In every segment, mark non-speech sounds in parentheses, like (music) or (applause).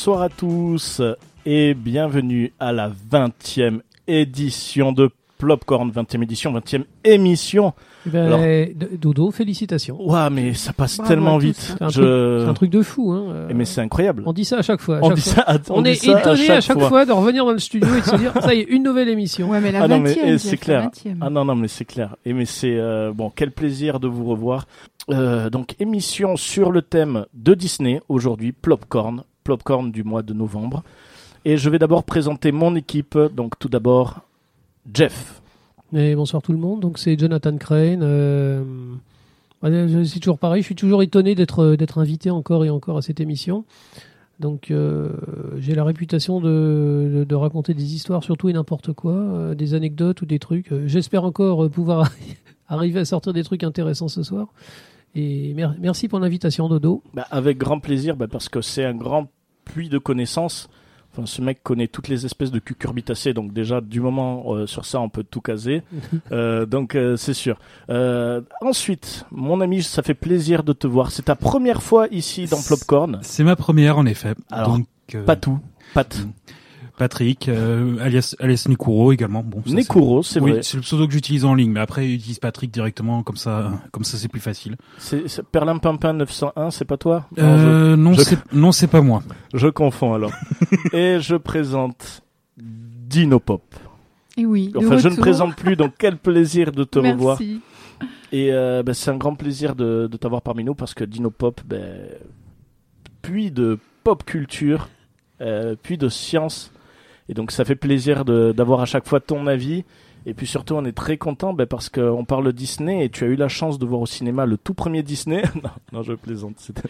Bonsoir à tous et bienvenue à la 20e édition de Plopcorn, 20e édition, 20e émission. Ben, Alors- D- Dodo, félicitations. Ouah, mais ça passe Bravo tellement vite. C'est un, Je- truc, c'est un truc de fou. Hein. euh, Eh, Mais c'est incroyable. On dit ça à chaque fois. à On chaque dit fois. ça, à- On, on dit est ça étonné à chaque fois. de revenir dans le studio et de se dire ça y est, une nouvelle émission. Ouais, mais la Ah non, 20 mais, eh, c'est clair. Ah non, non, mais c'est clair. Et mais c'est euh, bon, quel plaisir de vous revoir. Euh, donc émission sur le thème de Disney aujourd'hui, Plopcorn, Plopcorn du mois de novembre. Et je vais d'abord présenter mon équipe. Donc tout d'abord, Jeff. Et bonsoir tout le monde. Donc c'est Jonathan Crane. Euh... C'est toujours pareil. Je suis toujours étonné d'être d'être invité encore et encore à cette émission. Donc euh, j'ai la réputation de, de, raconter des histoires sur tout et n'importe quoi, euh, des anecdotes ou des trucs. Euh, J'espère encore euh, pouvoir (laughs) arriver à sortir des trucs intéressants ce soir. Et mer- merci pour l'invitation, Dodo. Bah, avec grand plaisir, bah, parce que c'est un grand puits de connaissances. Enfin, ce mec connaît toutes les espèces de cucurbitacées, donc déjà du moment euh, sur ça, on peut tout caser. (laughs) Euh, donc euh, c'est sûr. Euh, ensuite, mon ami, ça fait plaisir de te voir. C'est ta première fois ici dans Plopcorn. C'est ma première en effet. Alors, Donc euh, Pas tout, Pat. Patrick, euh, alias alias Nekuro également. Bon, ça, Nekuro, c'est oui, vrai. c'est le pseudo que j'utilise en ligne, mais après j'utilise Patrick directement comme ça, comme ça c'est plus facile. C'est c'est Perlimpinpin 901, c'est pas toi? Non, Euh, non, je- c'est non, c'est pas moi. je, confonds alors. (laughs) Et je présente Dinopop. Et oui. Enfin, je ne présente plus, donc quel plaisir de te Merci. revoir. Et euh, ben, c'est un grand plaisir de, de t'avoir parmi nous parce que Dino Pop, ben, puis de pop culture, euh, puis de science. Et donc ça fait plaisir de- d'avoir à chaque fois ton avis. Et puis surtout, on est très content ben, parce qu'on parle Disney et tu as eu la chance de voir au cinéma le tout premier Disney. (laughs) non, non, je plaisante. c'était-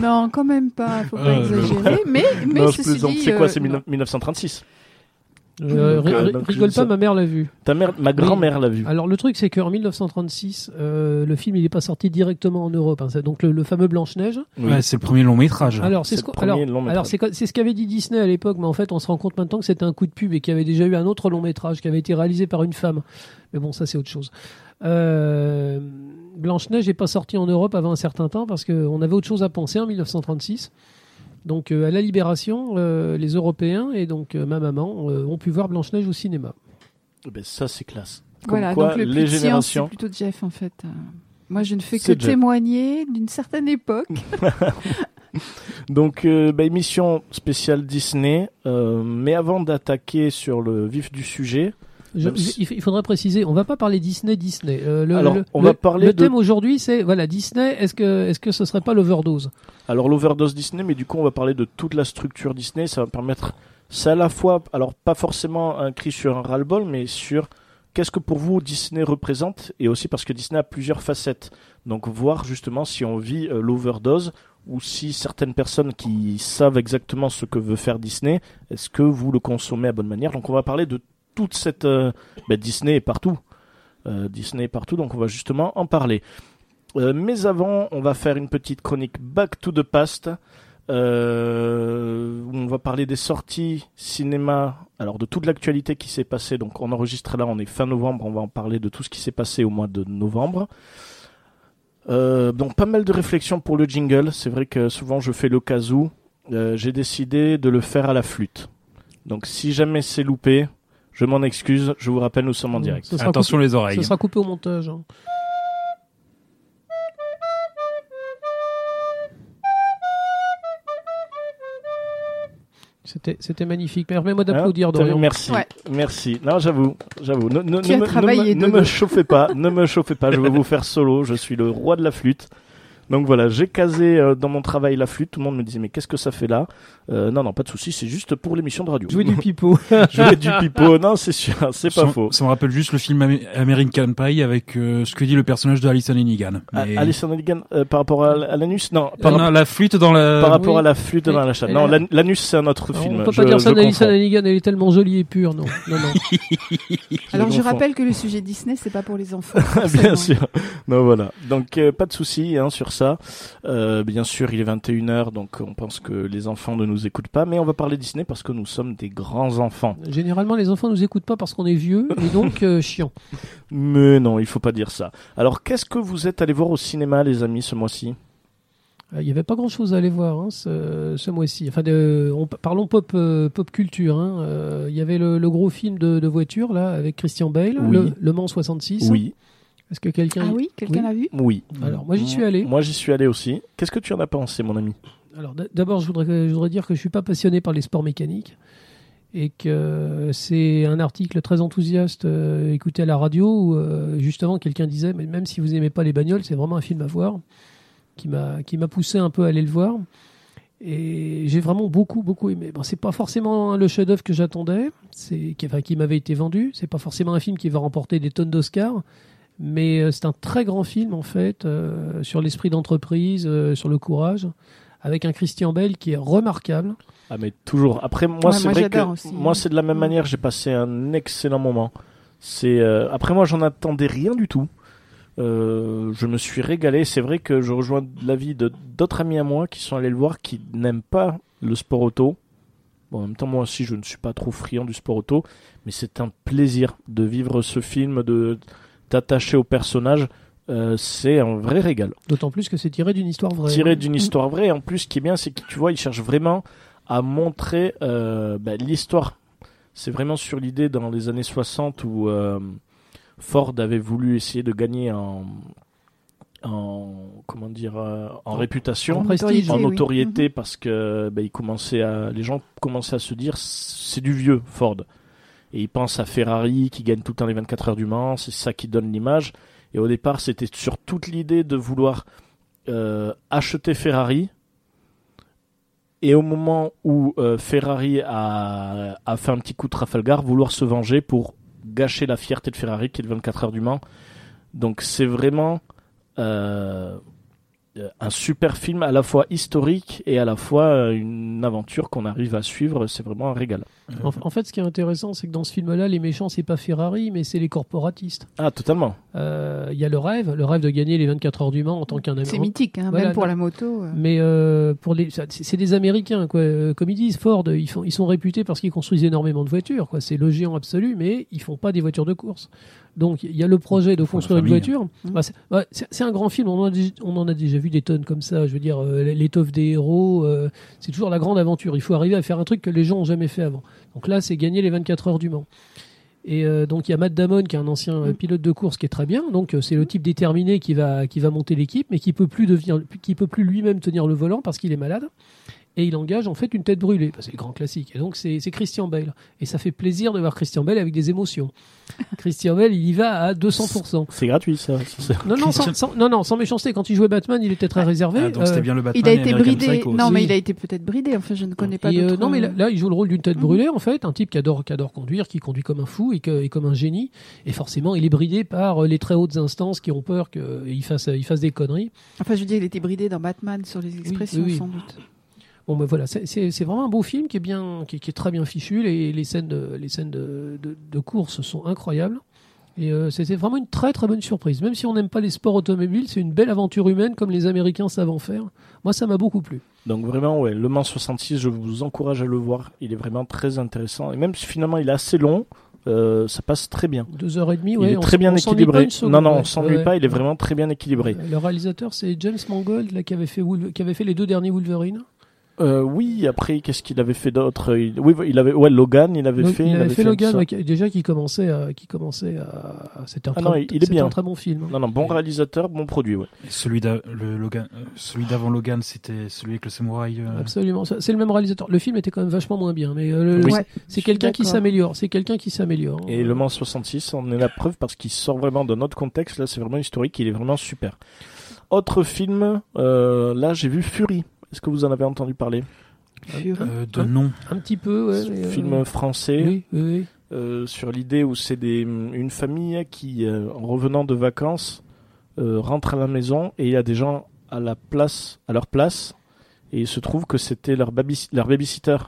Non, quand même pas. Faut pas Euh, je- exagérer. Mais, mais non, je plaisante. dit, C'est quoi euh, C'est non. 1936. Euh, Donc, euh, donc, rigole ça- pas, ma mère l'a vu. Ta mère, ma grand-mère l'a vu. Alors le truc c'est qu'en 1936, euh, le film il n'est pas sorti directement en Europe. hein. Donc le, le fameux Blanche Neige. Oui. Ouais, c'est le premier long métrage. Alors c'est c'est ce le qu'on- premier alors, long métrage. alors c'est ce qu'avait dit Disney à l'époque, mais en fait on se rend compte maintenant que c'était un coup de pub et qu'il y avait déjà eu un autre long métrage qui avait été réalisé par une femme. Mais bon ça c'est autre chose. Euh, Blanche Neige n'est pas sorti en Europe avant un certain temps parce qu'on avait autre chose à penser en 1936. Donc euh, à la Libération, euh, les Européens et donc euh, ma maman euh, ont pu voir Blanche Neige au cinéma. Ben, ça, c'est classe. Comme Voilà, quoi, donc le les plus de science, générations. c'est plutôt Jeff en fait. Moi, je ne fais que Jeff. témoigner d'une certaine époque. (laughs) (laughs) Donc, euh, bah, émission spéciale Disney. euh, mais avant d'attaquer sur le vif du sujet, Je- il faudrait préciser, on va pas parler Disney Disney. Euh, le, Alors, le- on le- va parler Le de- thème aujourd'hui, c'est voilà Disney. Est-ce que est-ce que ce serait pas l'overdose? Alors l'overdose Disney, mais du coup, on va parler de toute la structure Disney. Ça va permettre, c'est à la fois, alors pas forcément un cri sur un ras-le-bol, mais sur qu'est-ce que pour vous Disney représente, et aussi parce que Disney a plusieurs facettes. Donc, voir justement si on vit euh, l'overdose ou si certaines personnes qui savent exactement ce que veut faire Disney, est-ce que vous le consommez à bonne manière? Donc, on va parler de toute cette euh, bah, Disney est partout. Euh, Disney est partout, donc on va justement en parler. Euh, mais avant, on va faire une petite chronique Back to the Past. Où on va parler des sorties cinéma, alors de toute l'actualité qui s'est passée. Donc on enregistre là, on est fin novembre, on va en parler de tout ce qui s'est passé au mois de novembre. Donc pas mal de réflexions pour le jingle. C'est vrai que souvent je fais le casou. Euh, J'ai décidé de le faire à la flûte. Donc si jamais c'est loupé, je m'en excuse. Je vous rappelle, nous sommes en direct. Attention les oreilles. Ce sera coupé au montage. hein. C'était c'était magnifique. Permets-moi Hein, d'applaudir Dorian. Merci, Ouais. merci. Non, j'avoue, j'avoue. Ne, ne, me chauffez pas, ne me chauffez pas. Je vais vous faire solo. Je suis le roi de la flûte. Donc voilà, j'ai casé euh, dans mon travail la flûte. Tout le monde me disait mais qu'est-ce que ça fait là? Euh, Non, non, pas de souci. C'est juste pour l'émission de radio. Jouer du pipeau. (laughs) Jouer du pipeau. Non, c'est sûr, c'est pas ça, faux. Ça me rappelle juste le film American Pie avec euh, ce que dit le personnage de Alison Hannigan. Mais- A- Alison Hannigan, euh, par rapport à, l'anus? Non, Ah par, non, la flûte dans la. par rapport oui. à la flûte dans la chatte. Non, la- l'an- l'anus c'est un autre Alors, film. on peut Je- pas dire ça d'Alison. Hannigan, elle est tellement jolie et pure, non. non, non. (laughs) Alors je rappelle que le sujet Disney, c'est pas pour les enfants. (laughs) bien sûr. Non, voilà. Donc, euh, pas de souci hein, sur ça. Euh, bien sûr, il est 21h, donc on pense que les enfants ne nous écoutent pas, mais on va parler Disney parce que nous sommes des grands enfants. Généralement, les enfants nous écoutent pas parce qu'on est vieux et donc euh, chiant. Mais non, il faut pas dire ça. Alors, qu'est-ce que vous êtes allés voir au cinéma, les amis, ce mois-ci? Euh, Il y avait pas grand chose à aller voir hein, ce, ce mois-ci. Enfin, de, on, parlons pop, euh, pop culture. hein. Euh, Il y avait le, le gros film de, de voiture là avec Christian Bale, Oui. le, le Mans 66. Oui, Est-ce que quelqu'un Ah oui, quelqu'un Oui. l'a vu oui. Alors, moi, j'y suis allé. Moi, j'y suis allé aussi. Qu'est-ce que tu en as pensé, mon ami? Alors d'abord, je voudrais, je voudrais dire que je suis pas passionné par les sports mécaniques et que c'est un article très enthousiaste euh, écouté à la radio où euh, justement quelqu'un disait mais même si vous aimez pas les bagnoles, c'est vraiment un film à voir qui m'a qui m'a poussé un peu à aller le voir. Et j'ai vraiment beaucoup beaucoup aimé. Bon, c'est pas forcément le chef-d'œuvre que j'attendais, c'est qui, enfin, qui m'avait été vendu. C'est pas forcément un film qui va remporter des tonnes d'Oscars, mais euh, c'est un très grand film en fait euh, sur l'esprit d'entreprise, euh, sur le courage, avec un Christian Bale qui est remarquable. Ah, mais toujours. Après, moi, Ouais, c'est vrai que aussi. moi, c'est de la même manière. J'ai passé un excellent moment. C'est euh, après moi, j'en attendais rien du tout. Euh, je me suis régalé. C'est vrai que je rejoins l'avis de d'autres amis à moi qui sont allés le voir, qui n'aiment pas le sport auto. Bon, en même temps, moi aussi, je ne suis pas trop friand du sport auto, mais c'est un plaisir de vivre ce film, de t'attacher au personnage. Euh, c'est un vrai régal D'autant plus que c'est tiré d'une histoire vraie. tiré d'une histoire vraie. En plus, ce qui est bien, c'est que tu vois, il cherche vraiment à montrer euh, bah, l'histoire. C'est vraiment sur l'idée dans les années 60 où euh, Ford avait voulu essayer de gagner en, en comment dire, en En- réputation, en prestige. en oui. notoriété, parce que bah, il commençait à, les gens commençaient à se dire, c'est du vieux Ford. Et ils pensent à Ferrari qui gagne tout le temps les 24 heures du Mans, c'est ça qui donne l'image. Et au départ, c'était sur toute l'idée de vouloir euh, acheter Ferrari. Et au moment où euh, Ferrari a, a fait un petit coup de Trafalgar, vouloir se venger pour gâcher la fierté de Ferrari qui est le 24 heures du Mans. Donc c'est vraiment euh, un super film à la fois historique et à la fois euh, une aventure qu'on arrive à suivre. C'est vraiment un régal. En, en fait, ce qui est intéressant, c'est que dans ce film-là, les méchants, c'est pas Ferrari, mais c'est les corporatistes. Ah, totalement. Euh, Il y a le rêve, le rêve de gagner les 24 heures du Mans en tant qu'un C'est Américain. mythique, hein, Voilà, même pour non. la moto. euh. Mais euh, pour les, c'est c'est des Américains, quoi. Euh, Comme ils disent, Ford, ils, font, ils sont réputés parce qu'ils construisent énormément de voitures, quoi. C'est le géant absolu, mais ils font pas des voitures de course. Donc il y a le projet de construire une voiture. Mhm. Bah, c'est ouais, c'est- c'est un grand film. On en, a, dé- on en a déjà vu des tonnes comme ça. Je veux dire, euh, l'étoffe des héros, euh, c'est toujours la grande aventure. Il faut arriver à faire un truc que les gens ont jamais fait avant. Donc là, c'est gagner les 24 heures du Mans. Et euh, donc il y a Matt Damon qui est un ancien euh, Mm. pilote de course qui est très bien. Donc euh, c'est le type déterminé qui va qui va monter l'équipe, mais qui peut plus devenir, qui peut plus lui-même tenir le volant parce qu'il est malade. Et il engage en fait une tête brûlée. Bah, c'est le grand classique. Et donc c'est c'est Christian Bale. Et ça fait plaisir de voir Christian Bale avec des émotions. (laughs) Christian Bale, il y va à 200%. C'est gratuit, ça. C'est- Non non, sans, sans- non non, sans méchanceté. Quand il jouait Batman, il était très réservé. Ah, donc c'était Euh, bien le Batman Il a été bridé. Psycho Non, mais il a été peut-être bridé. Enfin, je ne connais pas Et, euh, non, mais là, euh, là, il joue le rôle d'une tête Mhm. brûlée, en fait, un type qui adore, qui adore conduire, qui conduit comme un fou et, que, et comme un génie. Et forcément, il est bridé par les très hautes instances qui ont peur qu'il fasse, il fasse des conneries. Enfin, je veux dire, il était bridé dans Batman sur les expressions, oui, oui. sans doute. Bon, ben voilà, c'est- vraiment un beau film qui est bien, qui, est- qui est très bien fichu. Les, les scènes, de, les scènes de, de, de course sont incroyables. Et euh, c'était vraiment une très très bonne surprise. Même si on n'aime pas les sports automobiles, c'est une belle aventure humaine comme les Américains savent en faire. Moi, ça m'a beaucoup plu. Donc vraiment, ouais, Le Mans 66, je vous encourage à le voir. Il est vraiment très intéressant. Et même si finalement il est assez long, euh, ça passe très bien. Deux heures et demie, il ouais, est on très bien on s'ennuie équilibré. seconde, non, non, on ouais. s'ennuie Ouais. pas. Il est vraiment très bien équilibré. Le réalisateur, c'est James Mangold là, qui, avait fait Wolver- qui avait fait les deux derniers Wolverine. Euh, oui, après, qu'est-ce qu'il avait fait d'autre? Il- Oui, il avait, ouais, Logan, il avait Donc, fait. il avait fait Logan, ça. ouais, qui- déjà qui commençait à, qui commençait à, c'était un, Ah très, non, il- est bien. un très bon film. hein. Non, non, bon réalisateur, bon produit, ouais. Celui d'a- le Logan, euh, celui d'avant Logan, c'était celui avec le samouraï. euh, Absolument, c'est le même réalisateur. Le film était quand même vachement moins bien, mais euh, le- Oui. C'est quelqu'un qui s'améliore. C'est quelqu'un qui s'améliore. Et Le Mans 66 en est la preuve parce qu'il sort vraiment d'un autre contexte. Là, c'est vraiment historique. Il est vraiment super. Autre film, euh, là, j'ai vu Fury. Est-ce que vous en avez entendu parler Fury. euh, de Hein nom. Un petit peu, ouais. mais, euh, Film français Oui, oui, oui. euh, sur l'idée où c'est des, une famille qui, euh, en revenant de vacances, euh, rentre à la maison et il y a des gens à la place, à leur place, et il se trouve que c'était leur, baby, leur babysitter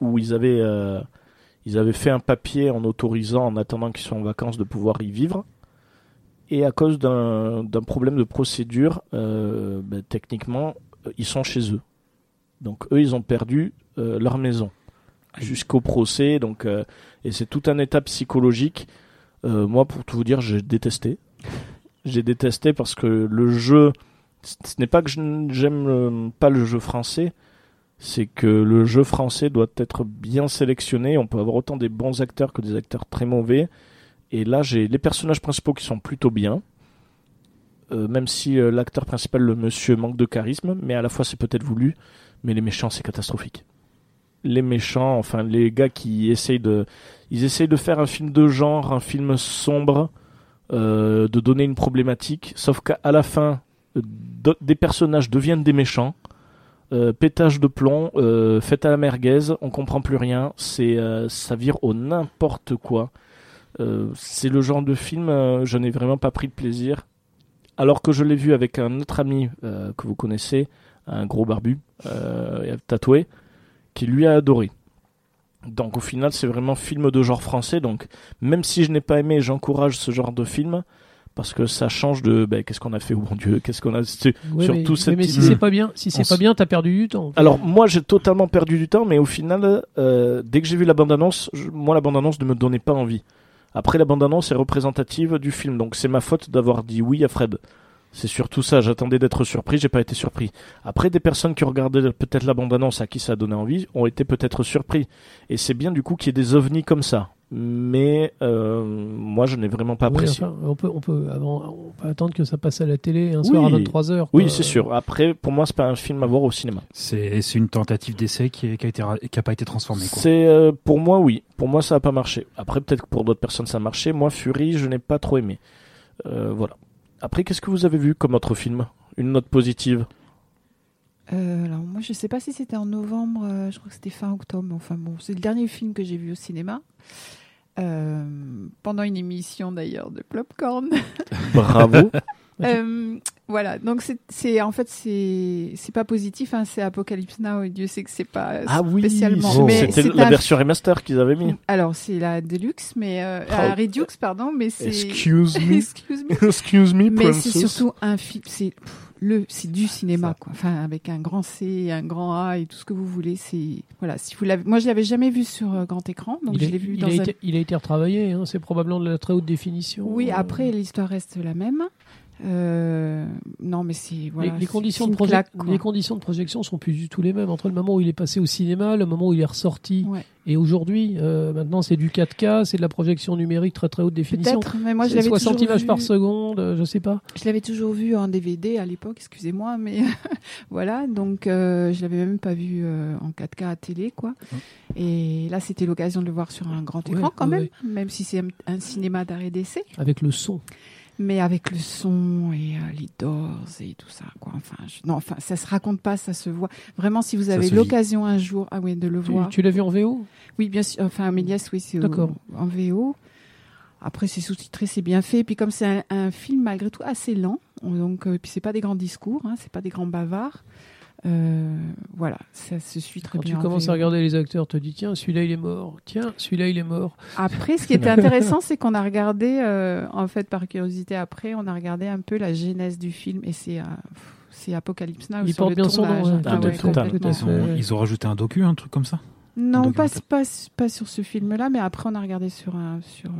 où ils avaient, euh, ils avaient fait un papier en autorisant, en attendant qu'ils soient en vacances, de pouvoir y vivre. Et à cause d'un d'un problème de procédure, euh, ben, techniquement, euh, ils sont chez eux. Donc eux, ils ont perdu euh, leur maison jusqu'au procès. Donc, euh, et c'est tout un état psychologique. Euh, moi, pour tout vous dire, j'ai détesté. J'ai détesté parce que le jeu, ce n'est pas que j'aime euh, pas le jeu français, c'est que le jeu français doit être bien sélectionné. On peut avoir autant des bons acteurs que des acteurs très mauvais. Et là, j'ai les personnages principaux qui sont plutôt bien. Euh, même si euh, l'acteur principal, le monsieur, manque de charisme, mais à la fois c'est peut-être voulu, mais les méchants, c'est catastrophique. Les méchants, enfin les gars qui essayent de, ils essayent de faire un film de genre, un film sombre, euh, de donner une problématique, sauf qu'à la fin, des personnages deviennent des méchants. Pétage de plomb, fête à la merguez, on comprend plus rien, c'est ça vire au n'importe quoi. C'est le genre de film, je n'ai vraiment pas pris de plaisir. Alors que je l'ai vu avec un autre ami euh, que vous connaissez, un gros barbu, euh, tatoué, qui lui a adoré. Donc au final, c'est vraiment film de genre français. Donc même si je n'ai pas aimé, j'encourage ce genre de film parce que ça change de ben, qu'est-ce qu'on a fait, oh mon Dieu, qu'est-ce qu'on a. Ouais, Sur mais, cette mais si idée. c'est pas bien, si c'est pas bien, t'as perdu du temps. Alors moi, j'ai totalement perdu du temps, mais au final, euh, dès que j'ai vu la bande-annonce, je- moi la bande-annonce ne me donnait pas envie. Après, la bande-annonce est représentative du film, donc c'est ma faute d'avoir dit oui à Fred. C'est surtout ça, j'attendais d'être surpris, j'ai pas été surpris. Après, des personnes qui regardaient peut-être la bande-annonce à qui ça a donné envie ont été peut-être surpris. Et c'est bien du coup qu'il y ait des ovnis comme ça. Mais euh, moi, je n'ai vraiment pas Oui, apprécié. enfin, on peut, on peut, avant, on peut attendre que ça passe à la télé un Oui. soir à 23 h Oui, c'est sûr. Après, pour moi, c'est pas un film à voir au cinéma. C'est c'est une tentative d'essai qui, qui a été ra- qui a pas été transformée. C'est euh, pour moi oui. Pour moi ça a pas marché. Après peut-être que pour d'autres personnes ça a marché. Moi Fury je n'ai pas trop aimé. Euh, voilà. Après qu'est-ce que vous avez vu comme autre film? Une note positive? Euh, alors moi je sais pas si c'était en novembre, euh, je crois que c'était fin octobre. Enfin bon, c'est le dernier film que j'ai vu au cinéma. Euh, pendant une émission d'ailleurs de Popcorn. Bravo. (laughs) Euh, voilà, donc c'est- en fait c'est c'est pas positif, hein, c'est Apocalypse Now et Dieu sait que c'est pas ah oui. spécialement. mais C'était la un version remaster qu'ils avaient mis. Alors c'est la Deluxe, mais euh, Oh. la Redux pardon, mais c'est Excuse me. (laughs) Excuse me. Excuse me. Mais c'est surtout un film, c'est le, c'est du cinéma quoi. Enfin avec un grand C, un grand A et tout ce que vous voulez. C'est voilà. Si vous l'avez, moi je l'avais jamais vu sur euh, grand écran, donc il, je l'ai vu il dans a un. été, il a été retravaillé, hein, c'est probablement de la très haute définition. Oui, Euh, après l'histoire reste la même. Euh, non, mais c'est voilà. les, conditions de proje- claque, quoi. les conditions de projection sont plus du tout les mêmes entre le moment où il est passé au cinéma, le moment où il est ressorti Ouais. et aujourd'hui. Euh, maintenant, c'est du 4K, c'est de la projection numérique très très haute définition. Peut-être, mais moi je C'est l'avais 60 toujours images vu- par seconde, euh, je sais pas. Je l'avais toujours vu en DVD à l'époque, excusez-moi, mais (laughs) voilà, donc euh, je l'avais même pas vu euh, en 4K à télé, quoi. Et là, c'était l'occasion de le voir sur un grand Ouais, écran, quand même, même si c'est un, un cinéma d'arrêt d'essai, Avec le son. Mais avec le son et euh, les doors et tout ça, quoi. Enfin, je- non, enfin, ça se raconte pas, ça se voit. Vraiment, si vous avez l'occasion un jour, ah oui, de le Tu, voir. tu l'as vu en VO Oui, bien sûr. Enfin, Méliès, oui, c'est en VO. Après, c'est sous-titré, c'est bien fait. Et puis, comme c'est un, un film malgré tout assez lent, on- donc, euh, puis c'est pas des grands discours, hein, c'est pas des grands bavards. Euh, voilà, ça se suit très Quand bien. tu en commences à regarder les acteurs, te dis tiens, celui-là il est mort. Tiens, celui-là il est mort. Après, ce qui était (laughs) intéressant, c'est qu'on a regardé, euh, en fait, par curiosité, après, on a regardé un peu la genèse du film, et c'est euh, c'est Apocalypse Now. Il porte bien son nom, ouais. Ah Ouais. ils ont rajouté un docu, un truc comme ça? Non, pas, pas, pas sur ce film-là, mais après on a regardé sur un. Sur, euh,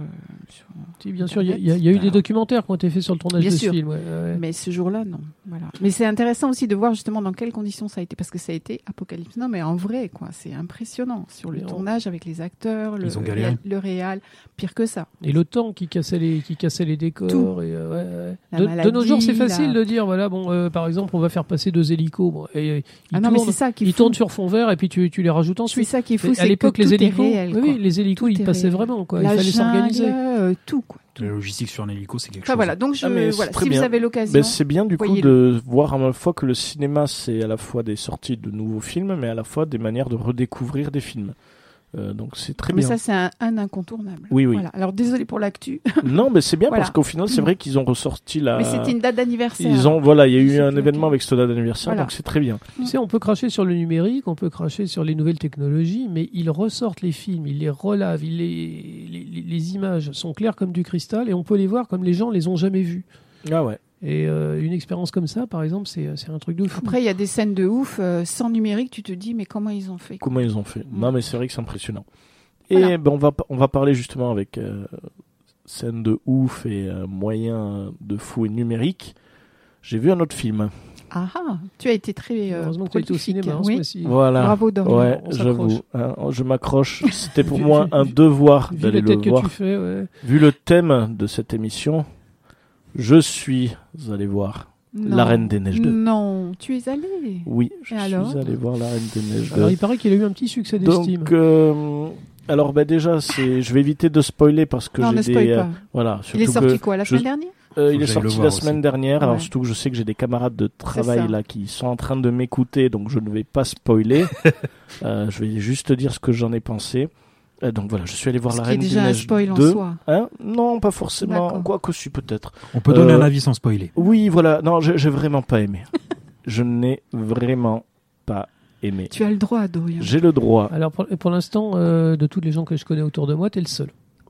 sur- Si, bien sûr, il y, a- y eu des documentaires qui ont été faits sur le tournage Bien de sûr. ce film. ouais, ouais. Mais ce jour-là, non. Voilà. Mais c'est intéressant aussi de voir justement dans quelles conditions ça a été, parce que ça a été apocalypse. Non, mais en vrai, quoi, c'est impressionnant sur le Mais on- tournage avec les acteurs, le, Ils ont galéré. réal- le réal, pire que ça. Et le temps qui cassait les, qui cassait les décors. Tout. Et, euh, ouais, La ouais. De, de nos jours, c'est facile la- de dire, voilà, bon, euh, par exemple, on va faire passer deux hélicos. Bon, et, ils Ah non, mais tournent, c'est ça qui ils tournent sur fond vert et puis tu, tu les rajoutes C'est ensuite. ça qui est fou, c'est à l'époque, que les tout est hélicos, réel, oui, les hélicos, Tout ils est passaient réel. vraiment, quoi. La il fallait s'organiser. euh, tout, quoi. La logistique sur un hélico, c'est quelque Enfin chose. voilà, donc je, Ah, mais c'est voilà, très si bien. vous avez l'occasion. Ben, c'est bien du coup de voir à la fois que le cinéma c'est à la fois des sorties de nouveaux films, mais à la fois des manières de redécouvrir des films. Euh, donc c'est très mais bien. ça, c'est un, un incontournable. Oui, oui. Voilà. Alors désolé pour l'actu, (laughs) Non, mais c'est bien Voilà. parce qu'au final c'est vrai qu'ils ont ressorti la. mais c'était une date d'anniversaire. Ils ont voilà, il y a eu un événement avec ce date d'anniversaire, Voilà. donc c'est très bien. Tu sais, on peut cracher sur le numérique, on peut cracher sur les nouvelles technologies, mais ils ressortent les films, ils les relavent, ils les, les, les- les images sont claires comme du cristal et on peut les voir comme les gens les ont jamais vus. Ah ouais. Et euh, une expérience comme ça, par exemple, c'est c'est un truc de fou. Après, il y a des scènes de ouf euh, sans numérique. Tu te dis, mais comment ils ont fait quoi. Comment ils ont fait Mm. Non, mais c'est vrai que c'est impressionnant. Et Voilà. ben, on va on va parler justement avec euh, scène de ouf et euh, moyens de fou et numérique. J'ai vu un autre film. Ah ah, tu as été très. Heureusement que tu as été au cinéma hein, Oui. Voilà. bravo Dorian. Ouais, j'avoue. hein, je m'accroche. C'était pour moi un devoir d'aller le que voir. tu fais, ouais. Vu le thème de cette émission, je suis allé voir Non. La Reine des Neiges 2. Non, tu es allé. Oui, je Et suis alors allé voir La Reine des Neiges 2. Alors il paraît qu'il a eu un petit succès d'estime. Donc, euh, alors bah déjà, c'est, je vais éviter de spoiler parce que non, ne j'ai spoil des, euh, pas. voilà, Il est surtout sorti que, quoi la je- semaine dernière euh, il est sorti la voir semaine aussi. dernière. Alors surtout que je sais que j'ai des camarades de travail ça. là qui sont en train de m'écouter, donc je ne vais pas spoiler. (laughs) Euh, je vais juste dire ce que j'en ai pensé. Euh, donc voilà, je suis allé voir Ce La qui est Reine des déjà un spoil en 2. soi. Hein non, pas forcément. D'accord. Quoi que si peut-être. On peut donner Euh, un avis sans spoiler. Oui, voilà. Non, j'ai vraiment pas aimé. (laughs) je n'ai vraiment pas aimé. Tu as le droit, Dorian. J'ai le droit. Alors pour, pour l'instant, euh, de tous les gens que je connais autour de moi, t'es le seul.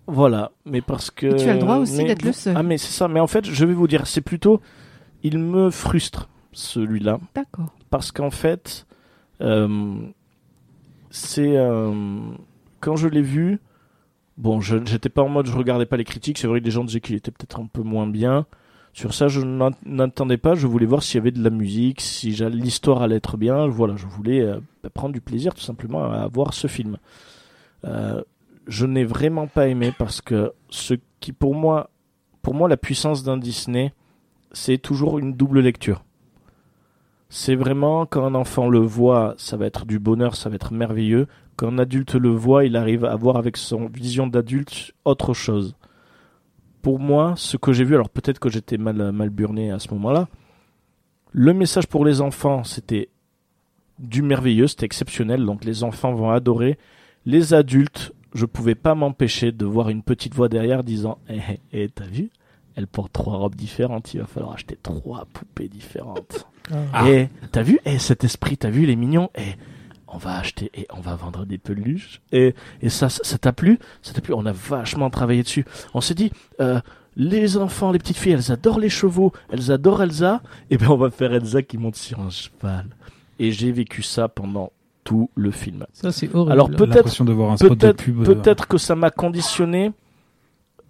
Voilà, mais parce que. Et tu as le droit aussi d'être le seul. Ah, mais c'est ça. Mais en fait, je vais vous dire, c'est plutôt. Il me frustre, celui-là. D'accord. Parce qu'en fait. euh, c'est. euh, quand je l'ai vu. Bon, je j'étais pas en mode je regardais pas les critiques. C'est vrai que des gens disaient qu'il était peut-être un peu moins bien. Sur ça, je n'attendais pas. Je voulais voir s'il y avait de la musique, si l'histoire allait être bien. Voilà, je voulais euh, prendre du plaisir tout simplement à voir ce film. Euh, je n'ai vraiment pas aimé parce que ce qui pour moi, pour moi, la puissance d'un Disney, c'est toujours une double lecture. C'est vraiment quand un enfant le voit, ça va être du bonheur, ça va être merveilleux. Quand un adulte le voit, il arrive à voir avec son vision d'adulte autre chose. Pour moi, ce que j'ai vu, alors peut-être que j'étais mal, mal burné à ce moment-là, le message pour les enfants, c'était du merveilleux, c'était exceptionnel, donc les enfants vont adorer. Les adultes, je pouvais pas m'empêcher de voir une petite voix derrière disant Eh, eh, eh, t'as vu? Elle porte trois robes différentes, il va falloir acheter trois poupées différentes. Ah. Et t'as vu? Eh, cet esprit, t'as vu, il est mignon Et on va acheter et on va vendre des peluches. Et, et ça, ça t'a plu? Ça t'a plu? On a vachement travaillé dessus. On s'est dit, euh, les enfants, les petites filles, elles adorent les chevaux, elles adorent Elsa. Et bien, on va faire Elsa qui monte sur un cheval. Et j'ai vécu ça pendant tout le film. Ça, c'est horrible. Alors, peut-être- L'impression de voir un spot de Peut-être pub. euh, peut-être que ça m'a conditionné.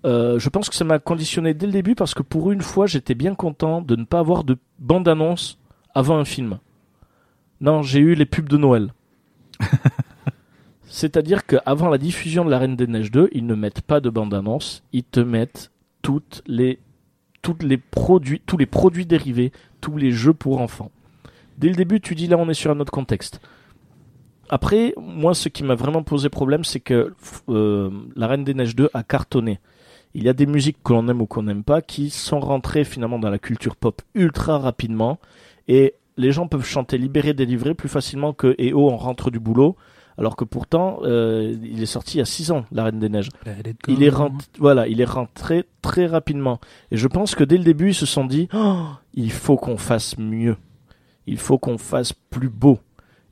euh, je pense que ça m'a conditionné dès le début parce que pour une fois, j'étais bien content de ne pas avoir de bande-annonce avant un film. Non, j'ai eu les pubs de Noël. (laughs) C'est-à-dire qu'avant la diffusion de La Reine des Neiges 2, ils ne mettent pas de bande-annonce, ils te mettent toutes les, les produits, tous les produits dérivés, tous les jeux pour enfants. Dès le début, tu dis là, on est sur un autre contexte. Après, moi, ce qui m'a vraiment posé problème, c'est que euh, La Reine des Neiges 2 a cartonné. Il y a des musiques que l'on aime ou qu'on n'aime pas qui sont rentrées finalement dans la culture pop ultra rapidement et les gens peuvent chanter Libéré, délivré plus facilement que EO en rentre du boulot alors que pourtant euh, il est sorti il y a 6 ans La Reine des Neiges. Il est, rentré, voilà, il est rentré très rapidement. Et je pense que dès le début, ils se sont dit Oh, il faut qu'on fasse mieux. Il faut qu'on fasse plus beau.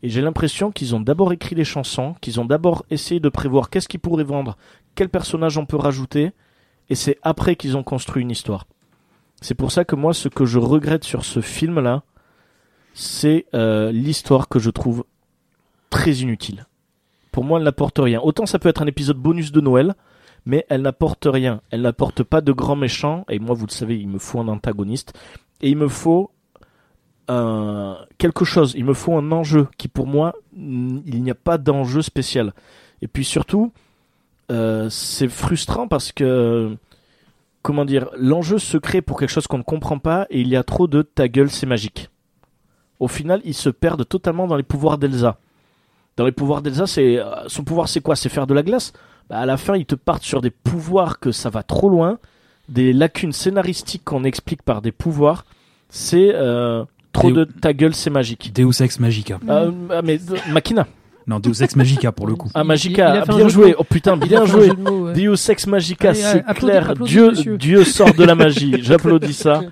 Et j'ai l'impression qu'ils ont d'abord écrit les chansons, qu'ils ont d'abord essayé de prévoir qu'est-ce qu'ils pourraient vendre, quel personnage on peut rajouter, et c'est après qu'ils ont construit une histoire. C'est pour ça que moi, ce que je regrette sur ce film-là, c'est euh, l'histoire que je trouve très inutile. pour moi, elle n'apporte rien. Autant ça peut être un épisode bonus de Noël, mais elle n'apporte rien. Elle n'apporte pas de grands méchants. Et moi, vous le savez, il me faut un antagoniste. Et il me faut un, quelque chose. Il me faut un enjeu qui, pour moi, il n'y a pas d'enjeu spécial. Et puis surtout, euh, c'est frustrant parce que, comment dire, l'enjeu se crée pour quelque chose qu'on ne comprend pas et il y a trop de ta gueule, c'est magique. Au final, ils se perdent totalement dans les pouvoirs d'Elsa. Dans les pouvoirs d'Elsa, c'est euh, son pouvoir, c'est quoi? C'est faire de la glace? Bah, à la fin, ils te partent sur des pouvoirs que ça va trop loin, des lacunes scénaristiques qu'on explique par des pouvoirs. C'est euh, trop de ta gueule, c'est magique. Deus Ex Magica. Euh, ah, mais euh, Machina. Non, Deus Ex Magica pour le coup. (laughs) Ah, Magica, bien joué. Oh putain, bien joué. mots, ouais. Deus Ex Magica, c'est clair. applaudis, Dieu. Dieu sort de la magie. (laughs) J'applaudis ça.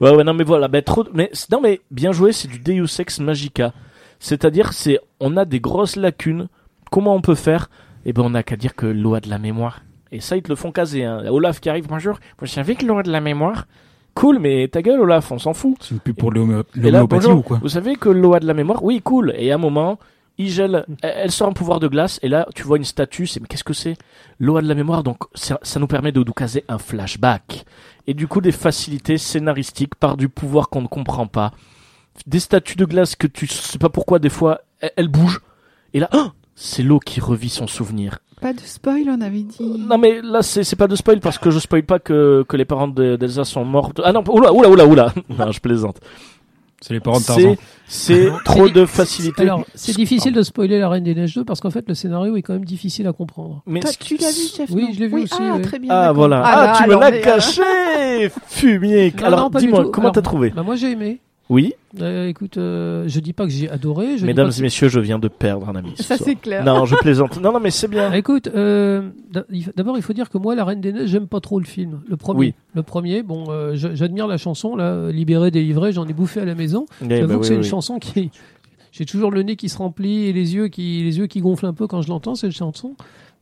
Ouais, ouais, non, mais voilà, bah, trop, mais, non, mais bien joué, c'est du Deus Ex Magica. C'est-à-dire, c'est, on a des grosses lacunes. Comment on peut faire? Eh ben, on n'a qu'à dire que l'eau a de la mémoire. Et ça, ils te le font caser, hein. Olaf qui arrive, bonjour. Vous savez que l'eau a de la mémoire? Cool, mais ta gueule, Olaf, on s'en fout. C'est une pub pour l'homéopathie ou quoi? Vous savez que l'eau a de la mémoire Oui, cool. Et à un moment, il gèle, elle sort un pouvoir de glace, et là, tu vois une statue, c'est mais qu'est-ce que c'est? L'eau a de la mémoire, donc ça, ça nous permet de nous caser un flashback. Et du coup, des facilités scénaristiques par du pouvoir qu'on ne comprend pas. Des statues de glace que tu sais pas pourquoi, des fois, elles, elles bougent. Et là, oh c'est l'eau qui revit son souvenir. Pas de spoil, on avait dit. Non mais là c'est pas de spoil parce que je spoil pas que, que les parents de- d'Elsa sont morts. Ah non, oula oula oula oula. (laughs) non, je plaisante. C'est les parents de Tarzan. C'est trop de facilité. Alors, c'est difficile de spoiler La Reine des Neiges 2 parce qu'en fait, le scénario est quand même difficile à comprendre. mais Toi, tu l'as vu, chef Oui, je l'ai vu aussi, Ah, ouais. très bien. Ah voilà. Ah, Ah, là, tu me l'as mais, euh, caché, fumier. Alors dis-moi comment t'as trouvé Bah, moi, j'ai aimé. Oui, Euh, écoute, euh, je dis pas que j'ai adoré. Je dis mesdames pas que et messieurs, je viens de perdre un ami. ce Ça, soir. c'est clair. Non, je plaisante. Non non mais c'est bien. Écoute, euh, d'abord il faut dire que moi, La Reine des Neiges, j'aime pas trop le film. Le premier. Oui. Le premier, bon, euh, je- j'admire la chanson, là, Libéré, délivré, j'en ai bouffé à la maison. Eh J'avoue ben que oui, c'est une chanson qui. J'ai toujours le nez qui se remplit et les yeux qui, les yeux qui gonflent un peu quand je l'entends, cette chanson.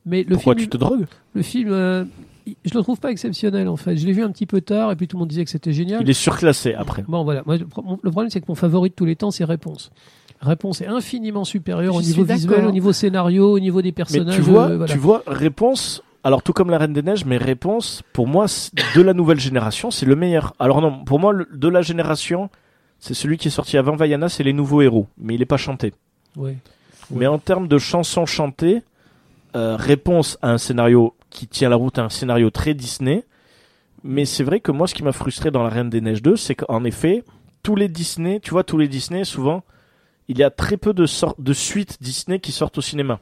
Mais le Pourquoi film, tu te drogues? le film, euh, il- je le trouve pas exceptionnel en fait. Je l'ai vu un petit peu tard et puis tout le monde disait que c'était génial. Il est surclassé après. Bon voilà, Moi, le problème c'est que mon favori de tous les temps c'est Réponse. Réponse est infiniment supérieur Je au niveau visuel, au niveau scénario, au niveau des Mais personnages. tu vois, euh, voilà. tu vois, réponse. Alors tout comme la Reine des Neiges, mais réponse pour moi de la nouvelle génération, c'est le meilleur. Alors non, pour moi le- de la génération, c'est celui qui est sorti avant Vaiana, c'est les nouveaux héros, mais il est pas chanté. Ouais. Mais en termes de chansons chantées, euh, réponse à un scénario qui tient la route, à un scénario très Disney. Mais c'est vrai que moi, ce qui m'a frustré dans La Reine des Neiges 2, c'est qu'en effet, tous les Disney, tu vois, tous les Disney, souvent, il y a très peu de, de suites Disney qui sortent au cinéma.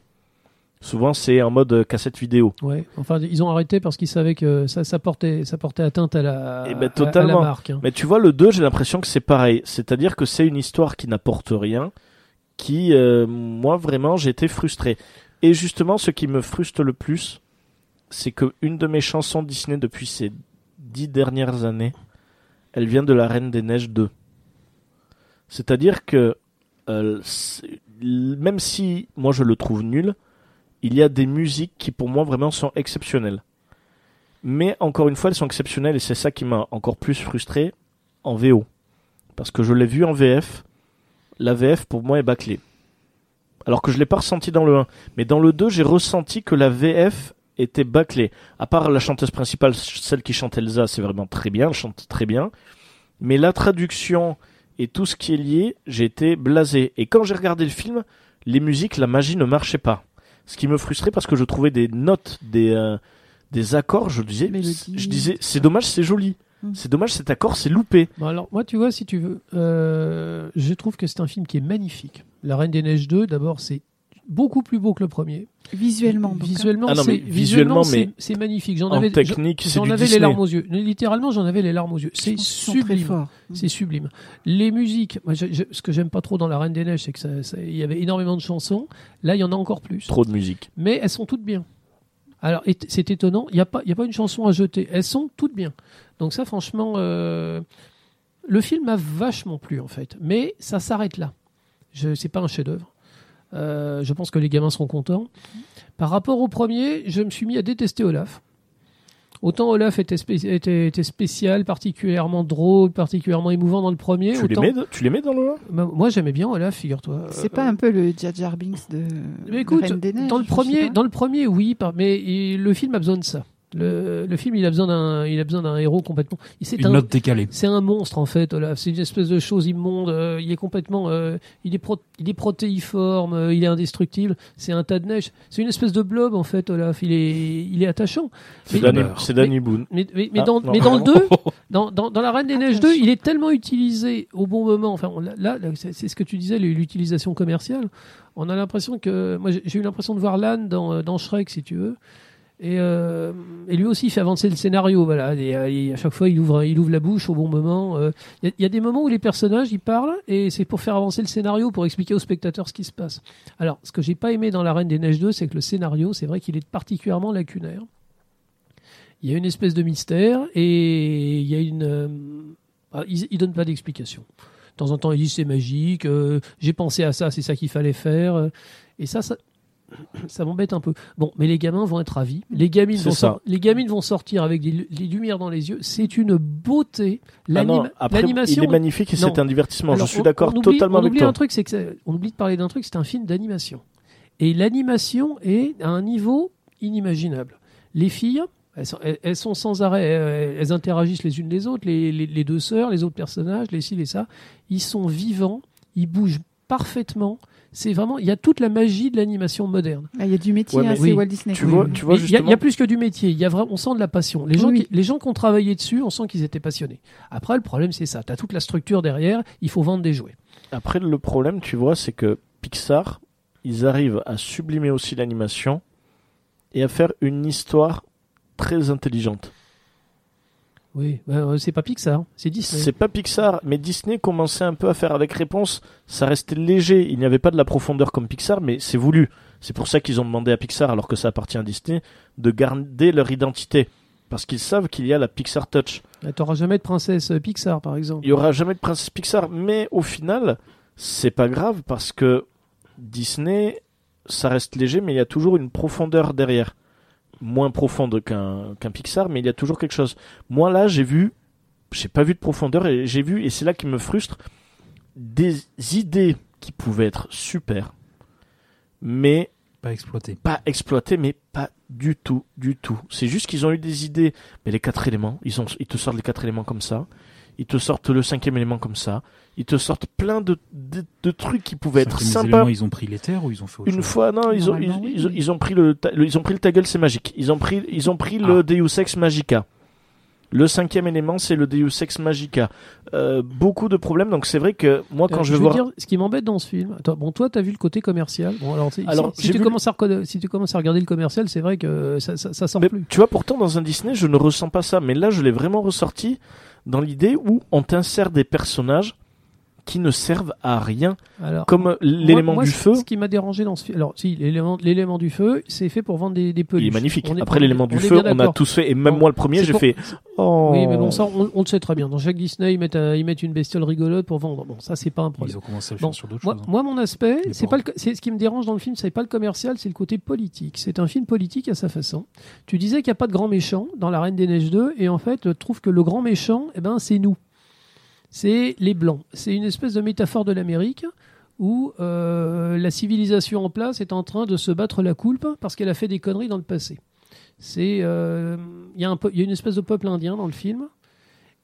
Souvent, c'est en mode euh, cassette vidéo. Ouais. Enfin, ils ont arrêté parce qu'ils savaient que ça, ça portait, ça portait atteinte à la, Eh ben, à- à, totalement. la marque. hein. Mais tu vois, le 2, j'ai l'impression que c'est pareil. C'est-à-dire que c'est une histoire qui n'apporte rien, qui, euh, moi, vraiment, j'ai été frustré. Et justement, ce qui me frustre le plus, c'est que une de mes chansons Disney depuis ces dix dernières années, elle vient de La Reine des Neiges 2. C'est-à-dire que, euh, même si moi je le trouve nul, il y a des musiques qui pour moi vraiment sont exceptionnelles. Mais encore une fois, elles sont exceptionnelles et c'est ça qui m'a encore plus frustré en VO. Parce que je l'ai vu en VF, la VF pour moi est bâclée. Alors que je l'ai pas ressenti dans le 1. Mais dans le 2, j'ai ressenti que la VF était bâclée. À part la chanteuse principale, celle qui chante Elsa, c'est vraiment très bien, elle chante très bien. Mais la traduction et tout ce qui est lié, j'ai été blasé. Et quand j'ai regardé le film, les musiques, la magie ne marchait pas. Ce qui me frustrait parce que je trouvais des notes, des, euh, des accords, je disais, Mélodie, je disais, c'est dommage, c'est joli. Mm. C'est dommage, cet accord, c'est loupé. Bon, alors, moi, tu vois, si tu veux, euh, je trouve que c'est un film qui est magnifique. La Reine des Neiges 2, d'abord, c'est beaucoup plus beau que le premier. Visuellement. Visuellement, Ah non, c'est mais visuellement, c'est- mais c'est magnifique. J'en En avais, technique, c'est j'en du avais les larmes aux yeux. Littéralement, j'en avais les larmes aux yeux. C'est sublime. forts. C'est sublime. Les musiques, moi, je- je- ce que j'aime pas trop dans La Reine des Neiges, c'est que ça- ça- il y avait énormément de chansons. Là, il y en a encore plus. Trop de musique. Mais elles sont toutes bien. Alors, et- c'est étonnant, il n'y a, pas- il y a pas une chanson à jeter. Elles sont toutes bien. Donc ça, franchement, euh, le film m'a vachement plu, en fait. Mais ça s'arrête là. Je C'est pas un chef-d'œuvre. Euh, je pense que les gamins seront contents. Par rapport au premier, je me suis mis à détester Olaf. Autant Olaf était, spé- était, était spécial, particulièrement drôle, particulièrement émouvant dans le premier. Tu les, autant... mets, tu les mets dans le Bah, moi j'aimais bien Olaf, figure-toi. C'est Euh, pas un peu le Jar Jar Binks de, Mais de écoute, Reine des Neiges dans le premier, dans le premier, oui, par- mais il- le film a besoin de ça. Le, le film, il a besoin d'un, il a besoin d'un héros complètement. C'est Une un, note décalée. c'est un monstre en fait, Olaf. C'est une espèce de chose immonde. euh, il est complètement, euh, il est pro- il est protéiforme, euh, il est indestructible. C'est un tas de neige. C'est une espèce de blob en fait, Olaf. Il est, il est attachant. C'est Danny, c'est Danny Boone. Mais, mais, mais Ah, dans, mais dans le 2, (laughs) dans, dans, dans La Reine des Neiges 2, Attention. il est tellement utilisé au bon moment. Enfin, on- là, là, c'est ce que tu disais, l'utilisation commerciale. On a l'impression que. Moi, j'ai j'ai eu l'impression de voir l'âne dans, dans Shrek, si tu veux. Et, euh, et lui aussi, fait avancer le scénario. Voilà. Euh, à chaque fois, il ouvre, il ouvre la bouche au bon moment. Euh, Il y, a- des moments où les personnages, ils parlent, et c'est pour faire avancer le scénario, pour expliquer aux spectateurs ce qui se passe. Alors, ce que j'ai pas aimé dans La Reine des Neiges 2, c'est que le scénario, c'est vrai qu'il est particulièrement lacunaire. Il y a une espèce de mystère et il y a une. euh, ah, pas d'explication. De temps en temps, ils disent c'est magique, j'ai pensé à ça, c'est ça qu'il fallait faire. et ça, ça, ça m'embête un peu. Bon, mais les gamins vont être ravis. Les gamines, vont, ça. les gamines vont sortir avec des, lu- des lumières dans les yeux. C'est une beauté. Ah L'animation. il est magnifique et c'est un divertissement. Alors, je suis d'accord on oublie- totalement avec toi. un truc, c'est que on oublie de parler d'un truc, c'est un film d'animation. Et l'animation est à un niveau inimaginable. Les filles, elles sont, elles- elles sont sans arrêt, elles, elles interagissent les unes les autres, les, les- les deux sœurs, les autres personnages, les ci, les ça. Ils sont vivants, ils bougent parfaitement. C'est vraiment, il y a toute la magie de l'animation moderne. Ah, Il y a du métier, Ouais, hein, Oui. Walt Disney. Tu vois, tu vois Il y, a- y plus que du métier. Il y a vraiment, on sent de la passion. Les gens, Oui, qui, les gens qui ont travaillé dessus, on sent qu'ils étaient passionnés. Après, le problème, c'est ça. Tu as toute la structure derrière. Il faut vendre des jouets. Après, le problème, tu vois, c'est que Pixar, ils arrivent à sublimer aussi l'animation et à faire une histoire très intelligente. Oui, euh, c'est pas Pixar, c'est Disney. C'est pas Pixar, mais Disney commençait un peu à faire avec réponse. Ça restait léger. Il n'y avait pas de la profondeur comme Pixar, mais c'est voulu. C'est pour ça qu'ils ont demandé à Pixar, alors que ça appartient à Disney, de garder leur identité. Parce qu'ils savent qu'il y a la Pixar Touch. T'auras jamais de princesse Pixar, par exemple. Il y aura jamais de princesse Pixar, mais au final, c'est pas grave parce que Disney, ça reste léger, mais il y a toujours une profondeur derrière. Moins profonde qu'un qu'un Pixar, mais il y a toujours quelque chose. Moi là, j'ai vu, j'ai pas vu de profondeur et j'ai vu, et c'est là qui me frustre, des idées qui pouvaient être super, mais Pas exploité. pas exploitées, mais pas du tout, du tout. C'est juste qu'ils ont eu des idées. Mais les quatre éléments, ils, ont, ils te sortent les quatre éléments comme ça. Ils te sortent le cinquième élément comme ça. Ils te sortent plein de, de, de trucs qui pouvaient être Les sympas. ils ont pris l'éther ou ils ont fait autre Une chose fois, non, ils ont, ils, oui, ils ont, mais- ils ont pris le, ta- le- ils ont pris le ta gueule, c'est magique. Ils ont pris, ils ont pris le Ah. Deus Ex Magica. Le cinquième élément, c'est le Deus Ex Magica. Euh, beaucoup de problèmes, donc c'est vrai que moi, quand Euh, je vais veux voir, dire, ce qui m'embête dans ce film, attends, bon, toi, t'as vu le côté commercial. Bon, alors, si, Alors, si- si j'ai tu vu commences à si tu commences à regarder le commercial, c'est vrai que ça, ça, ça Mais plus. tu vois, pourtant, dans un Disney, je ne ressens pas ça. Mais là, je l'ai vraiment ressorti dans l'idée où on t'insère des personnages qui ne servent à rien, Alors, comme l'élément du feu. Ce qui m'a dérangé dans ce film, alors, si, l'élément, l'élément du feu, c'est fait pour vendre des, des peluches. Il est magnifique. On Après l'élément du feu, on a tous fait. Et même Bon, moi, le premier, j'ai pour- fait. Oh. Oui, mais bon, ça, on, on le sait très bien. Dans chaque Disney, ils mettent, un- ils mettent une bestiole rigolote pour vendre. Bon, ça, c'est pas un problème. Ils ont commencé à le Bon, faire sur d'autres Moi, choses. hein. moi, mon aspect, c'est pas c'est ce qui me dérange dans le film, c'est pas le commercial, c'est le côté politique. C'est un film politique à sa façon. Tu disais qu'il n'y a pas de grand méchant dans La Reine des Neiges 2, et en fait, je trouve que le grand méchant, eh ben, c'est nous. C'est les blancs. C'est une espèce de métaphore de l'Amérique où euh, la civilisation en place est en train de se battre la coulpe parce qu'elle a fait des conneries dans le passé. C'est, euh, il y, a une espèce de peuple indien dans le film.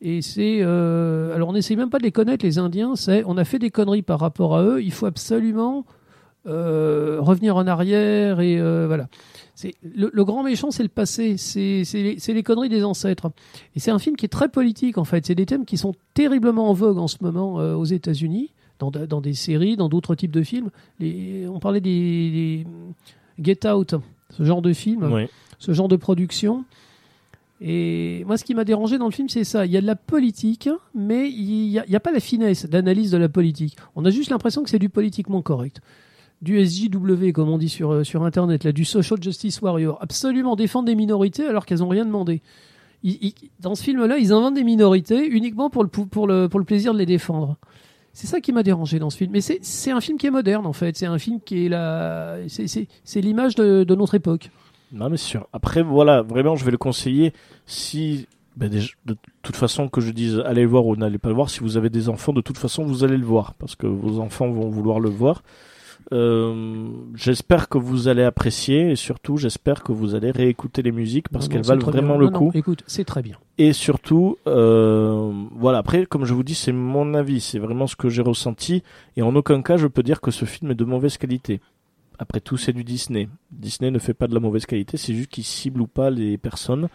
Et c'est. euh, alors, on n'essaie même pas de les connaître, les Indiens. C'est, on a fait des conneries par rapport à eux. Il faut absolument revenir en arrière. Et euh, voilà. C'est, le, le grand méchant, c'est le passé. C'est, les, les conneries des ancêtres. Et c'est un film qui est très politique, en fait. C'est des thèmes qui sont terriblement en vogue en ce moment euh, aux États-Unis, dans, dans des séries, dans d'autres types de films. Les, on parlait des, des Get Out, ce genre de film ce genre de production. Et moi, ce qui m'a dérangé dans le film, c'est ça. Il y a de la politique, mais il n'y a, a pas la finesse d'analyse de la politique. On a juste l'impression que c'est du politiquement correct. Du SJW, comme on dit sur, euh, sur Internet, là, du Social Justice Warrior. Absolument défendre des minorités alors qu'elles n'ont rien demandé. Dans ce film-là, ils inventent des minorités uniquement pour le, pou- pour le, pour le plaisir de les défendre. C'est ça qui m'a dérangé dans ce film. Mais c'est un film qui est moderne, en fait. C'est un film qui est la, c'est- l'image de, notre époque. Non, mais sûr. Après, voilà, vraiment, je vais le conseiller si, ben, de toute façon, que je dise allez le voir ou n'allez pas le voir, si vous avez des enfants, de toute façon, vous allez le voir, parce que vos enfants vont vouloir le voir. Euh, j'espère que vous allez apprécier et surtout j'espère que vous allez réécouter les musiques parce qu'elles valent vraiment bien. le Non, coup non, écoute, c'est très bien. et surtout euh, voilà après comme je vous dis c'est mon avis c'est vraiment ce que j'ai ressenti et en aucun cas je peux dire que ce film est de mauvaise qualité après tout c'est du Disney Disney ne fait pas de la mauvaise qualité c'est juste qu'il cible ou pas les personnes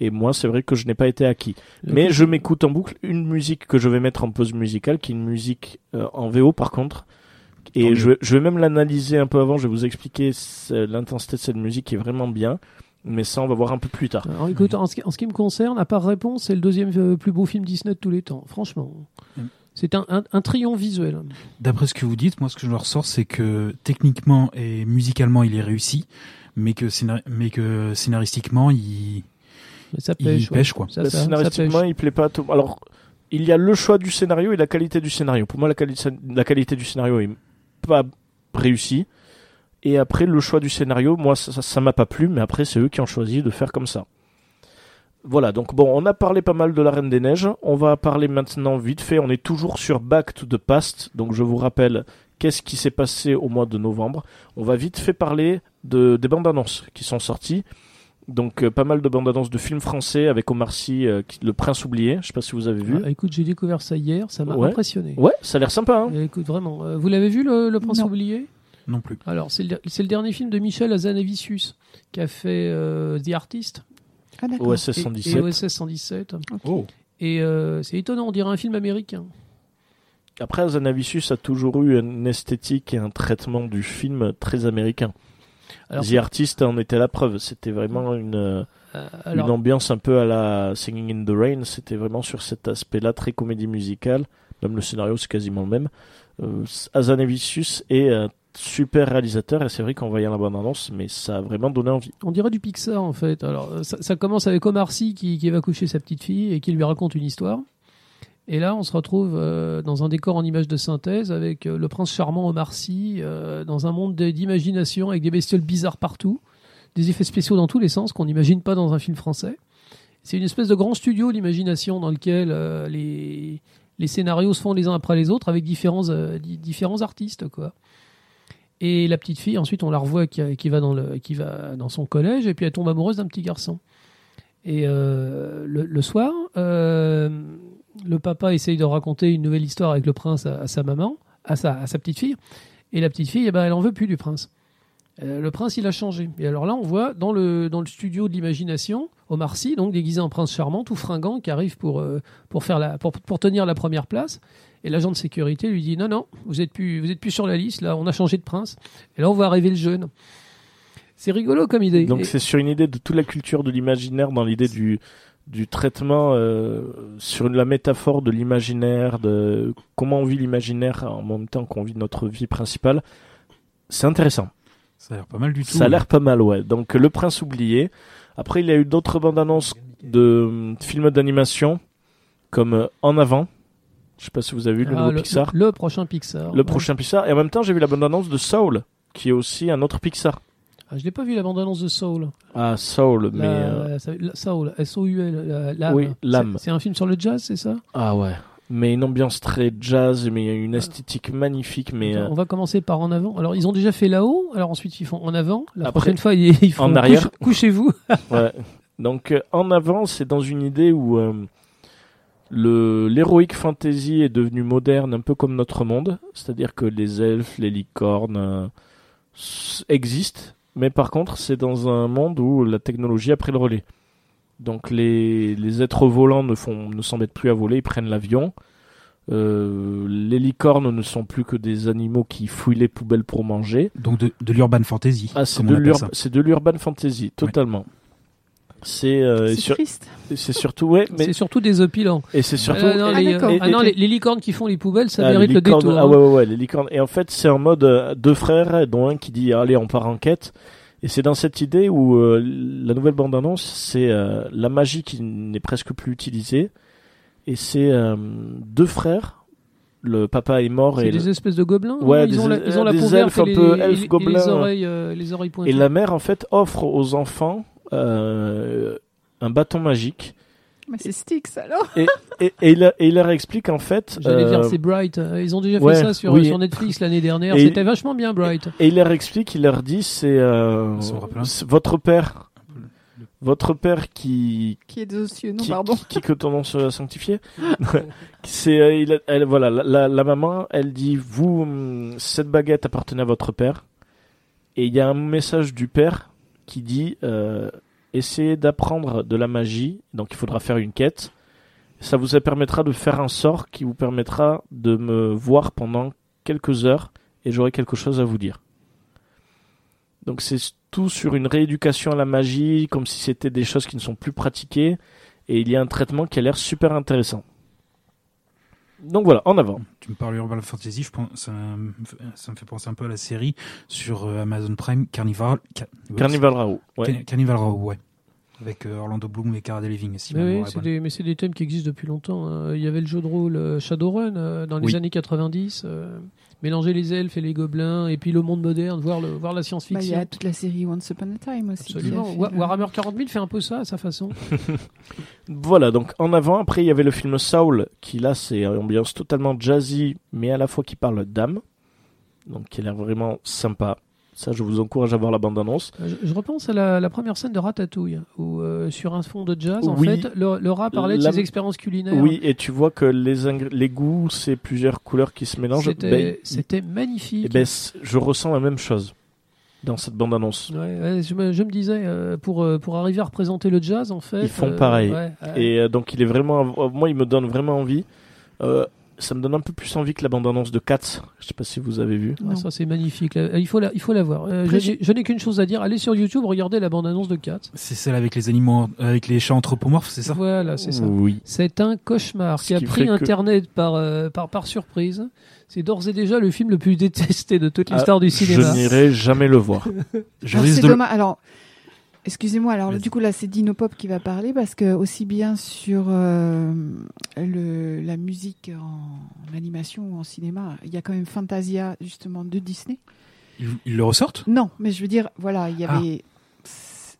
et moi c'est vrai que je n'ai pas été acquis mais je m'écoute en boucle une musique que je vais mettre en pause musicale qui est une musique euh, en VO par contre et je, vais- je vais même l'analyser un peu avant je vais vous expliquer l'intensité de cette musique qui est vraiment bien mais ça on va voir un peu plus tard Alors, écoute, en ce, qui, en ce qui me concerne, à part réponse, c'est le deuxième euh, plus beau film Disney de tous les temps. Franchement, Mm. c'est un, un, un triomphe visuel. D'après ce que vous dites, moi, ce que je ressors, c'est que techniquement et musicalement, il est réussi, mais que, scénar- mais que scénaristiquement, il, Mais ça il pêche. ouais. pêche, quoi. Ça, Bah, ça- ça scénaristiquement, pêche. il plaît pas à tout. Alors, il y a le choix du scénario et la qualité du scénario. Pour moi, la, quali- la qualité du scénario est pas réussie. Et après, le choix du scénario, moi, ça ça m'a pas plu, mais après, c'est eux qui ont choisi de faire comme ça. Voilà, donc bon, on a parlé pas mal de la Reine des Neiges. On va parler maintenant vite fait. On est toujours sur Back to the Past. Donc, je vous rappelle, qu'est-ce qui s'est passé au mois de novembre On va vite fait parler de, des bandes annonces qui sont sorties. Donc euh, pas mal de bandes annonces de films français avec Omar Sy, euh, qui- Le Prince oublié. Je sais pas si vous avez vu. Ah, écoute, j'ai découvert ça hier, ça m'a Ouais. impressionné. Ouais, ça a l'air sympa. Hein Et Écoute, vraiment. euh, vous l'avez vu, le, le Prince Non. oublié? Non plus. Alors, c'est le, c'est le dernier film de Michel Azanavicius qui a fait euh, The Artist Ah, d'accord. OSS et, 117. et OSS 117. Oh. Et euh, c'est étonnant, on dirait un film américain. Après, Azanavicius a toujours eu une esthétique et un traitement du film très américain. Alors, The Artist en était la preuve. C'était vraiment une, euh, euh, alors, une ambiance un peu à la Singing in the Rain. C'était vraiment sur cet aspect-là, très comédie musicale. Même le scénario, c'est quasiment le même. Euh, Azanavicius est un super réalisateur et c'est vrai qu'en voyant la bande-annonce, mais ça a vraiment donné envie. on dirait du Pixar en fait. Alors, euh, ça, ça commence avec Omar Sy qui, qui va coucher sa petite fille et qui lui raconte une histoire. Et là, on se retrouve euh, dans un décor en image de synthèse avec euh, le prince charmant Omar Sy euh, dans un monde de- d'imagination avec des bestioles bizarres partout, des effets spéciaux dans tous les sens qu'on n'imagine pas dans un film français. C'est une espèce de grand studio d'imagination dans lequel les, les scénarios se font les uns après les autres avec différents, di- différents artistes, quoi. Et la petite fille, ensuite, on la revoit qui, qui va dans le, qui va dans son collège, et puis elle tombe amoureuse d'un petit garçon. Et le, soir, le papa essaye de raconter une nouvelle histoire avec le prince à, à sa maman, à sa, à sa petite fille, et la petite fille, eh ben, elle en veut plus du prince. Euh, le prince, il a changé. Et alors là, on voit dans le, dans le studio de l'imagination, Omar Sy, donc déguisé en prince charmant, tout fringant, qui arrive pour, euh, pour, faire la, pour, pour tenir la première place. Et l'agent de sécurité lui dit non, non, vous êtes plus, vous êtes plus sur la liste, là, on a changé de prince. Et là, on voit arriver le jeune. C'est rigolo comme idée. Donc Et- c'est sur une idée de toute la culture de l'imaginaire, dans l'idée du, du traitement euh, sur la métaphore de l'imaginaire, de comment on vit l'imaginaire en même temps qu'on vit notre vie principale. C'est intéressant. Ça a l'air pas mal du tout. Ça a l'air pas mal, ouais. Donc Le Prince oublié. Après, il y a eu d'autres bandes annonces de films d'animation comme En avant. Je sais pas si vous avez vu le Ah, nouveau le, Pixar. le prochain Pixar. Le ouais. prochain Pixar. Et en même temps, j'ai vu la bande annonce de Soul, qui est aussi un autre Pixar. Ah, je n'ai pas vu la bande-annonce de Soul. Ah, Soul, mais. La- euh, Soul, S-O-U-L, la- l'âme. Oui, l'âme. C'est un film sur le jazz, c'est ça? Ah ouais. Mais une ambiance très jazz, mais une esthétique magnifique, mais euh, On va commencer par en avant. Alors, ils ont déjà fait là-haut, alors ensuite ils font en avant. La Après, prochaine fois, ils, ils font en arrière. couche- couchez-vous. (laughs) ouais. Donc euh, en avant, c'est dans une idée où euh, le l'héroïque fantasy est devenu moderne, un peu comme notre monde, c'est-à-dire que les elfes, les licornes euh, existent, mais par contre, c'est dans un monde où la technologie a pris le relais. Donc les, les êtres volants ne font ne s'embêtent plus à voler, ils prennent l'avion. Euh, les licornes ne sont plus que des animaux qui fouillent les poubelles pour manger. Donc de, de l'urban fantasy. Ah, de, c'est de l'urban fantasy, totalement. C'est euh, sur- triste. c'est surtout ouais, mais C'est surtout des opilants. et c'est surtout Ah, non, Ah, les, ah, non, et- les, les licornes qui font les poubelles, ça Ah, mérite le détour. Ah hein. ouais, ouais, ouais, les licornes. Et en fait, c'est en mode euh, deux frères, dont un qui dit allez, on part en quête. Et c'est dans cette idée où euh, la nouvelle bande-annonce, c'est euh, la magie qui n'est presque plus utilisée. Et c'est euh, deux frères. le papa est mort C'est et, des espèces de gobelins. Ouais, des- ils ont la, ils ont la des peau elfes verte et un peu et- elfes et les gobelins. oreilles, euh, les oreilles pointues. et la mère en fait offre aux enfants euh, un bâton magique Mais c'est Styx alors. et, et, et il, et il leur explique en fait J'allais euh, dire c'est Bright. Euh, Ils ont déjà ouais, fait ça sur, oui. sur Netflix l'année dernière. C'était vachement bien Bright. et il leur explique il leur dit c'est euh, votre père votre père qui Qui est aux cieux, non, qui, pardon. qui, qui que ton nom soit sanctifié c'est euh, elle, voilà la, la, la maman elle dit vous hum, cette baguette appartenait à votre père et il y a un message du père qui dit euh, essayez d'apprendre de la magie donc il faudra faire une quête ça vous permettra de faire un sort qui vous permettra de me voir pendant quelques heures et j'aurai quelque chose à vous dire donc c'est tout sur une rééducation à la magie, comme si c'était des choses qui ne sont plus pratiquées, et il y a un traitement qui a l'air super intéressant. Donc voilà, en avant. Tu me parles Urban Fantasy, je pense, ça, me fait- ça me fait penser un peu à la série sur euh, Amazon Prime, Carnival. Ca- Carnival Raoult. Ouais. Carnival Row, ouais. Avec euh, Orlando Bloom et Cara Delevingne. Si ma Mais, oui, c'est des, mais c'est des thèmes qui existent depuis longtemps. hein. Il y avait le jeu de rôle euh, Shadowrun euh, dans les Oui. années 90. Mélanger les elfes et les gobelins, et puis le monde moderne, voir, le, voir la Bah, Il science-fiction. y a toute la série Once Upon a Time aussi. Absolument. fait Warhammer 40 000 fait un peu ça à sa façon. (laughs) Voilà, donc en avant, après il y avait le film Saul, qui là c'est une ambiance totalement jazzy, mais à la fois qui parle d'âme. Donc qui a l'air vraiment sympa. Ça, je vous encourage à voir la bande-annonce. Euh, Je, je repense à la, la première scène de Ratatouille, où euh, sur un fond de jazz, en Oui. fait, le, le rat parlait de ses expériences culinaires. Oui, et tu vois que les, les goûts, c'est plusieurs couleurs qui se mélangent. C'était Ben, c'était eh magnifique. ben, je ressens la même chose dans cette bande-annonce. Ouais, je, me, je me disais, euh, pour, pour arriver à représenter le jazz, en fait. Ils font euh, pareil. ouais, ouais. Et donc il est vraiment, moi il me donne vraiment envie. Euh, ça me donne un peu plus envie que la bande-annonce de Cats. Je sais pas si vous avez vu. Ouais, Non. ça c'est magnifique. Là, Il faut la, il faut la voir. Euh, je n'ai- je n'ai qu'une chose à dire. Allez sur YouTube, regardez la bande-annonce de Cat. C'est celle avec les animaux, euh, avec les chats anthropomorphes, c'est ça? Voilà, c'est ça. Oui. C'est un cauchemar Ce qui a qui pris que- Internet par, euh, par, par surprise. C'est d'ores et déjà le film le plus détesté de toute Ah, l'histoire du cinéma. Je n'irai jamais le voir. Je Alors, risque de le- dommage. Alors, excusez-moi. Alors, du coup, là, c'est Dinopop qui va parler parce que aussi bien sur euh, le, la musique en animation ou en cinéma, il y a quand même Fantasia justement de Disney. Ils, ils le ressortent? Non, mais je veux dire, voilà, il y Ah. avait,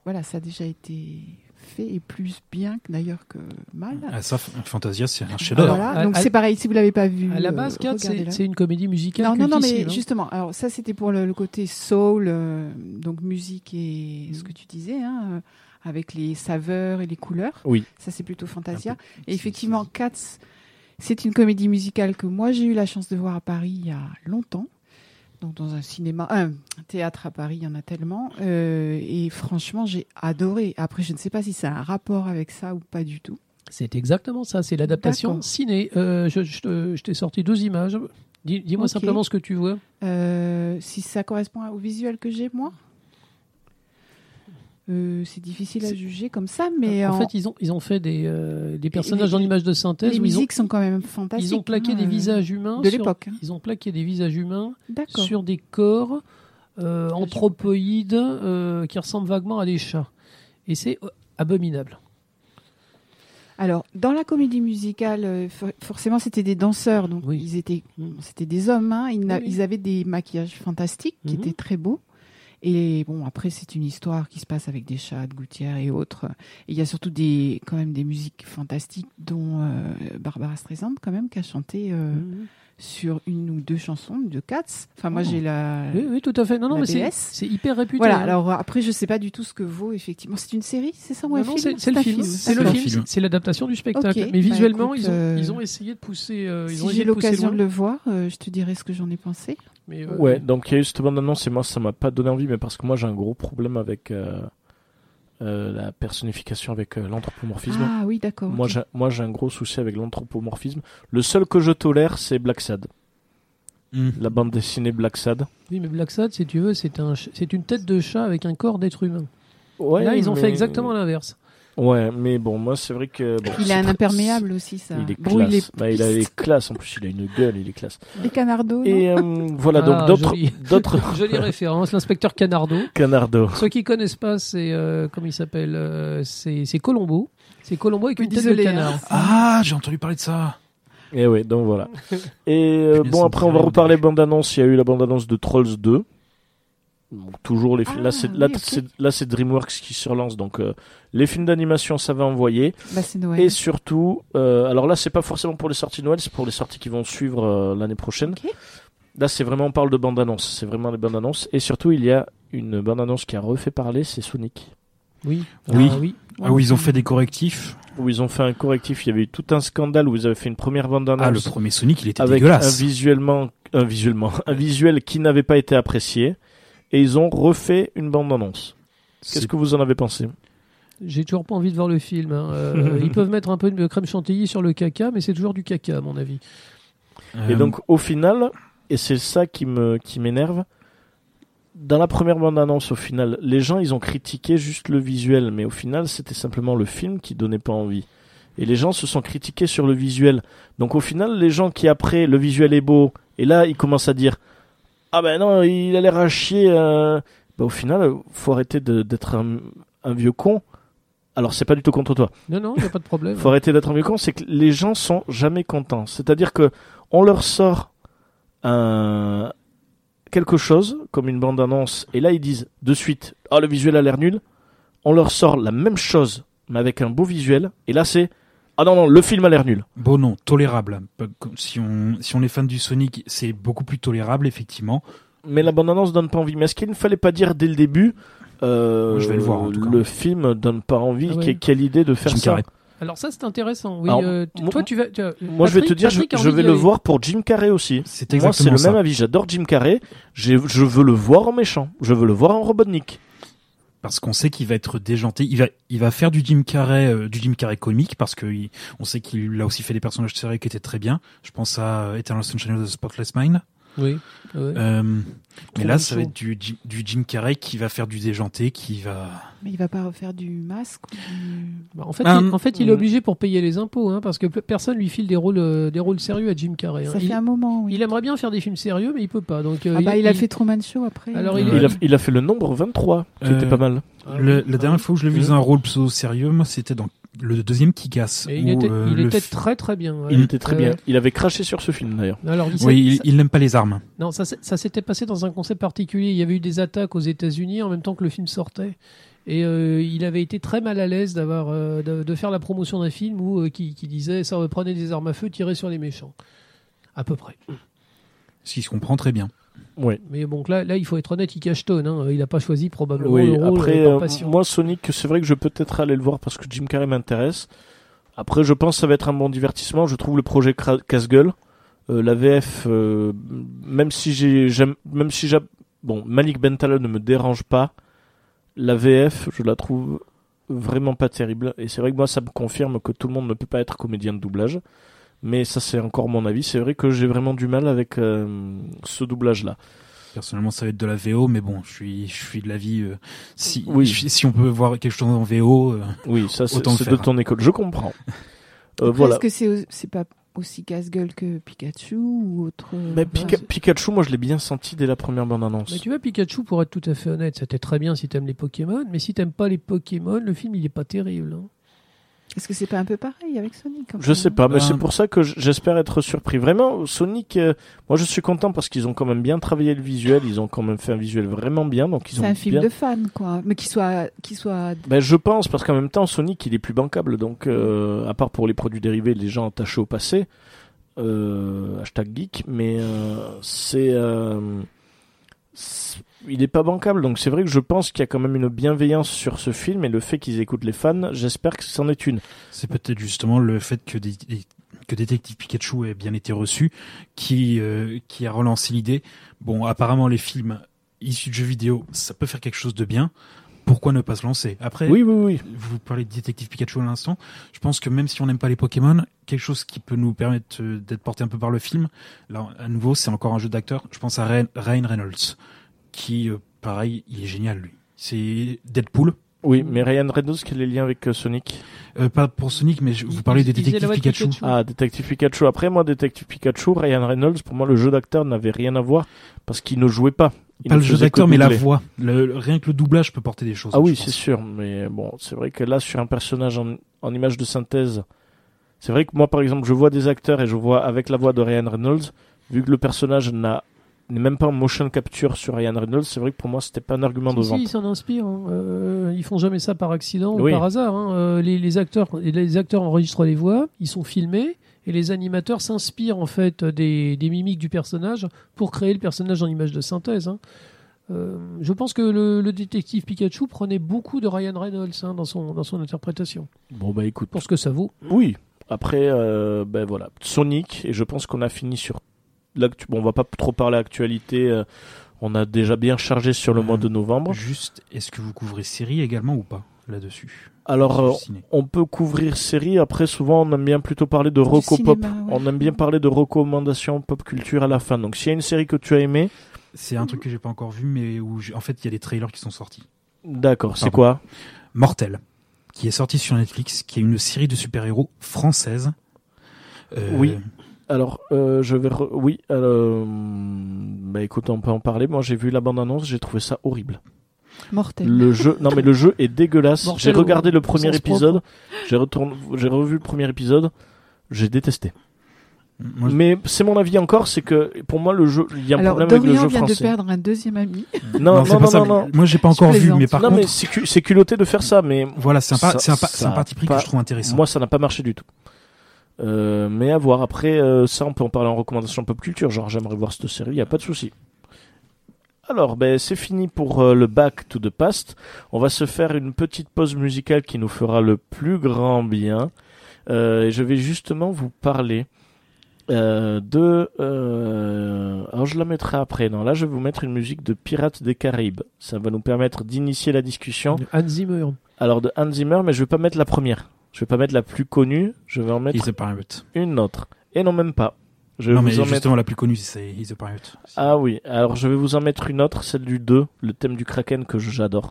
voilà, ça a déjà été fait et plus bien que d'ailleurs que mal. ah, Ça, Fantasia, c'est un chef-d'œuvre. Voilà, à- donc c'est pareil. Si vous l'avez pas vu, À la euh, base, Cat, c'est une comédie musicale. Non, non, non, mais justement, alors ça c'était pour le, le côté soul, euh, donc musique et ce que tu disais, hein, euh, avec les saveurs et les couleurs. Oui. Ça c'est plutôt Fantasia. Et effectivement, Cats, c'est une comédie musicale que moi j'ai eu la chance de voir à Paris il y a longtemps. Donc dans un cinéma, un théâtre à Paris, il y en a tellement. Euh, et franchement, j'ai adoré. Après, je ne sais pas si ça a un rapport avec ça ou pas du tout. C'est exactement ça. C'est l'adaptation ciné. Euh, je je te- je t'ai sorti deux images. Dis- Dis-moi simplement ce que tu vois. Euh, si ça correspond au visuel que j'ai, moi? Euh, c'est difficile à juger comme ça, mais en en, fait, ils ont, ils ont fait des, euh, des personnages les- en images de synthèse les où ils ont, musiques sont quand même fantastiques. ils ont plaqué hein, des euh, visages humains. de l'époque. hein. Ils ont plaqué des visages humains sur des corps euh, anthropoïdes euh, qui ressemblent vaguement à des chats. Et c'est euh, abominable. Alors, dans la comédie musicale, euh, for- forcément, c'était des danseurs, donc Oui. ils étaient, c'était des hommes. hein, Oui, ils avaient des maquillages fantastiques qui Mhm. étaient très beaux. Et bon, après, c'est une histoire qui se passe avec des chats de gouttière et autres. Et il y a surtout des, quand même des musiques fantastiques, dont euh, Barbara Streisand, quand même, qui a chanté euh, Mhm. sur une ou deux chansons de Cats. Enfin, moi, Oh. j'ai la. Oui, oui, tout à fait. Non, non, mais c'est, hyper réputé. Voilà, hein. alors après, je sais pas du tout ce que vaut, effectivement. C'est une série, c'est ça ou un Non, film c'est, le film. C'est le film. c'est- l'adaptation du spectacle. Mais bah, visuellement, écoute, ils, ont, euh, ils ont essayé de pousser. euh, ils Si j'ai l'occasion de le voir, euh, je te dirai ce que j'en ai pensé. Mais, euh, Ouais, donc il y a eu cette bande-annonce et moi ça m'a pas donné envie, mais parce que moi j'ai un gros problème avec euh, euh, la personnification avec euh, l'anthropomorphisme. Ah oui, d'accord. Moi ok. j'ai moi j'ai un gros souci avec l'anthropomorphisme. Le seul que je tolère c'est Black Sad, Hmm. la bande dessinée Black Sad. Oui, mais Black Sad, si tu veux, c'est, un, une tête de chat avec un corps d'être humain. Ouais, Là, ils ont mais- fait exactement l'inverse. Ouais, mais bon, moi c'est vrai que. bon, Il a un imperméable aussi, ça. Il est Bon, classe. il est Bah, il a les classes en plus, il a une gueule, il est classe. Et Canardo, non Et euh, voilà, donc Ah, d'autres joli. (laughs) d'autres Jolie référence, l'inspecteur Canardo. canardos. Ceux qui connaissent pas, c'est euh, comment il s'appelle euh, C'est c'est Colombo. C'est Colombo avec une tête de hein. canard. Ah, j'ai entendu parler de ça. Et oui, donc voilà. (laughs) Et euh, bon, après, on va reparler bande-annonce. Il y a eu la bande-annonce de Trolls 2. Donc, toujours les films. là, Ah, c'est là, oui, c'est- là, c'est DreamWorks qui se relance. Donc, euh, les films d'animation, ça va envoyer. Bah. Et surtout, euh, alors là, c'est pas forcément pour les sorties de Noël, c'est pour les sorties qui vont suivre euh, l'année prochaine. Là, c'est vraiment, on parle de bande-annonce. C'est vraiment les bandes-annonces. Et surtout, il y a une bande-annonce qui a refait parler, c'est Sonic. Oui. Oui. Ah, oui. Ah où ils ont fait des correctifs. Où ils ont fait un correctif. Il y avait eu tout un scandale où ils avaient fait une première bande-annonce. Ah, le premier Sonic, il était avec un dégueulasse. visuellement, un visuellement, (laughs) un visuel qui n'avait pas été apprécié, et ils ont refait une bande-annonce. Qu'est-ce que vous en avez pensé J'ai toujours pas envie de voir le film. hein. Euh, (laughs) ils peuvent mettre un peu de crème chantilly sur le caca, mais c'est toujours du caca, à mon avis. Et Euh, donc, au final, et c'est ça qui me, qui m'énerve, dans la première bande-annonce, au final, les gens, ils ont critiqué juste le visuel, mais au final, c'était simplement le film qui donnait pas envie. Et les gens se sont critiqués sur le visuel. Donc, au final, les gens qui, après, le visuel est beau, et là, ils commencent à dire, ah ben non, il a l'air à chier, euh... bah, au final, faut arrêter d'être un, un vieux con. Alors, c'est pas du tout contre toi. Non, non, n'y a pas de problème. (laughs) Faut arrêter d'être un vieux con, c'est que les gens sont jamais contents. C'est-à-dire que on leur sort un quelque chose comme une bande annonce et là ils disent de suite "Ah le visuel a l'air nul." On leur sort la même chose mais avec un beau visuel et là c'est "Ah non non, le film a l'air nul." Bon, non, tolérable. Si on, si on est fan du Sonic, c'est beaucoup plus tolérable, effectivement. Mais la bande annonce donne pas envie. Mais est-ce qu'il ne fallait pas dire dès le début euh, Moi, je vais le voir, en tout cas. le film donne pas envie. Ah ouais. Que- Quelle idée de faire Jim ça Carrey. Alors ça, c'est intéressant. Oui, Alors, euh, moi- toi, tu vas. tu vas- Moi, je vais te dire, je, Patrick a je envie vais d'y le aller. voir pour Jim Carrey aussi. C'est Moi, c'est exactement le ça. même avis. J'adore Jim Carrey. J'ai- Je veux le voir en méchant. Je veux le voir en Robotnik. Parce qu'on sait qu'il va être déjanté. Il va, il va faire du Jim Carrey, euh, du Jim Carrey comique, parce que on sait qu'il a aussi fait des personnages sérieux qui étaient très bien. Je pense à euh, Eternal Sunshine of the Spotless Mind. Oui. ouais. Euh, mais là, ça va être du, Jim- du Jim Carrey qui va faire du déjanté, qui va. Mais il va pas refaire du masque ou du... Bah, en, fait, Ah, il, en fait, il est mm. obligé pour payer les impôts, hein, parce que pe- personne lui file des rôles, euh, des rôles sérieux à Jim Carrey. hein. Ça Il, fait un moment, oui. il aimerait bien faire des films sérieux, mais il peut pas. Donc, euh, Ah bah, il, a fait Truman Show après. Alors, il a, il a fait le nombre 23, qui Euh, était pas mal. Le- la dernière fois où je l'ai vu dans un rôle pseudo sérieux, moi, c'était dans le deuxième qui casse. Il était, euh, il très très bien. ouais. Il était très Euh, bien. Il avait craché sur ce film d'ailleurs. Alors, il s'est- Oui, il, ça- il n'aime pas les armes. Non, ça, s'était passé dans un concept particulier. Il y avait eu des attaques aux États-Unis en même temps que le film sortait. Et euh, il avait été très mal à l'aise d'avoir euh, de, de faire la promotion d'un film où euh, qui, qui disait ça prenez des armes à feu, tirez sur les méchants. À peu près. Ce qui se comprend très bien. Oui. Mais bon, là, là, il faut être honnête, il cache tonne. Hein. Il n'a pas choisi probablement Oui, le rôle après, euh, moi, Sonic, c'est vrai que je peux peut-être aller le voir parce que Jim Carrey m'intéresse. Après, je pense que ça va être un bon divertissement. Je trouve le projet casse-gueule. Euh, la VF, euh, même si j'ai, j'aime, même si j'ai, bon, Malik Bentala ne me dérange pas. La VF, je la trouve vraiment pas terrible. Et c'est vrai que moi, ça me confirme que tout le monde ne peut pas être comédien de doublage. Mais ça, c'est encore mon avis. C'est vrai que j'ai vraiment du mal avec euh, ce doublage-là. Personnellement, ça va être de la VO, mais bon, je suis, je suis de l'avis. euh, si, Oui. je- si on peut voir quelque chose en VO, euh, Oui, ça, c'est de ton école. Je comprends. (laughs) Euh, Après, voilà. Est-ce que c'est c'est pas aussi casse-gueule que Pikachu ou autre Mais enfin, Pika- Pikachu, moi je l'ai bien senti dès la première Mais bande-annonce. tu vois, Pikachu, pour être tout à fait honnête, c'était très bien si t'aimes les Pokémon, mais si t'aimes pas les Pokémon, le film il est pas terrible. hein. Est-ce que c'est pas un peu pareil avec Sonic Je sais pas, mais Ben- c'est pour ça que j'espère être surpris. Vraiment, Sonic, euh, moi je suis content parce qu'ils ont quand même bien travaillé le visuel, ils ont quand même fait un visuel vraiment bien, donc ils ont C'est un film bien- de fans, quoi. Mais qui soit, qui soit. Ben, je pense, parce qu'en même temps, Sonic, il est plus bancable. Donc, euh, à part pour les produits dérivés, les gens attachés au passé, euh, hashtag geek, mais euh, c'est, euh, c'est- il est pas bancable. Donc, c'est vrai que je pense qu'il y a quand même une bienveillance sur ce film et le fait qu'ils écoutent les fans, j'espère que c'en est une. c'est peut-être justement le fait que, des- des- que Détective Pikachu ait bien été reçu qui, euh, qui a relancé l'idée. Bon, apparemment, les films issus de jeux vidéo, ça peut faire quelque chose de bien. Pourquoi ne pas se lancer? Après, Oui, oui, oui. vous parlez de Détective Pikachu à l'instant. Je pense que même si on n'aime pas les Pokémon, quelque chose qui peut nous permettre euh, d'être porté un peu par le film, là, à nouveau, c'est encore un jeu d'acteur. Je pense à Ryan Reynolds, qui, euh, pareil, il est génial, lui. C'est Deadpool. Oui, mais Ryan Reynolds, quel est le lien avec euh, Sonic? Euh, pas pour Sonic, mais je- vous parlez il- de il faisait la Détective Pikachu. Pikachu. Ah, Détective Pikachu. Après, moi, Détective Pikachu, Ryan Reynolds, pour moi, le jeu d'acteur n'avait rien à voir parce qu'il ne jouait pas. Il Pas le jeu d'acteur, mais la voix. Le, le- rien que le doublage peut porter des choses. Ah oui, c'est sûr. Mais bon, c'est vrai que là, sur un personnage en, en image de synthèse, C'est vrai que moi, par exemple, je vois des acteurs et je vois avec la voix de Ryan Reynolds, vu que le personnage n'a n'est même pas en motion capture sur Ryan Reynolds, c'est vrai que pour moi, c'était pas un argument de Si, si, vente. ils s'en inspirent. hein. Euh, ils font jamais ça par accident Oui. ou par hasard. hein. Euh, les, les acteurs, les acteurs enregistrent les voix, ils sont filmés et les animateurs s'inspirent en fait des, des mimiques du personnage pour créer le personnage en image de synthèse. hein. Euh, je pense que le, le détective Pikachu prenait beaucoup de Ryan Reynolds hein, dans son dans son interprétation. Bon, bah écoute. Pour ce que ça vaut. Oui. Après, euh, ben voilà. Sonic, et je pense qu'on a fini sur. Bon, on va pas trop parler actualité. euh, on a déjà bien chargé sur le mois de novembre. Juste, est-ce que vous couvrez série également ou pas là-dessus? Alors, euh, on peut couvrir série. Après, souvent, on aime bien plutôt parler de reco pop. cinéma, ouais. On aime bien parler de recommandations pop culture à la fin. Donc, s'il y a une série que tu as aimée, C'est un truc que j'ai pas encore vu, mais où j'ai- en fait il y a des trailers qui sont sortis. d'accord. C'est quoi? Mortel, qui est sorti sur Netflix, qui est une série de super-héros française. Euh, Oui. Alors, euh, je vais. re- Oui. euh, Bah, écoute, on peut en parler. Moi, j'ai vu la bande-annonce. J'ai trouvé ça horrible. Mortel. Le jeu, non mais le jeu est dégueulasse. J'ai regardé le premier épisode, j'ai retourné, j'ai revu le premier épisode, j'ai détesté. Moi, je- Mais c'est mon avis encore, c'est que pour moi le jeu, il y a un Alors, problème avec le Dorian jeu vient de français. perdre un deuxième ami. Non, non, non, non. Moi j'ai pas encore vu, mais par non, mais contre, c'est cu- c'est culotté de faire ça, mais voilà, c'est un, pa- parti pris pas- que je trouve intéressant. moi ça n'a pas marché du tout. Euh, mais à voir. Après, euh, ça on peut en parler en recommandation pop culture. Genre j'aimerais voir cette série, il a pas de souci. Alors, ben, c'est fini pour euh, le Back to the Past. On va se faire une petite pause musicale qui nous fera le plus grand bien. Et je vais justement vous parler de... alors, je la mettrai après. Non, là, je vais vous mettre une musique de Pirates des Caraïbes. Ça va nous permettre d'initier la discussion. Hans Zimmer. Alors, de Hans Zimmer, mais je vais pas mettre la première. Je vais pas mettre la plus connue. Je vais en mettre He's a Pirate. une autre. Et non, même pas. Je vais Non, mais mettre... justement, la plus connue, c'est He's a Pirate. Ah oui, alors je vais vous en mettre une autre, celle du 2, le thème du Kraken que j'adore.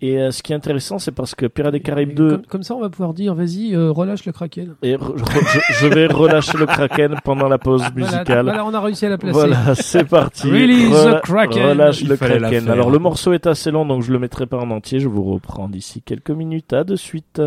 Et euh, ce qui est intéressant, c'est parce que Pirates des Caraïbes Et 2, Comme, comme ça, on va pouvoir dire, vas-y, euh, relâche le Kraken. et re- je, je vais relâcher le Kraken pendant la pause musicale. voilà, on a réussi à la placer. Voilà, c'est parti. Release the Rela- Kraken. Relâche Il le Kraken. Alors le morceau est assez long, donc je le mettrai pas en entier. Je vous reprends d'ici quelques minutes. À de suite.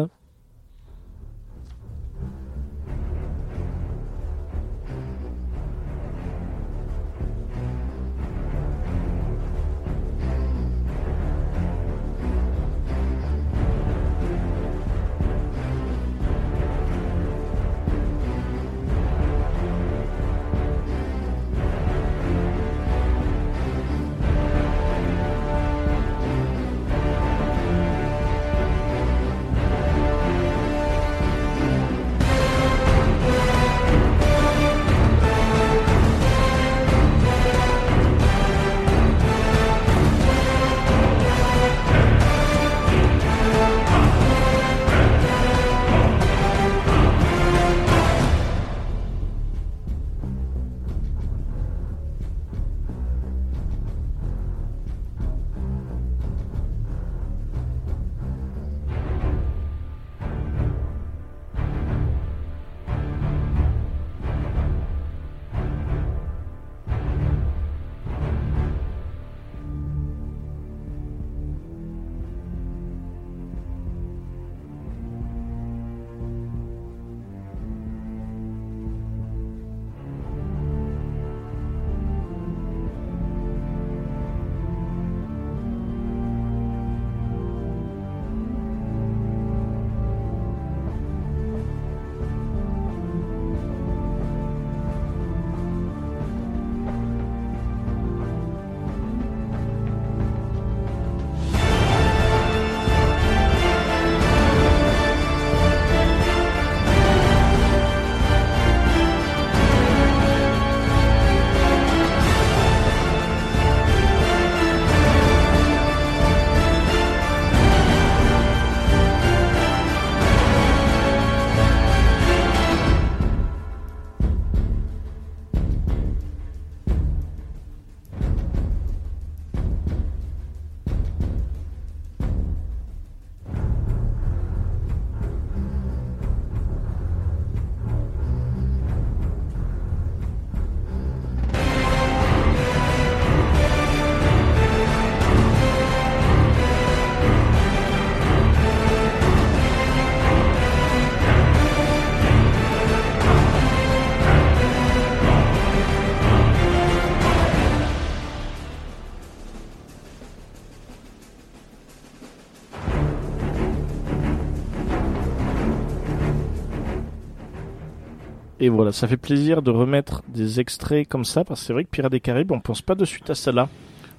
Et voilà, ça fait plaisir de remettre des extraits comme ça, parce que c'est vrai que Pirates des Caraïbes, on pense pas de suite à celle-là.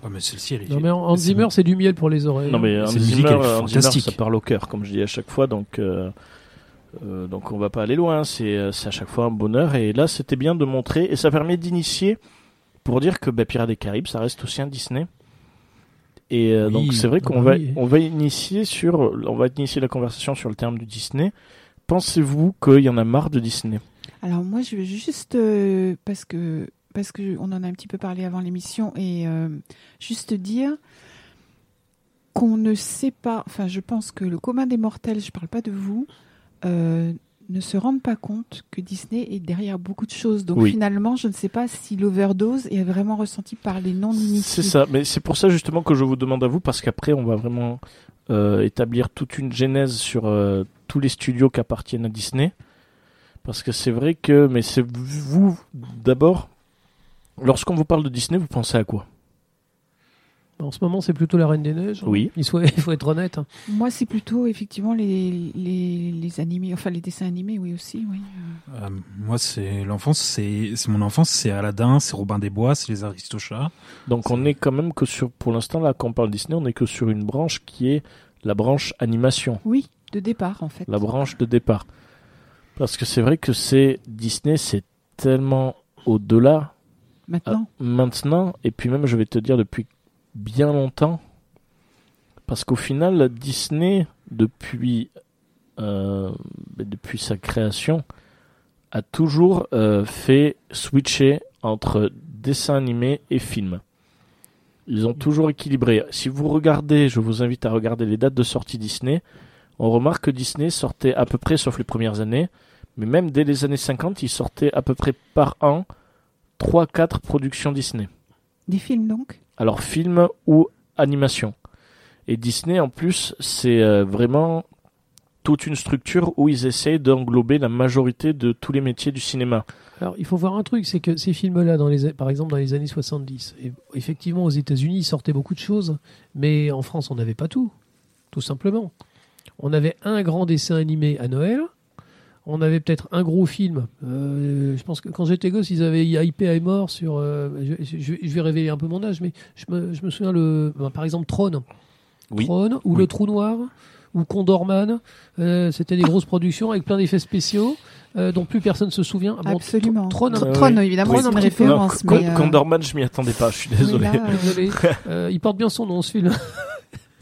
Oh, mais celle-ci, elle est. Non mais Hans c'est Zimmer, c'est du miel pour les oreilles. Non mais Hans Zimmer, Hans Zimmer, ça parle au cœur, comme je dis à chaque fois, donc euh, euh, donc on va pas aller loin. C'est euh, c'est à chaque fois un bonheur. Et là, c'était bien de montrer, et ça permet d'initier pour dire que bah, Pirates des Caraïbes, ça reste aussi un Disney. Et euh, Oui. donc c'est vrai Ah qu'on bah va oui. on va initier sur on va initier la conversation sur le terme du Disney. Pensez-vous qu'il y en a marre de Disney? Alors moi, je veux juste euh, parce que parce que on en a un petit peu parlé avant l'émission et euh, juste dire qu'on ne sait pas. Enfin, je pense que le commun des mortels, je parle pas de vous, euh, ne se rendent pas compte que Disney est derrière beaucoup de choses. Donc Oui. finalement, je ne sais pas si l'overdose est vraiment ressentie par les non initiés. C'est ça, mais c'est pour ça justement que je vous demande à vous, parce qu'après on va vraiment euh, établir toute une genèse sur euh, tous les studios qui appartiennent à Disney. Parce que c'est vrai que, mais c'est vous d'abord, lorsqu'on vous parle de Disney, vous pensez à quoi? En ce moment, c'est plutôt la Reine des Neiges. Oui. Il faut, il faut être honnête. hein. Moi, c'est plutôt effectivement les, les, les animés, enfin les dessins animés, oui aussi, oui. Euh, moi, c'est l'enfance, c'est c'est mon enfance, c'est Aladdin, c'est Robin des Bois, c'est les Aristochats. Donc on est quand même que sur, pour l'instant là, quand on parle Disney, on est que sur une branche qui est la branche animation. Oui, de départ en fait. la branche de départ. Parce que c'est vrai que c'est Disney, c'est tellement au-delà Maintenant, euh, maintenant, et puis même je vais te dire depuis bien longtemps, parce qu'au final Disney depuis euh, depuis sa création a toujours euh, fait switcher entre dessin animé et film. Ils ont toujours équilibré. Si vous regardez, je vous invite à regarder les dates de sortie Disney. On remarque que Disney sortait à peu près, sauf les premières années, mais même dès les années 50, il sortait à peu près par an 3-4 productions Disney. des films donc? Alors film ou animation. Et Disney en plus, c'est euh, vraiment toute une structure où ils essayent d'englober la majorité de tous les métiers du cinéma. Alors, il faut voir un truc, c'est que ces films-là, dans les, par exemple dans les années 70, et effectivement aux États-Unis, ils sortaient beaucoup de choses, mais en France, on n'avait pas tout, tout simplement. On avait un grand dessin animé à Noël, on avait peut-être un gros film. Euh, je pense que quand j'étais gosse, ils avaient IP est mort sur. euh, je, je- je vais révéler un peu mon âge, mais je me, je me souviens le, ben, par exemple Tron, Oui. Tron ou Oui. Le Trou Noir ou Condorman. Euh, C'était des grosses productions avec plein d'effets spéciaux euh, dont plus personne se souvient. Ah bon, Absolument. Tron, Ah Tron, oui. évidemment, Oui. Non, référence. Con- mais, euh, Condorman, je m'y attendais pas, je suis désolé. mais là, euh, Désolé. (laughs) Euh, il porte bien son nom, ce film.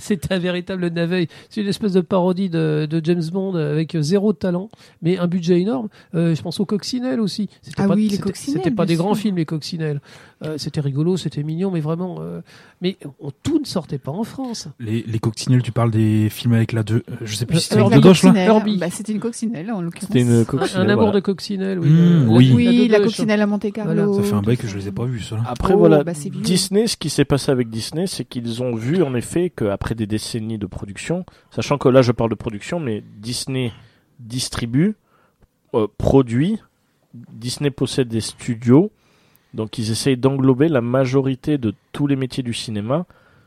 (laughs) C'est un véritable navet. C'est une espèce de parodie de, de James Bond avec zéro talent, mais un budget énorme. Euh, je pense aux Coccinelles aussi. C'était Ah pas, oui, les Coccinelles, C'était pas des grands films, les Coccinelles. Euh, c'était rigolo, c'était mignon, mais vraiment. euh, mais on- tout ne sortait pas en France. Les, les coccinelles, tu parles des films avec la deux, euh, je sais plus si c'était avec Dodoche là. bah, c'était une coccinelle en l'occurrence. C'était une Un, coccinelle. un amour voilà. de Coccinelle, oui. Mmh, oui. Oui, la Dodoche. coccinelle à Monte Carlo. Voilà. Ça fait un bail que ça. je les ai pas vus, ceux-là. Après Oh, voilà, bah. Disney, ce qui s'est passé avec Disney, c'est qu'ils ont vu en effet qu'après des décennies de production, sachant que là je parle de production, mais Disney distribue, euh, produit, Disney possède des studios, donc ils essayent d'englober la majorité de tous les métiers du cinéma.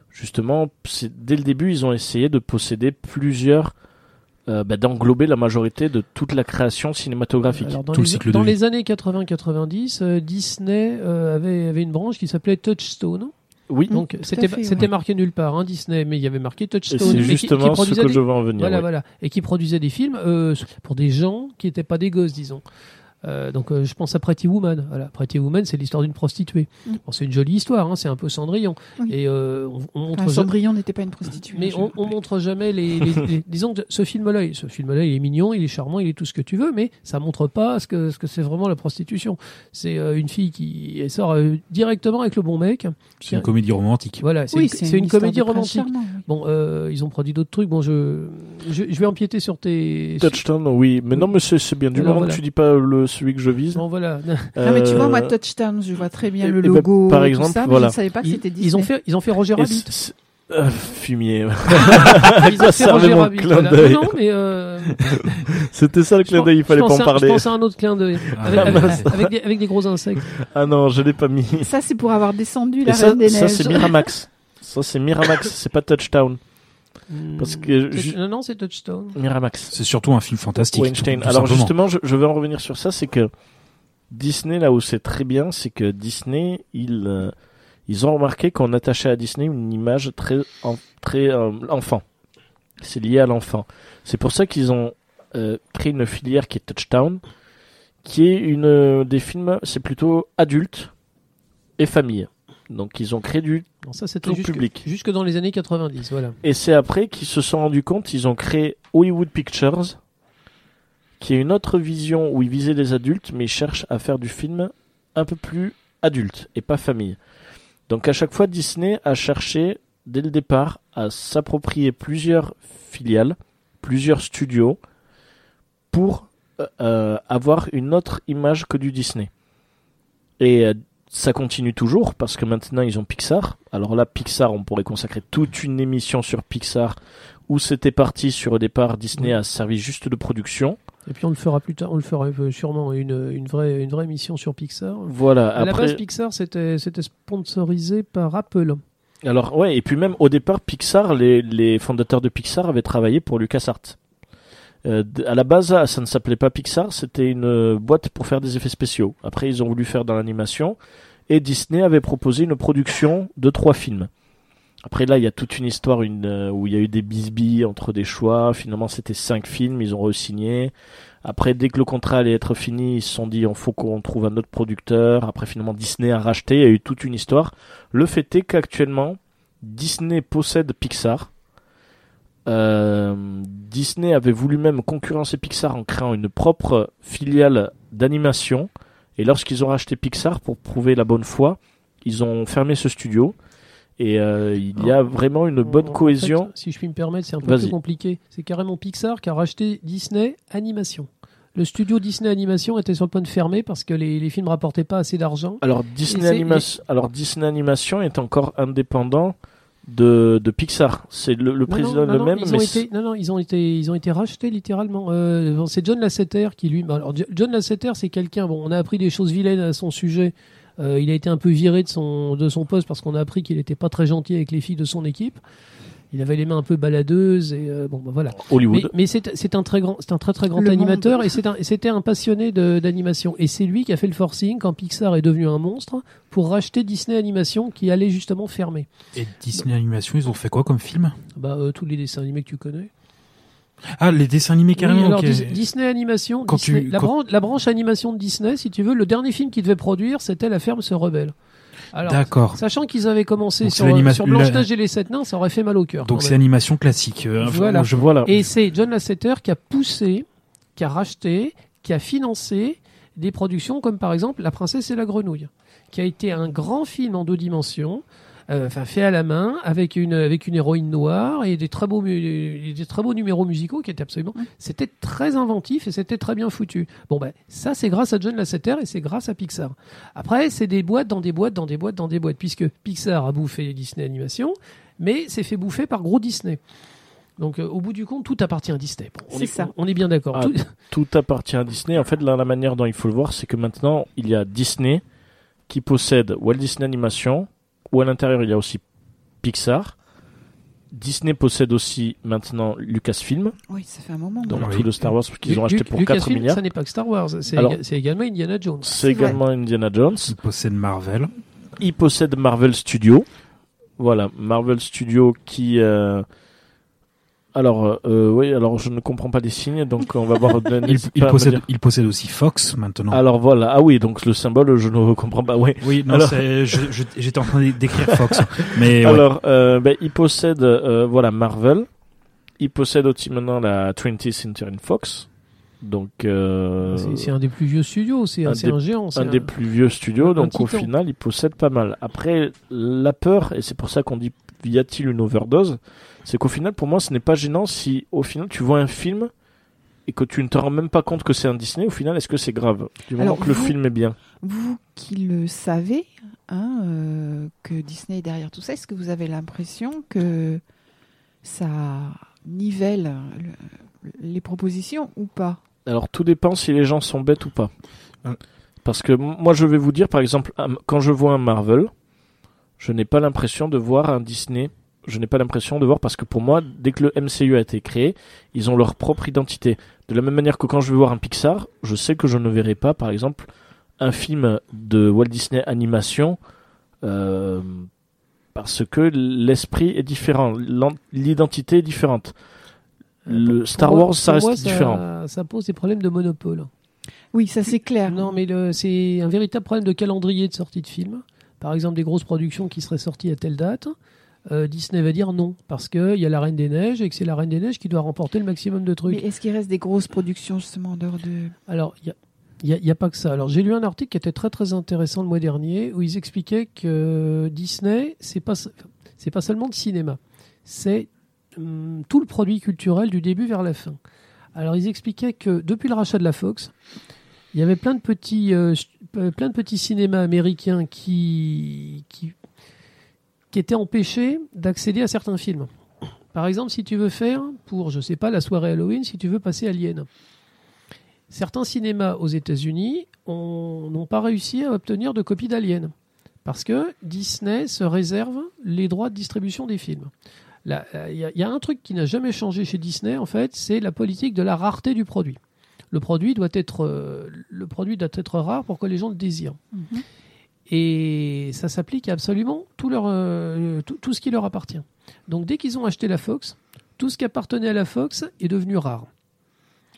Justement, dès le début, ils ont essayé de posséder plusieurs, euh, bah, d'englober la majorité de toute la création cinématographique. Alors, dans Tout le les, cycle de dans les années 80-90, euh, Disney euh, avait, avait une branche qui s'appelait Touchstone. oui, Donc à c'était fait, c'était ouais. marqué nulle part, hein, Disney, mais il y avait marqué et Touchstone. c'est mais qui- qui justement ce que des- je veux en venir. Voilà, ouais. voilà, et qui produisait des films euh, pour des gens qui n'étaient pas des gosses, disons. Euh, donc euh, je pense à Pretty Woman. Voilà, Pretty Woman, c'est l'histoire d'une prostituée. Mm. Bon, c'est une jolie histoire, hein, c'est un peu Cendrillon. Oui. Et euh, on, on montre Enfin, jamais- Cendrillon n'était pas une prostituée. mais on, on montre jamais les, les- (laughs) les- disons que ce film-là, il- ce film-là, il est mignon, il est charmant, il est tout ce que tu veux, mais ça montre pas ce que ce que c'est vraiment la prostitution. C'est euh, une fille qui elle sort euh, directement avec le bon mec. C'est une comédie romantique. Voilà, c'est Oui, une, c'est une comédie romantique. charmant, oui. Bon, euh, ils ont produit d'autres trucs. Bon, je, je, je vais empiéter sur tes. Touchdown, oui. Mais non, mais c'est c'est bien. Du Alors, moment voilà. que tu dis pas le, celui que je vise. Bon, voilà. Non, mais tu vois, moi, Euh, Touchdown, je vois très bien et- le et ben, logo. par tout exemple, ça, mais voilà. je ne savais pas que Ils, c'était ils Disney. ont fait, ils ont fait Roger et Rabbit. euh, fumier. (laughs) Ils ont quoi fait servait Roger mon Rabbit. clin voilà. d'œil Non, non, mais euh, (laughs) C'était ça le clin d'œil, il fallait pas en parler. Je pense à un autre clin d'œil (laughs) avec, Ah, avec- des, avec des gros insectes. Ah non, je l'ai pas mis. Ça, c'est pour avoir descendu Et la ça, Reine des ça Neiges. c'est Miramax. Ça c'est Miramax, c'est pas Touchdown. Parce que Touch- ju- non, non, c'est Touchstone. Miramax. C'est surtout un film fantastique. Weinstein. tout Alors simplement. justement, je, je vais en revenir sur ça, c'est que Disney, là où c'est très bien, c'est que Disney, ils, euh, ils ont remarqué qu'on attachait à Disney une image très, en- très euh, enfant. C'est lié à l'enfant. C'est pour ça qu'ils ont euh, créé une filière qui est Touchdown, qui est une euh, des films, c'est plutôt adulte et famille. Donc ils ont créé du ça, c'était Tout jusque, public. jusque dans les années 90, voilà. Et c'est après qu'ils se sont rendus compte, ils ont créé Hollywood Pictures, qui est une autre vision où ils visaient les adultes, mais ils cherchent à faire du film un peu plus adulte et pas famille. Donc à chaque fois, Disney a cherché, dès le départ, à s'approprier plusieurs filiales, plusieurs studios, pour euh, euh, avoir une autre image que du Disney. Et euh, ça continue toujours parce que maintenant ils ont Pixar. Alors là, Pixar, on pourrait consacrer toute une émission sur Pixar où c'était parti sur au départ Disney a servi juste de production. Et puis on le fera plus tard, on le fera euh, sûrement une, une vraie une vraie émission sur Pixar. Voilà. À la Après, base, Pixar c'était c'était sponsorisé par Apple. alors ouais, et puis même au départ, Pixar, les, les fondateurs de Pixar avaient travaillé pour LucasArts. Euh, à la base, ça ne s'appelait pas Pixar, c'était une euh, boîte pour faire des effets spéciaux. Après, ils ont voulu faire dans l'animation, et Disney avait proposé une production de trois films. Après, là, il y a toute une histoire euh, où il y a eu des bisbilles entre des choix. Finalement, c'était cinq films, ils ont re-signé. Après, dès que le contrat allait être fini, ils se sont dit, il faut qu'on trouve un autre producteur. Après, finalement, Disney a racheté, il y a eu toute une histoire. Le fait est qu'actuellement, Disney possède Pixar. Euh, Disney avait voulu même concurrencer Pixar en créant une propre filiale d'animation. Et lorsqu'ils ont racheté Pixar pour prouver la bonne foi, ils ont fermé ce studio. Et euh, il y a vraiment une bonne En- cohésion. fait, si je puis me permettre, c'est un peu plus compliqué. C'est carrément Pixar qui a racheté Disney Animation. Le studio Disney Animation était sur le point de fermer parce que les, les films rapportaient pas assez d'argent. Disney, alors Disney Animation est encore indépendant de, de Pixar. C'est le, le Non, président non, le non, même, ils ont été, non, non, ils ont été, ils ont été rachetés littéralement. Euh, c'est John Lasseter qui lui. Alors, Jo- John Lasseter, c'est quelqu'un. Bon, on a appris des choses vilaines à son sujet. Euh, il a été un peu viré de son de son poste parce qu'on a appris qu'il n'était pas très gentil avec les filles de son équipe. Il avait les mains un peu baladeuses et euh, bon, bah, voilà. Mais, Hollywood. mais c'est c'est un très grand, c'est un très très grand Le animateur monde. et c'est un- c'était un, passionné de- d'animation. Et c'est lui qui a fait le forcing quand Pixar est devenu un monstre pour racheter Disney Animation qui allait justement fermer. Et Disney Animation, ils ont fait quoi comme film? Bah euh, tous les dessins animés que tu connais. Ah, les dessins animés carrément. Oui, alors Disney Animation, Quand Disney- tu- la, quand- branche, la branche animation de Disney, si tu veux, le dernier film qu'ils devaient produire, c'était La ferme se rebelle. D'accord. sachant qu'ils avaient commencé Donc sur, sur Blanche-Neige et les Sept Nains, ça aurait fait mal au cœur. Donc c'est animation classique. Euh, Voilà. je- Voilà. Et c'est John Lasseter qui a poussé, qui a racheté, qui a financé des productions comme par exemple La princesse et la grenouille, qui a été un grand film en deux dimensions, enfin fait à la main, avec une, avec une héroïne noire et des très beaux, des très beaux numéros musicaux qui étaient absolument. C'était très inventif et c'était très bien foutu. Bon, ben, ça c'est grâce à John Lasseter et c'est grâce à Pixar. Après, c'est des boîtes dans des boîtes, dans des boîtes, dans des boîtes, puisque Pixar a bouffé Disney Animation, mais c'est fait bouffer par gros Disney. Donc, euh, au bout du compte, tout appartient à Disney. Bon, on, C'est est, ça. on est bien d'accord. Ah, Tout- (laughs) tout appartient à Disney. En fait, là, la manière dont il faut le voir, c'est que maintenant, il y a Disney qui possède Walt Disney Animation, où à l'intérieur, il y a aussi Pixar. Disney possède aussi maintenant Lucasfilm, Oui, ça fait un moment. donc Oui. tout le Star Wars qu'ils ont acheté pour Lucasfilm, 4 milliards. Ça n'est pas que Star Wars, c'est Alors- éga- c'est également Indiana Jones. C'est vrai. également Indiana Jones. Ils possèdent Marvel. Il possède Marvel Studios. Voilà, Marvel Studios qui. euh, Alors, euh, oui, alors je ne comprends pas les signes, donc on va voir. Possèdent, dire. ils possèdent aussi Fox maintenant. Alors voilà, ah oui, donc le symbole, je ne comprends pas. Oui. oui, non, alors- j'étais en train d'écrire Fox. Mais ouais. Alors, euh, ben, il possède euh, voilà Marvel. Il possède aussi maintenant la 20th Century Fox. Donc, euh, C'est- C'est un des plus vieux studios, c'est un un, un géant. c'est un des plus vieux studios. un Donc, au final, il possède pas mal. Après, la peur, et c'est pour ça qu'on dit y a-t-il une overdose? C'est qu'au final, pour moi, ce n'est pas gênant si au final tu vois un film et que tu ne te rends même pas compte que c'est un Disney. Au final, est-ce que c'est grave? Du moment Alors, que le film est bien. Vous qui le savez, hein, euh, que Disney est derrière tout ça, est-ce que vous avez l'impression que ça nivelle le- les propositions ou pas? Alors tout dépend si les gens sont bêtes ou pas. Ouais. Parce que moi je vais vous dire par exemple quand je vois un Marvel, je n'ai pas l'impression de voir un Disney. Je n'ai pas l'impression de voir parce que pour moi dès que le MCU a été créé, ils ont leur propre identité. De la même manière que quand je vais voir un Pixar, je sais que je ne verrai pas par exemple un film de Walt Disney animation euh, parce que l'esprit est différent, l'identité est différente. Le Star Wars, ça reste moi, différent. Ça pose des problèmes de monopole. Oui, ça c'est clair. Non, mais c'est un véritable problème de calendrier de sortie de film. Par exemple, des grosses productions qui seraient sorties à telle date. Euh, Disney va dire non, parce qu'il y a la Reine des Neiges et que c'est la Reine des Neiges qui doit remporter le maximum de Mais trucs. est-ce qu'il reste des grosses productions justement en dehors de. Alors, il y a, il y a- pas que ça. Alors, j'ai lu un article qui était très très intéressant le mois dernier où ils expliquaient que Disney, c'est pas c'est pas seulement de cinéma, c'est hum, tout le produit culturel du début vers la fin. Alors, ils expliquaient que depuis le rachat de la Fox, il y avait plein de petits euh, euh, plein de petits cinémas américains qui qui qui étaient empêchés d'accéder à certains films. Par exemple, si tu veux faire pour je sais pas la soirée Halloween, si tu veux passer Alien. Certains cinémas aux États-Unis ont- n'ont pas réussi à obtenir de copie d'Alien parce que Disney se réserve les droits de distribution des films. Là, euh, Il y, a- il un truc qui n'a jamais changé chez Disney, en fait, c'est la politique de la rareté du produit. Le produit doit être, euh, rare pour que les gens le désirent. Mhm. Et ça s'applique à absolument tout, leur, euh, tout, tout ce qui leur appartient. Donc dès qu'ils ont acheté la Fox, tout ce qui appartenait à la Fox est devenu rare.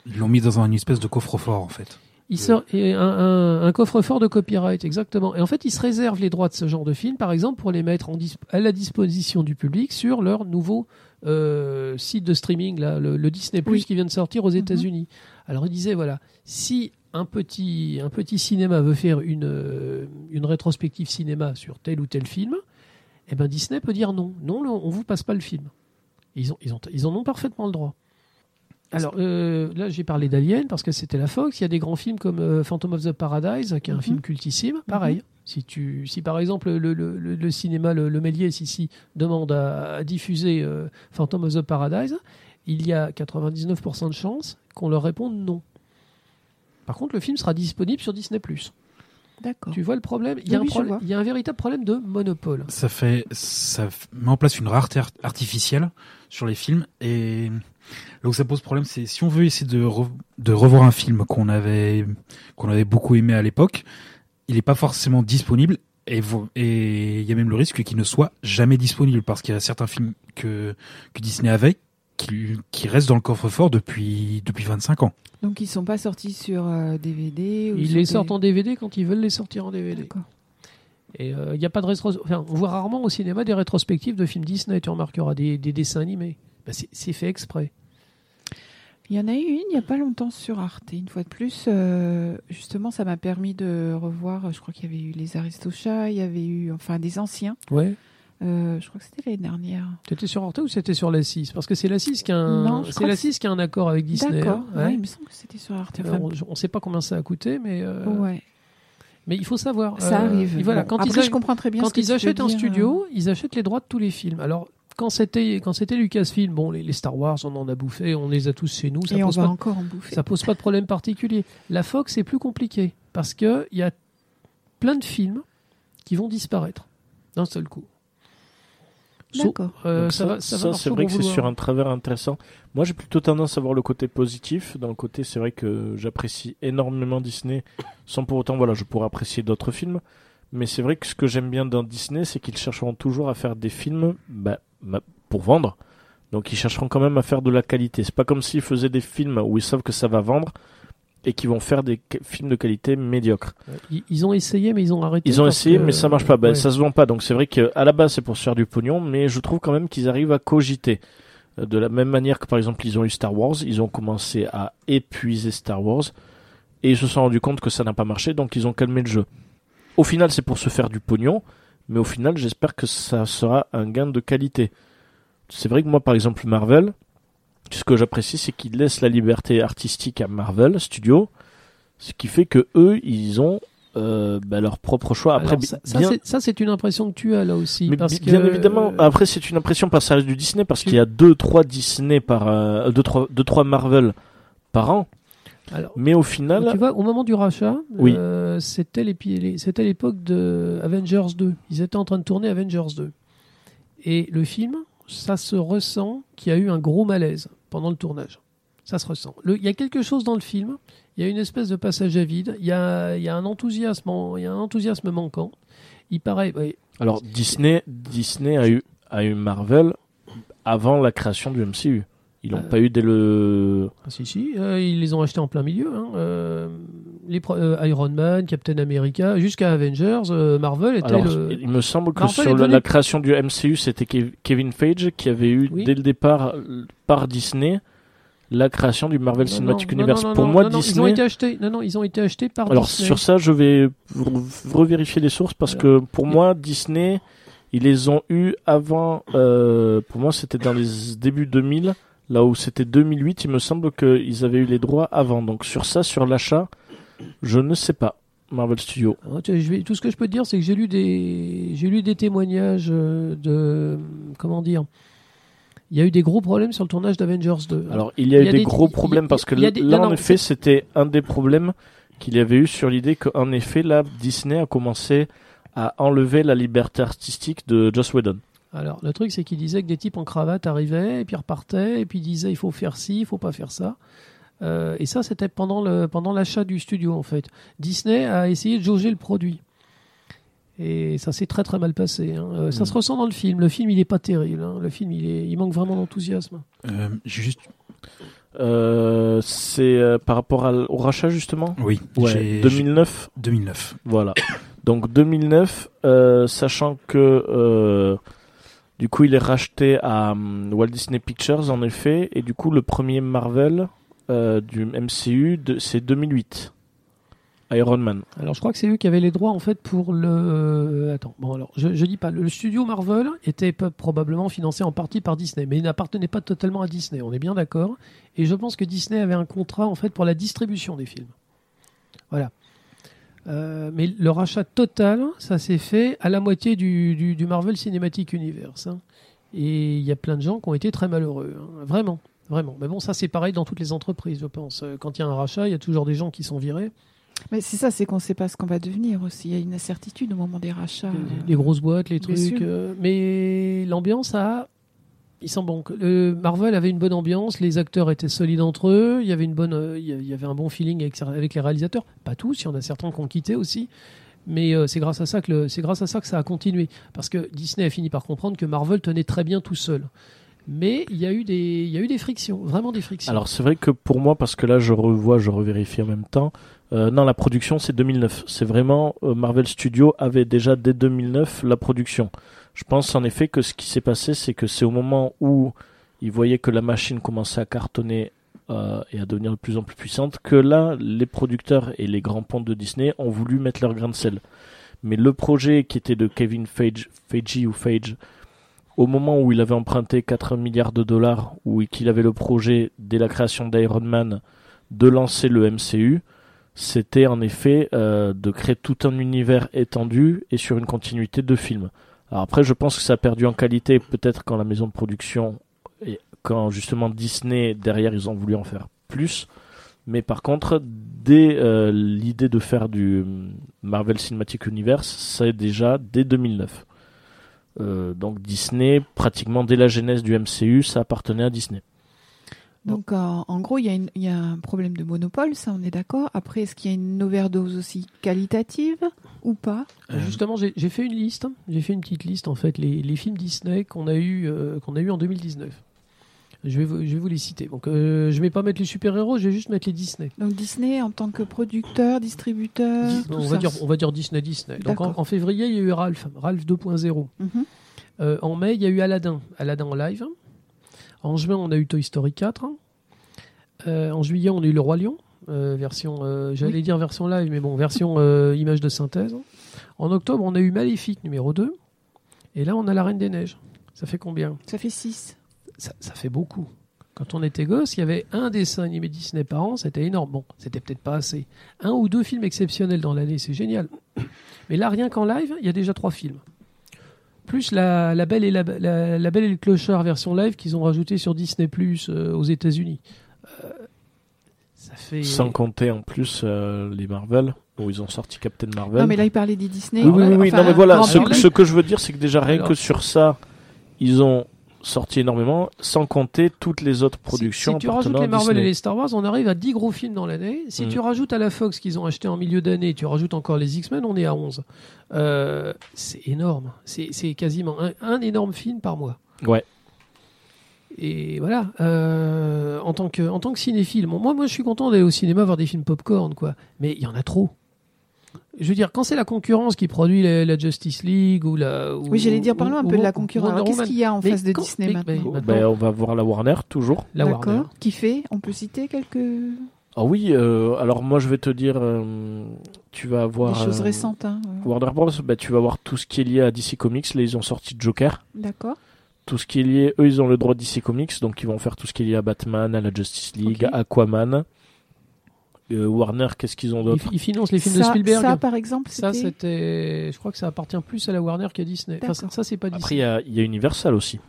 Ils l'ont mis dans un espèce de coffre-fort, en fait. Il sort et un, un- un coffre-fort de copyright, exactement. Et en fait, ils se réservent les droits de ce genre de film, par exemple, pour les mettre en dis- à la disposition du public sur leur nouveau euh, site de streaming, là, le, le Disney Plus Oui. qui vient de sortir aux États-Unis. Alors, il disait voilà, si un petit, un petit cinéma veut faire une, euh, une rétrospective cinéma sur tel ou tel film, eh ben Disney peut dire non. Non, on vous passe pas le film. Ils, ont, ils, ont, ils en ont parfaitement le droit. Alors euh, là, j'ai parlé d'Alien parce que c'était la Fox. Il y a des grands films comme euh, Phantom of the Paradise, qui est un Mhm. film cultissime. Pareil. Si, tu, si par exemple le, le, le, le cinéma, le, le Méliès ici, demande à, à diffuser euh, Phantom of the Paradise, il y a 99% de chances qu'on leur réponde non. Par contre, le film sera disponible sur Disney+. D'accord. Tu vois le problème? Il y, a Oui, un il y a un véritable problème de monopole. Ça fait, ça met en place une rareté art- artificielle sur les films et là où ça pose problème, c'est si on veut essayer de, re- de revoir un film qu'on avait, qu'on avait beaucoup aimé à l'époque, il n'est pas forcément disponible et il y a même le risque qu'il ne soit jamais disponible parce qu'il y a certains films que, que Disney avait qui, qui restent dans le coffre-fort depuis, depuis 25 ans. Donc ils sont pas sortis sur euh, DVD ou Ils sur les des- sortent en DVD quand ils veulent les sortir en DVD. D'accord. Et euh, il y a pas de rétro... enfin, on voit rarement au cinéma des rétrospectives de films Disney, tu remarqueras, des, des dessins animés. Ben, c'est- c'est fait exprès. Il y en a eu une il n'y a pas longtemps sur Arte. Une fois de plus, euh, justement, ça m'a permis de revoir. Je crois qu'il y avait eu les Aristochats, il y avait eu enfin des anciens. Ouais. Euh, je crois que c'était l'année dernière. C'était sur Arte ou c'était sur la 6 Parce que c'est la 6 qui a un, Non, c'est la que 6 qui a un accord avec Disney. D'accord. hein. Ouais. Ouais, il me semble que c'était sur Arte. On ne sait pas combien ça a coûté, mais, euh, ouais, mais il faut savoir. ça euh, arrive. voilà, Bon, quand ils, Après, a- je comprends très bien quand ce que ils achètent un dire, studio, ils achètent les droits de tous les films. Alors, quand c'était quand c'était Lucasfilm, bon, les, les Star Wars, on en a bouffé, on les a tous chez nous. Ça Et on pose va pas de encore en bouffer. Ça pose pas de problème particulier. La Fox, c'est plus compliqué parce que il y a plein de films qui vont disparaître d'un seul coup. D'accord. euh, Donc ça, va, ça, c'est vrai que c'est vouloir. sur un travers intéressant. Moi, j'ai plutôt tendance à voir le côté positif. Dans le côté, c'est vrai que j'apprécie énormément Disney, sans pour autant, voilà, je pourrais apprécier d'autres films. Mais c'est vrai que ce que j'aime bien dans Disney, c'est qu'ils chercheront toujours à faire des films bah, bah, pour vendre. Donc, ils chercheront quand même à faire de la qualité. C'est pas comme s'ils faisaient des films où ils savent que ça va vendre et qui vont faire des films de qualité médiocre. Ils, ont essayé, mais ils ont arrêté. Ils ont essayé, que- mais ça marche pas. Ben, ouais. Ça se vend pas. Donc c'est vrai qu'à la base, c'est pour se faire du pognon, mais je trouve quand même qu'ils arrivent à cogiter. Euh, De la même manière que par exemple, ils ont eu Star Wars, ils ont commencé à épuiser Star Wars et ils se sont rendus compte que ça n'a pas marché, donc ils ont calmé le jeu. Au final, c'est pour se faire du pognon, mais au final, j'espère que ça sera un gain de qualité. C'est vrai que moi, par exemple, Marvel, ce que j'apprécie, c'est qu'ils laissent la liberté artistique à Marvel Studios, ce qui fait que eux, ils ont euh, bah, leur propre choix. Après, Alors, ça, bien, c'est- ça, c'est une impression que tu as là aussi. mais parce bi- bien que, évidemment, euh, après c'est une impression ça reste du Disney parce qu'il y a deux trois Disney par euh, deux trois deux trois Marvel par an, alors, mais au final, tu vois, au moment du rachat, Oui. euh, c'était l'époque de Avengers 2. Ils étaient en train de tourner Avengers 2. Et le film, ça se ressent qu'il y a eu un gros malaise pendant le tournage. Ça se ressent. Il y a quelque chose dans le film. Il y a une espèce de passage à vide. Il y a, y a un enthousiasme, en- il y a un enthousiasme manquant. Il paraît. Alors Disney, Disney a eu, a eu Marvel avant la création du MCU. Ils l'ont Euh, pas eu dès le. Ah, si, si, euh, ils les ont achetés en plein milieu. hein. Euh, les euh, Iron Man, Captain America, jusqu'à Avengers, Marvel était Alors, le. il me semble que Marvel sur la, création du MCU, c'était Kev- Kevin Feige qui avait eu Oui. dès le départ par Disney la création du Marvel Non, Cinematic non, Universe. non, Pour moi, Disney. Ils ont été achetés. Non, non, ils ont été achetés par Alors Disney. sur ça, je vais re- revérifier les sources parce que pour moi, Disney, ils les ont eu avant. pour moi, c'était dans les débuts 2000, là où c'était 2008. Il me semble qu'ils avaient eu les droits avant. Donc sur ça, sur l'achat, je ne sais pas. Marvel Studios. Alors, tu sais, je vais- tout ce que je peux te dire, c'est que j'ai lu des, j'ai lu des témoignages euh, de, comment dire, il y a eu des gros problèmes sur le tournage d'Avengers 2. Alors il y a Il y eu a des, des- gros y problèmes parce que des- là, non, en effet, c'était un des problèmes qu'il y avait eu sur l'idée qu'en effet, là, Disney a commencé à enlever la liberté artistique de Joss Whedon. Alors, le truc, c'est qu'il disait que des types en cravate arrivaient, et puis repartaient, et puis disaient il faut faire ci, il faut pas faire ça. Euh, et ça, c'était pendant le pendant l'achat du studio, en fait. Disney a essayé de jauger le produit. Et ça s'est très très mal passé. hein. Euh, Ça se ressent dans le film. Le film, il est pas terrible. hein. Le film, il, est, il manque vraiment d'enthousiasme. Euh, juste. Euh, c'est euh, par rapport à au rachat justement? Oui. Ouais, j'ai- 2009 j'ai- 2009. Voilà. Donc 2009, euh, sachant que euh, du coup il est racheté à hum, Walt Disney Pictures en effet, et du coup le premier Marvel euh, du MCU c'est 2008. Iron Man. Alors, je crois que c'est eux qui avaient les droits, en fait, pour le. euh, Attends, bon, alors, je, je dis pas. Le studio Marvel était probablement financé en partie par Disney, mais il n'appartenait pas totalement à Disney, on est bien d'accord. Et je pense que Disney avait un contrat, en fait, pour la distribution des films. Voilà. Euh, mais le rachat total, ça s'est fait à la moitié du, du- du Marvel Cinematic Universe. hein. Et il y a plein de gens qui ont été très malheureux. hein. Vraiment. Vraiment. Mais bon, ça, c'est pareil dans toutes les entreprises, je pense. Euh, Quand il y a un rachat, il y a toujours des gens qui sont virés. Mais c'est ça, c'est qu'on ne sait pas ce qu'on va devenir aussi. Il y a une incertitude au moment des rachats. les, les grosses boîtes, les trucs. euh, mais l'ambiance a. Ils sont bons. Le Marvel avait une bonne ambiance, les acteurs étaient solides entre eux, il y avait une bonne, euh, il y avait un bon feeling avec, les réalisateurs. Pas tous, il y en a certains qui ont quitté aussi, mais euh, c'est grâce à ça que grâce à ça que ça a continué. Parce que Disney a fini par comprendre que Marvel tenait très bien tout seul. Mais il y a eu des, y a eu des frictions, vraiment des frictions. Alors c'est vrai que pour moi, parce que là je revois, je revérifie en même temps, euh, non la production c'est 2009. C'est vraiment Marvel Studios avait déjà dès 2009 la production. Je pense en effet que ce qui s'est passé, c'est que c'est au moment où ils voyaient que la machine commençait à cartonner euh, et à devenir de plus en plus puissante, que là les producteurs et les grands ponts de Disney ont voulu mettre leur grain de sel. Mais le projet qui était de Kevin Feige, Feige ou Feige, au moment où il avait emprunté 4 milliards de dollars, ou qu'il avait le projet, dès la création d'Iron Man, de lancer le MCU, c'était en effet euh, de créer tout un univers étendu et sur une continuité de films. Après, je pense que ça a perdu en qualité, peut-être quand la maison de production, et quand justement Disney, derrière, ils ont voulu en faire plus. Mais par contre, dès euh, l'idée de faire du hum, Marvel Cinematic Universe, c'est déjà dès 2009. Euh, donc Disney, pratiquement dès la genèse du MCU, ça appartenait à Disney. Donc, en, en gros, il y, a une- il y a un problème de monopole, ça, on est d'accord. Après, est-ce qu'il y a une overdose aussi qualitative ou pas? Euh, Justement, j'ai fait une liste. J'ai fait une petite liste en fait les, les films Disney qu'on a eu euh, qu'on a eu en 2019. Je vais vous, je vais vous les citer. Donc, euh, je vais pas mettre les super héros, je vais juste mettre les Disney. Donc, Disney en tant que producteur, distributeur. Dis- Euh, tout on ça. va dire on va dire Disney Disney. Donc en, février, il y a eu Ralph, Ralph 2.0. Mhm. Euh, en mai, il y a eu Aladdin, Aladdin en live. En juin, on a eu Toy Story 4. Euh, en juillet, on a eu Le Roi Lion, euh, version, euh, j'allais Oui. dire version live, mais bon, version image de synthèse. En octobre, on a eu Maléfique numéro 2. Et là, on a La Reine des Neiges. Ça fait combien? Ça fait 6. ça, ça fait beaucoup. Quand on était gosse, il y avait un dessin animé Disney par an, c'était énorme. Bon, c'était peut-être pas assez. Un ou deux films exceptionnels dans l'année, c'est génial. Mais là, rien qu'en live, il y a déjà trois films. Plus la, la, belle, et la, la- La Belle et le Clochard version live qu'ils ont rajouté sur Disney Plus euh, aux États-Unis. Euh, ça fait. Sans compter en plus euh, les Marvel, où ils ont sorti Captain Marvel. Non, mais là, il parlait des Disney. oui, oui, oui, Enfin, non, mais voilà, ce, que je veux dire, c'est que déjà rien Alors- que sur ça, ils ont sorti énormément, sans compter toutes les autres productions. Si, si tu rajoutes les Marvel Disney. et les Star Wars, on arrive à 10 gros films dans l'année. Si Mm. tu rajoutes à la Fox qu'ils ont acheté en milieu d'année, tu rajoutes encore les X-Men, on est à 11. Euh, c'est énorme. C'est c'est quasiment un, un énorme film par mois. Ouais. Et voilà, euh, en, tant que, en tant que cinéphile, bon, moi, moi je suis content d'aller au cinéma voir des films popcorn, quoi. Mais il y en a trop. Je veux dire, quand c'est la concurrence qui produit la, la Justice League ou la. ou- Oui, j'allais dire, parlons un ou- peu de la concurrence. Qu'est-ce qu'il y a en Mais face de quand- Disney mais- maintenant mais- Oh, maintenant, ben, on va voir la Warner toujours. La D'accord. Warner. Qui fait? On peut citer quelques des Ah oui, euh, alors moi je vais te dire, euh, tu vas avoir choses euh, récentes. hein, ouais. Warner Bros. bah, tu vas voir tout ce qui est lié à DC Comics. Là, ils ont sorti Joker. D'accord. Tout ce qui est lié, eux, ils ont le droit de DC Comics, donc ils vont faire tout ce qui est lié à Batman, à la Justice League, Ok. Aquaman. Euh, Warner, qu'est-ce qu'ils ont Ils, d'autre ils financent les films de Spielberg. ça, par exemple, Ça, c'était. Je crois que ça appartient plus à la Warner qu'à Disney. Enfin, ça, c'est pas Après, il Disney. y a, il y a Universal aussi.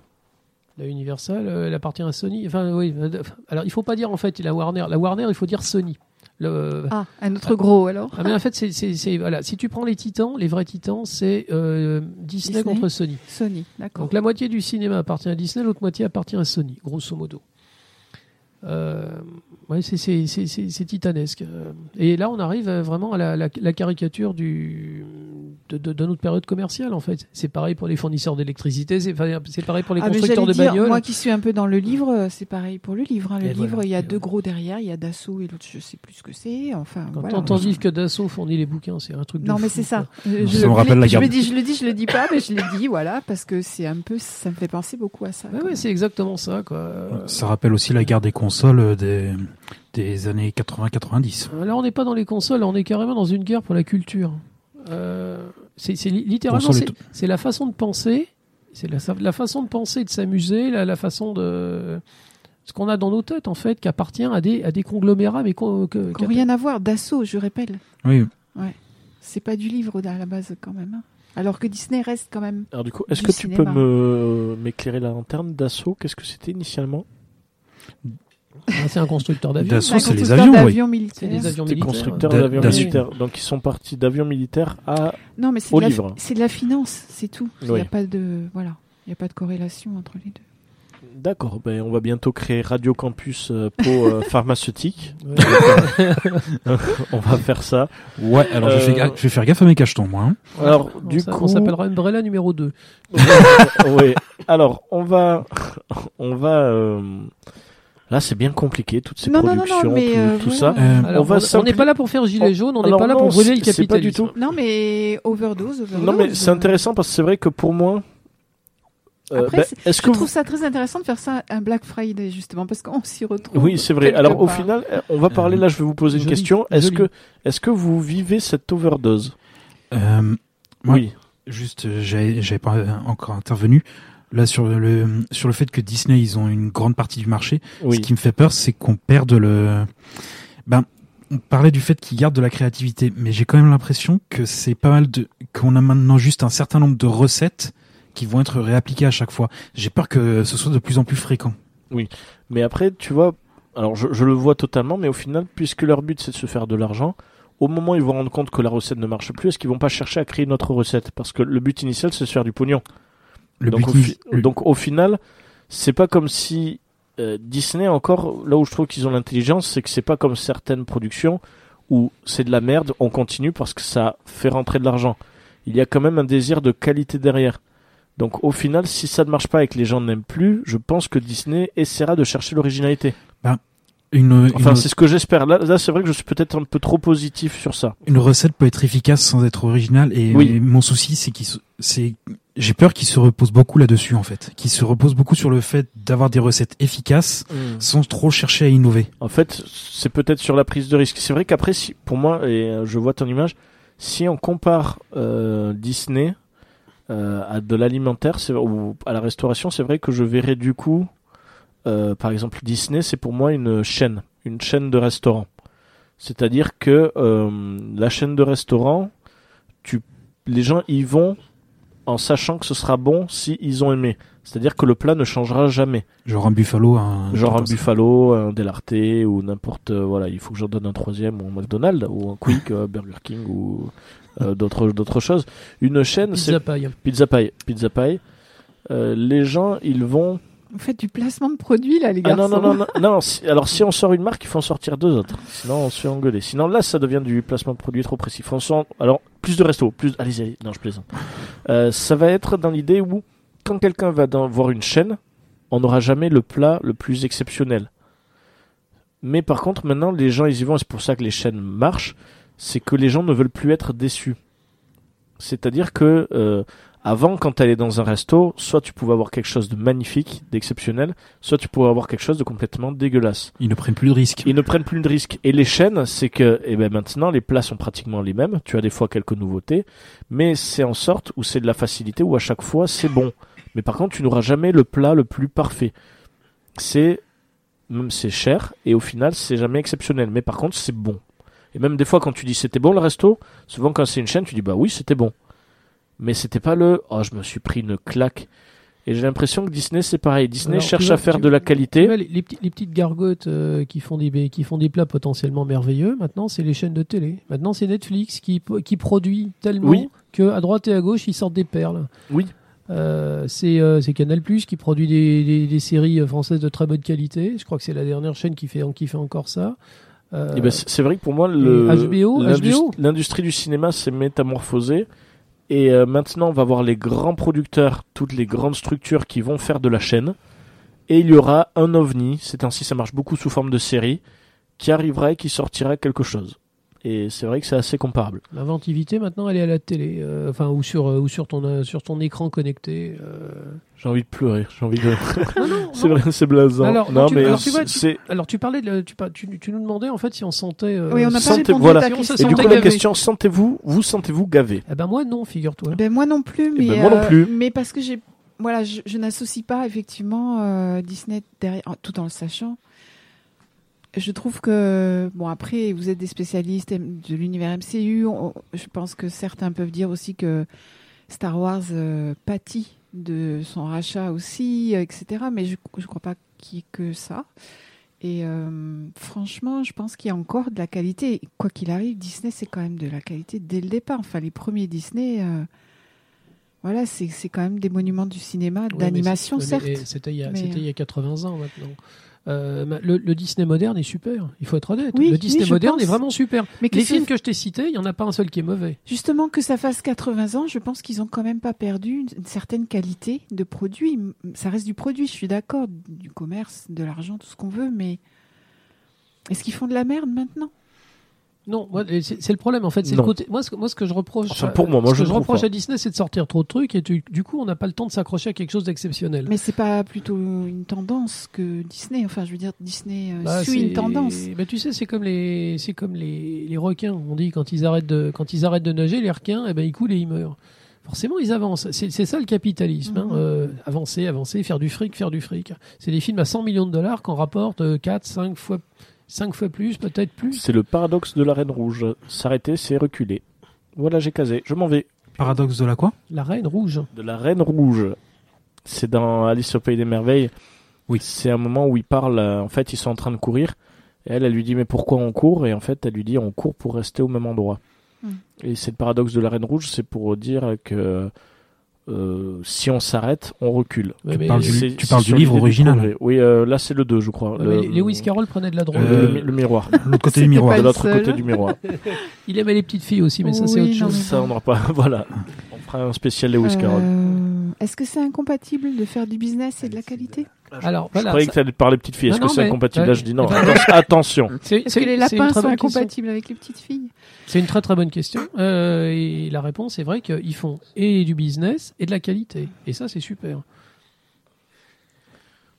La Universal, euh, elle appartient à Sony. Enfin, oui. euh, Alors, il faut pas dire en fait la Warner. La Warner, il faut dire Sony. Le... Ah, un autre gros alors. Ah, mais en fait, c'est, c'est, c'est- voilà. Si tu prends les titans, les vrais titans, c'est euh, Disney, Disney. contre Sony. Sony, d'accord. Donc la moitié du cinéma appartient à Disney, l'autre moitié appartient à Sony, grosso modo. Euh, ouais, c'est, c'est, c'est, c'est, c'est titanesque. Euh, Et là, on arrive euh, vraiment à la, la, la caricature du, de, de, de notre période commerciale, en fait. C'est pareil pour les fournisseurs d'électricité, c'est, pareil pour les Ah, constructeurs de dire, bagnoles. moi qui suis un peu dans le livre, euh, c'est pareil pour le livre. hein. Le Et livre, voilà. il y a deux voilà. gros derrière, il y a Dassault et l'autre, je sais plus ce que c'est. Enfin, Quand voilà. t'entends dire que Dassault fournit les bouquins, c'est un truc de Non, mais c'est ça. Euh, Ça Je, me rappelle la je guerre. le dis, je le dis, je le dis pas, mais je l'ai dit, voilà, parce que c'est un peu, ça me fait penser beaucoup à ça. Ouais, ouais, c'est exactement ça, quoi. Ça rappelle aussi la guerre des consoles des, des années 80-90. Là, on n'est pas dans les consoles, on est carrément dans une guerre pour la culture. Euh, c'est c'est li- littéralement c'est la façon de penser, c'est la, la façon de penser, et de s'amuser, la, la façon de ce qu'on a dans nos têtes en fait, qui appartient à des à des conglomérats, mais qu'on- n'ont rien à voir. Dassault, je rappelle. Oui, C'est pas du livre à la base quand même. hein. Alors que Disney reste quand même. Alors du coup, est-ce que tu peux me m'éclairer la lanterne d'assaut Qu'est-ce que c'était initialement? C'est un constructeur d'avions. Dassault, c'est les constructeur avions, oui. d'avions C'est militaires. des avions Des militaires. constructeurs Da- d'avions Dassault. militaires. Donc ils sont partis d'avions militaires à Non, mais c'est de, la- livre. c'est de la finance, c'est tout. Il Oui. n'y a pas de voilà, il y a pas de corrélation entre les deux. D'accord, ben on va bientôt créer Radio Campus euh, Pau euh, (laughs) pharmaceutique. (laughs) On va faire ça. Ouais, alors je, Euh, ga- je vais faire gaffe à mes cachetons, moi. hein. Alors On du s'a- coup, on s'appellera Umbrella numéro 2. oui. (laughs) Alors on va, on va. euh, Là c'est bien compliqué toutes ces Non, non, non, non, productions, mais, tout, euh, tout ça. Euh, Alors, on n'est pas là pour faire gilet jaune, on n'est pas là pour brûler le c'est pas du capitalisme. tout. Non, mais overdose, overdose. Non mais c'est intéressant parce que c'est vrai que pour moi. euh, Après, ben, est-ce Je que vous- trouve ça très intéressant de faire ça un Black Friday justement parce qu'on s'y retrouve. Oui, c'est vrai. Alors au final, euh, on va parler Euh, là. Je vais vous poser une joli, question. Est-ce que, est-ce que vous vivez cette overdose? Euh, Moi, Oui. Juste, j'ai- pas encore intervenu. Là, sur le, sur le fait que Disney, ils ont une grande partie du marché. Ce Oui. qui me fait peur, c'est qu'on perde le. Ben, on parlait du fait qu'ils gardent de la créativité, mais j'ai quand même l'impression que c'est pas mal de. qu'on a maintenant juste un certain nombre de recettes qui vont être réappliquées à chaque fois. J'ai peur que ce soit de plus en plus fréquent. Mais après, tu vois, alors je, je le vois totalement, mais au final, puisque leur but c'est de se faire de l'argent, au moment où ils vont rendre compte que la recette ne marche plus, est-ce qu'ils vont pas chercher à créer une autre recette? Parce que le but initial c'est de se faire du pognon. Le donc, au fi- le- donc au final, c'est pas comme si euh, Disney encore là où je trouve qu'ils ont l'intelligence, c'est que c'est pas comme certaines productions où c'est de la merde, on continue parce que ça fait rentrer de l'argent. Il y a quand même un désir de qualité derrière. Donc au final, si ça ne marche pas et que les gens n'aiment plus, je pense que Disney essaiera de chercher l'originalité. Une, Enfin, une- c'est ce que j'espère. Là, là c'est vrai que je suis peut-être un peu trop positif sur ça. une recette peut être efficace sans être originale et, Oui. mon souci c'est qu'il c'est j'ai peur qu'il se repose beaucoup là-dessus en fait, qu'il se repose beaucoup sur le fait d'avoir des recettes efficaces sans trop chercher à innover. En fait, c'est peut-être sur la prise de risque. C'est vrai qu'après, si, pour moi, et euh, je vois ton image, si on compare euh, Disney euh, à de l'alimentaire ou à la restauration, c'est vrai que je verrais du coup, euh, par exemple, Disney, c'est pour moi une chaîne, une chaîne de restaurants. C'est-à-dire que euh, la chaîne de restaurants, tu, les gens y vont en sachant que ce sera bon si ils ont aimé. C'est-à-dire que le plat ne changera jamais. Genre un buffalo, un Genre un. Buffalo, un Delarté ou n'importe euh, voilà, il faut que j'en donne un troisième ou un McDonald's ou un Quick, (laughs) euh, Burger King ou euh, d'autres d'autres choses. Une chaîne, c'est Pizza paille. Pizza Pie, Pizza Pie. euh, les gens, ils vont. Vous faites du placement de produits là, les Ah garçons. non, non, non, non, non, si- alors si on sort une marque, il faut en sortir deux autres. Sinon, on se fait engueuler. Sinon, là, ça devient du placement de produit trop précis. Faut en sort- Alors, plus de restos, plus. Allez, allez, non, je plaisante. Euh, ça va être dans l'idée où, quand quelqu'un va dans- voir une chaîne, on n'aura jamais le plat le plus exceptionnel. Mais par contre, maintenant, les gens, ils y vont, et c'est pour ça que les chaînes marchent, c'est que les gens ne veulent plus être déçus. C'est-à-dire que, euh, avant, quand tu allais dans un resto, soit tu pouvais avoir quelque chose de magnifique, d'exceptionnel, soit tu pouvais avoir quelque chose de complètement dégueulasse. Ils ne prennent plus de risques. Ils ne prennent plus de risques. Et les chaînes, c'est que, eh ben maintenant, les plats sont pratiquement les mêmes. Tu as des fois quelques nouveautés, mais c'est en sorte où c'est de la facilité, où à chaque fois c'est bon. Mais par contre, tu n'auras jamais le plat le plus parfait. C'est, même c'est cher, et au final, c'est jamais exceptionnel. Mais par contre, c'est bon. Et même des fois, quand tu dis c'était bon le resto, souvent quand c'est une chaîne, tu dis bah oui, c'était bon. Mais c'était pas le, oh, je me suis pris une claque. Et j'ai l'impression que Disney, c'est pareil. Disney Alors, cherche vois, à faire de la qualité. vois, les, les petits- les petites gargotes euh, qui, font des, qui font des plats potentiellement merveilleux, maintenant, c'est les chaînes de télé. Maintenant, c'est Netflix qui, qui produit tellement Oui. que à droite et à gauche, ils sortent des perles. Oui. Euh, c'est euh, Canal Plus qui produit des, des, des séries françaises de très bonne qualité. Je crois que c'est la dernière chaîne qui fait, qui fait encore ça. Euh, Eh ben, c'est vrai que pour moi, HBO, HBO. l'industrie du cinéma s'est métamorphosée. Et euh, maintenant, on va voir les grands producteurs, toutes les grandes structures qui vont faire de la chaîne. Et il y aura un ovni, c'est ainsi, ça marche beaucoup sous forme de série, qui arrivera et qui sortira quelque chose. Et c'est vrai que c'est assez comparable. L'inventivité, maintenant, elle est à la télé, euh, enfin, ou sur, euh, ou sur ton, euh, sur ton écran connecté. euh. J'ai envie de pleurer, j'ai envie de. (laughs) C'est vrai, c'est blasant. Alors, non, tu- mais alors, tu vois, tu- c'est. Alors, tu parlais de, tu, tu, tu nous demandais en fait si on sentait. euh, Oui, on n'a pas Sentez- répondu voilà. à ta question. Et du coup, la question, sentez-vous, vous sentez-vous gavé? Eh ben moi non, figure-toi. Ben, moi non plus, Eh mais ben, moi non plus. mais parce que j'ai voilà, je, je n'associe pas effectivement euh, Disney derrière, tout en le sachant. Je trouve que bon après vous êtes des spécialistes de l'univers MCU. on- je pense que certains peuvent dire aussi que Star Wars euh, pâtit de son rachat aussi, euh, etc. Mais je ne crois pas qu'il y ait que ça. Et euh, franchement, je pense qu'il y a encore de la qualité. Quoi qu'il arrive, Disney, c'est quand même de la qualité dès le départ. Enfin, les premiers Disney, voilà, c'est quand même des monuments du cinéma, Ouais, d'animation, certes. C'était il, y a- Mais, c'était il y a 80 ans maintenant. Euh, ma- le, le Disney moderne est super, il faut être honnête. Oui, le Disney moderne pense. est vraiment super. Mais que Les films que je t'ai cités, il n'y en a pas un seul qui est mauvais. Justement, que ça fasse 80 ans, je pense qu'ils ont quand même pas perdu une, une certaine qualité de produit. Ça reste du produit, je suis d'accord, du commerce, de l'argent, tout ce qu'on veut, mais est-ce qu'ils font de la merde maintenant? Non, c'est le problème en fait. C'est le côté. Moi, ce, que- moi, ce que je reproche, Enfin, pour moi, moi, ce je que je trouve reproche pas. à Disney, c'est de sortir trop de trucs et tu- du coup, on n'a pas le temps de s'accrocher à quelque chose d'exceptionnel. Mais c'est pas plutôt une tendance que Disney. Enfin, je veux dire, Disney euh, Bah, suit c'est- une tendance. bah, tu sais, c'est comme les, c'est comme les, les requins. On dit quand ils arrêtent de, quand ils arrêtent de nager, les requins, eh ben ils coulent et ils meurent. Forcément, ils avancent. C'est ça le capitalisme. hein. Mhm. Euh, avancer, avancer, faire du fric, faire du fric. C'est des films à 100 millions de dollars qu'on rapporte euh, 4, 5 fois, 5 fois plus, peut-être plus. C'est le paradoxe de la Reine Rouge. S'arrêter, c'est reculer. Voilà, j'ai casé. Je m'en vais. Paradoxe de la quoi? La reine rouge. De la Reine Rouge. C'est dans Alice au Pays des Merveilles. Oui. C'est un moment où ils parlent. euh, En fait, ils sont en train de courir. Et elle, elle lui dit Mais pourquoi on court? Et en fait, elle lui dit On court pour rester au même endroit. Hmm. Et c'est le paradoxe de la Reine Rouge. C'est pour dire que euh, si on s'arrête, on recule. Ouais, Tu mais- parles du- tu parles livre original. Oui, euh, là, c'est le 2, je crois. Le- mais Lewis Carroll prenait de la drogue. Euh, le, le miroir. (laughs) L'autre côté du miroir. de l'autre côté du miroir. (laughs) Il aimait les petites filles aussi, mais ça, c'est autre chose. Ça, on n'aura pas. (laughs) Voilà. On fera un spécial Lewis Carroll. Euh, Est-ce que c'est incompatible de faire du business et de la qualité? Alors, Je voilà. croyais ça- que tu allais te parler petites filles. Est-ce que c'est mais- incompatible ouais. Là, je dis non. (laughs) Attention- (laughs) Est-ce que les lapins très sont bonne question. incompatibles avec les petites filles? C'est une très très bonne question. Euh, et la réponse est vrai qu'ils font et du business et de la qualité. Et ça, c'est super.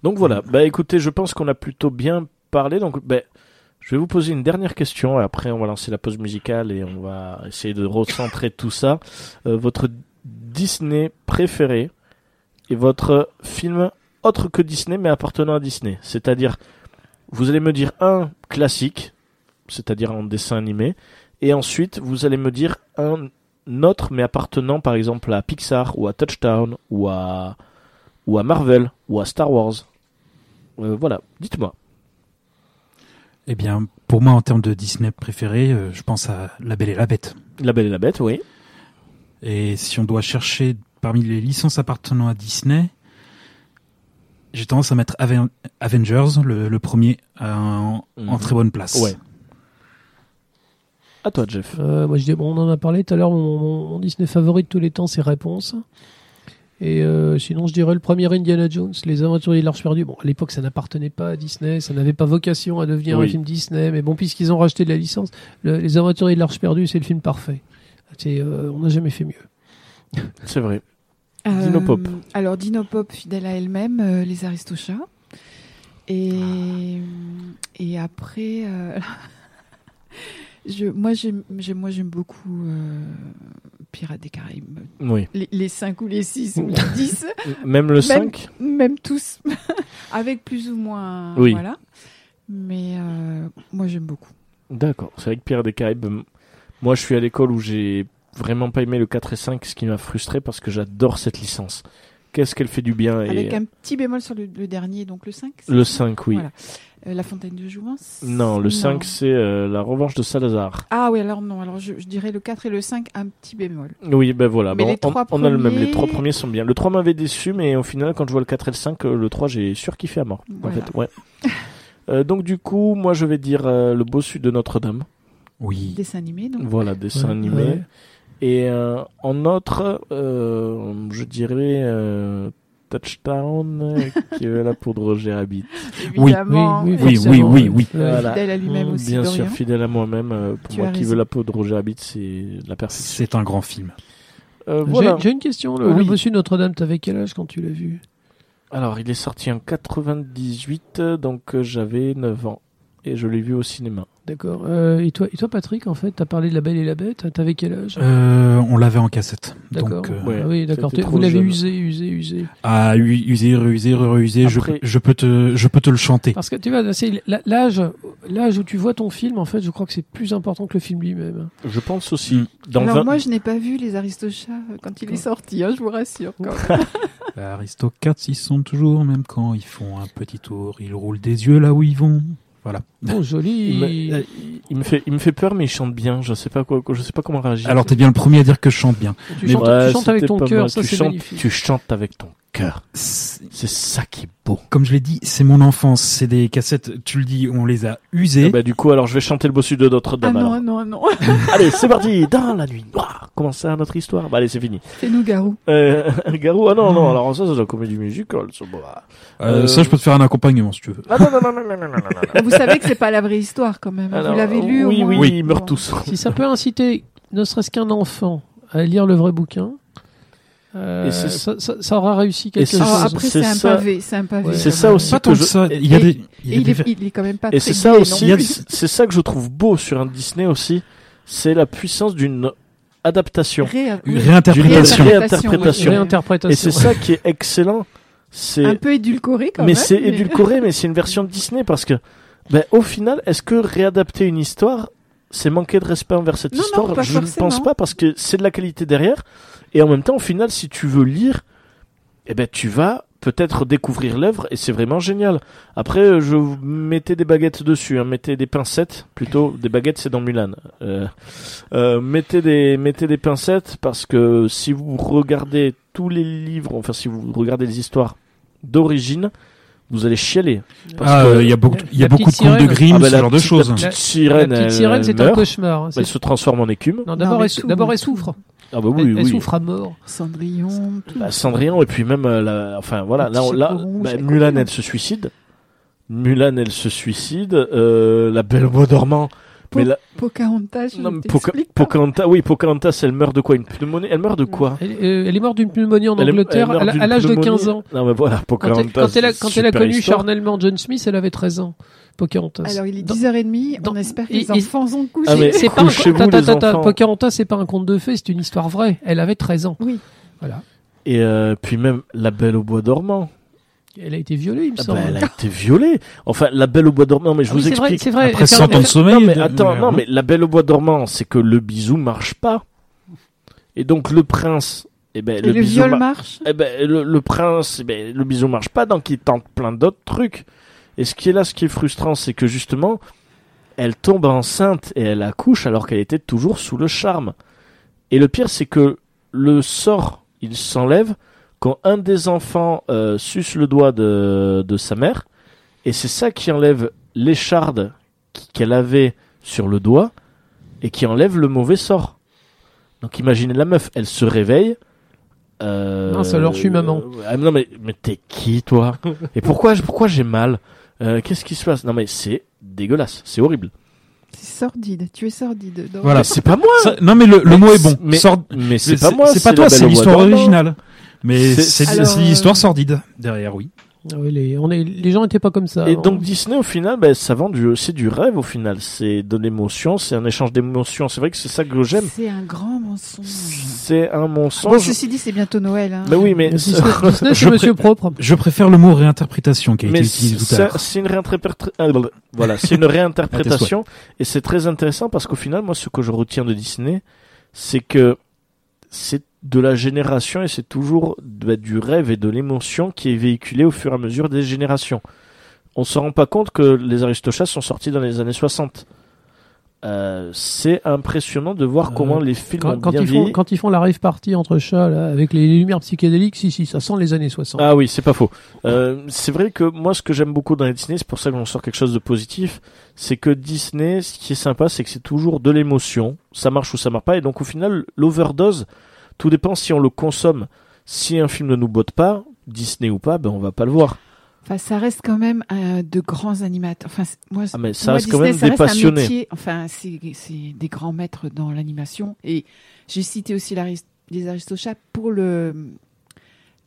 Donc voilà. Bah écoutez, je pense qu'on a plutôt bien parlé. Donc, bah, je vais vous poser une dernière question. Et après, on va lancer la pause musicale et on va essayer de recentrer (laughs) tout ça. Euh, votre Disney préféré et votre film autre que Disney mais appartenant à Disney. C'est-à-dire, vous allez me dire un classique, c'est-à-dire en dessin animé, et ensuite vous allez me dire un autre mais appartenant par exemple à Pixar ou à Touchdown ou à ou à Marvel ou à Star Wars. Euh, voilà, dites-moi. Eh bien, pour moi, en termes de Disney préféré, euh, je pense à La Belle et la Bête. La Belle et la Bête, oui. Et si on doit chercher parmi les licences appartenant à Disney, j'ai tendance à mettre Aven- Avengers, le, le premier, euh, en, en Mhm. très bonne place. Ouais. À toi, Jeff. Euh, moi, je dis, bon, on en a parlé tout à l'heure. Mon, mon- mon Disney favori de tous les temps, c'est Réponse. Et euh, sinon, je dirais le premier Indiana Jones, Les Aventuriers de l'Arche perdue. Bon, à l'époque, ça n'appartenait pas à Disney, ça n'avait pas vocation à devenir Oui. un film Disney. Mais bon, puisqu'ils ont racheté de la licence, le- Les Aventuriers de l'Arche perdue, c'est le film parfait. C'est, euh, on n'a jamais fait mieux. C'est vrai. Euh, Dinopop. Alors Dinopop, fidèle à elle-même, euh, les Aristochats. Et, et après, euh, (laughs) je, moi j'aime j'aime- moi, j'aime beaucoup euh, Pirates des Caraïbes. Oui. Les, les 5 ou les 6 ou les (laughs) 10, Même le 5 même tous, (laughs) avec plus ou moins. Oui. Voilà. Mais euh, moi j'aime beaucoup. D'accord. C'est vrai que Pierre des Caraïbes, moi je suis à l'école où j'ai vraiment pas aimé le 4 et 5, ce qui m'a frustré parce que j'adore cette licence. Qu'est-ce qu'elle fait du bien Avec et un petit bémol sur le, le dernier, donc le 5. c'est le ça 5, oui. Voilà. Euh, la Fontaine de Jouvence Non, le 5 c'est euh, la revanche de Salazar. Ah oui, alors non, alors je, je dirais le 4 et le 5, un petit bémol. Oui, ben voilà. Mais Bon, les on, on a le même. Les premiers- trois premiers sont bien. Le 3 m'avait déçu, mais au final, quand je vois le 4 et le 5, euh, le 3, j'ai surkiffé à mort. Voilà. En fait, ouais. Euh, donc du coup, moi je vais dire euh, le bossu de Notre-Dame. Oui. Dessin animé, donc. Voilà, dessin Ouais, animé. ouais. Et euh, en autre, euh, je dirais euh, Touchdown, qui est là pour de Roger Rabbit. Oui, oui, Oui, oui, oui, oui. Fidèle à lui-même aussi, Bien Dorian. sûr, fidèle à moi-même. euh, pour Tu moi qui veut la peau de Roger Rabbit, c'est la perfection. C'est un grand film. Euh, J'ai- voilà. J'ai une question. Le, Oui. le bossu de Notre-Dame, t'avais quel âge quand tu l'as vu? Alors, il est sorti en 98, donc j'avais 9 ans. Et je l'ai vu au cinéma. D'accord. Euh, et, toi, et toi, Patrick, en fait, t'as parlé de La Belle et la Bête. T'avais quel âge? Euh, on l'avait en cassette. D'accord. Donc, euh, Ouais. Ah oui, d'accord. Vous l'avez usé, usé, usé. à u- user, reuser, reuser, je, Après- je peux te, je peux te le chanter. Parce que tu vois, c'est l'âge, l'âge où tu vois ton film, en fait, je crois que c'est plus important que le film lui-même. Je pense aussi. Mm. Dans Alors 20 moi, je n'ai pas vu les Aristochats quand il est sorti, hein, je vous rassure. quand même. (laughs) Aristocats, ils sont toujours, même quand ils font un petit tour, ils roulent des yeux là où ils vont. Voilà. Oh, joli. il, me, euh, il me fait, il me fait peur, mais il chante bien. Je sais pas quoi, je sais pas comment réagir. Alors t'es bien le premier à dire que je chante bien. tu, mais chantes, Ouais, tu chantes avec ton cœur, ça tu c'est chantes, magnifique. Tu chantes avec ton c'est ça qui est beau. Comme je l'ai dit, c'est mon enfance. C'est des cassettes, tu le dis, on les a usées. Ah bah, du coup, alors je vais chanter le bossu de Notre-Dame. Ah non, non, non. (laughs) allez, c'est parti. Dans la nuit noire. Comment ça, notre histoire? Bah, allez, c'est fini. C'est nous, Garou. Euh, (laughs) Garou, ah non, non. Alors, ça, c'est la comédie musicale. Ça, bah, euh, euh, ça, je peux te faire un accompagnement si tu veux. Ah non, non, non, non, non, non, non, non. Vous savez que c'est pas la vraie histoire quand même. Vous l'avez lu au moins. Oui, oui, ils meurent tous. Si ça peut inciter, ne serait-ce qu'un enfant, à lire le vrai bouquin, euh, Et c'est- ça, ça- ça aura réussi quelque chose. Après, c'est un ça- pavé, c'est un pavé. Ouais. C'est ça aussi Pas que tant que je- ça. Il y a et- des, il y a Et il, des- est, il est quand même pas Et très c'est ça aussi, non plus. c'est ça que je trouve beau sur un Disney aussi, c'est la puissance d'une adaptation, Ré- une réinterprétation. Réinterprétation, réinterprétation. Et c'est ça qui est excellent. C'est Un peu édulcoré quand mais même. c'est édulcoré, mais c'est une version de Disney parce que, ben, au final, est-ce que réadapter une histoire, c'est manquer de respect envers cette Non, histoire Je ne forcément. pense pas parce que c'est de la qualité derrière. Et en même temps, au final, si tu veux lire, eh ben, tu vas peut-être découvrir l'œuvre et c'est vraiment génial. Après, euh, je mettez des baguettes dessus, hein, mettez des pincettes, plutôt des baguettes, c'est dans Mulan. Euh, euh, mettez des mettez des pincettes parce que si vous regardez tous les livres, enfin si vous regardez les histoires d'origine, vous allez chialer. Parce Ah, que- euh, il y a beaucoup, il y a La beaucoup de contes de. Grimm, Ah bah, ce la genre de choses. La petite La sirène, petite elle- sirène, elle c'est un cauchemar. hein. Elle se transforme en écume. Non, d'abord, elle, d'abord, elle souffre. Ah bah oui, elle, elle oui. souffre à mort. Cendrillon, tout. Bah, Cendrillon et puis même euh, la, enfin voilà là, bah, Mulan elle se suicide Mulan elle se suicide euh, la Belle au bois dormant mais la, Pocahontas, je non, Poca-. Pocahontas oui Pocahontas elle meurt de quoi une pneumonie elle meurt de quoi Elle, euh, elle est morte d'une pneumonie en Elle Angleterre elle à l'âge de pneumonie. 15 ans. non mais voilà Quand elle, Pocahontas quand elle a, quand elle a super connu charnellement John Smith, elle avait 13 ans. Pocahontas. Alors, il est Dans- 10h30, dans- on espère que les et- enfants ont couché. Ah, mais- c'est pas un conte-. Pocahontas, c'est pas un conte de fées, c'est une histoire vraie. Elle avait 13 ans. Oui. Voilà. et euh, puis même la Belle au bois dormant Elle a été violée, il me Ah semble. bah, elle a été violée enfin la Belle au bois dormant mais je Ah vous c'est vrai, explique c'est vrai. Après Elle fait- 100 ans de sommeil. non mais attends, euh, non mais la Belle au bois dormant, c'est que le bisou marche pas. Et donc le prince, eh ben Et le, le bisou ma- marche? eh ben le, le prince, eh ben le bisou marche pas, donc il tente plein d'autres trucs. Et ce qui est là, ce qui est frustrant, c'est que justement, elle tombe enceinte et elle accouche alors qu'elle était toujours sous le charme. Et le pire, c'est que le sort, il s'enlève quand un des enfants euh, suce le doigt de, de sa mère, et c'est ça qui enlève l'écharde qu'elle avait sur le doigt, et qui enlève le mauvais sort. Donc imaginez la meuf, elle se réveille. Euh, Mince, alors, je suis maman. ah, non mais, mais t'es qui toi? (laughs) Et pourquoi, pourquoi j'ai mal? Euh, Qu'est-ce qui se passe? Non mais c'est dégueulasse, c'est horrible. C'est sordide. Tu es sordide. Voilà. C'est pas moi Ça- non, mais le, le Mais mot est bon. mais- Sord- Mais c'est pas moi, C'est pas toi, c'est l'histoire originale. Mais C'est- c'est euh, l'histoire sordide derrière, oui. Ah oui, les, on est, les gens n'étaient pas comme ça. Et donc Disney au final, ben, ça vend du, c'est du rêve au final, c'est de l'émotion, c'est un échange d'émotions. C'est vrai que c'est ça que j'aime. C'est un grand mensonge. C'est un Bon, mensonge. ceci dit, c'est bientôt Noël. Hein. Mais oui, mais Disney, Disney, (laughs) Je c'est monsieur propre. Je préfère le mot réinterprétation qui a mais été utilisé tout à l'heure. c'est une réinterprétation. voilà, c'est une (laughs) réinterprétation et c'est très intéressant parce qu'au final, moi, ce que je retiens de Disney, c'est que c'est de la génération et c'est toujours bah, du rêve et de l'émotion qui est véhiculé au fur et à mesure des générations. On se rend pas compte que les Aristochats sont sortis dans les années 60. Euh, c'est impressionnant de voir Euh, comment les films Quand, ont quand bien ils font, vieilli. quand ils font la rave party entre chats, là, avec les lumières psychédéliques, si, si, ça sent les années 60. Ah oui, c'est pas faux. Euh, c'est vrai que moi, ce que j'aime beaucoup dans les Disney, c'est pour ça que j'en sors quelque chose de positif, c'est que Disney, ce qui est sympa, c'est que c'est toujours de l'émotion. Ça marche ou ça marche pas. Et donc, au final, l'overdose, tout dépend si on le consomme. Si un film ne nous botte pas, Disney ou pas, ben on va pas le voir. Enfin, ça reste quand même euh, de grands animateurs. Enfin, moi, Ah, mais ça moi, reste quand Disney, même ça des passionnés. métier. Enfin, c'est des grands maîtres dans l'animation. Et j'ai cité aussi les Aristochats pour le,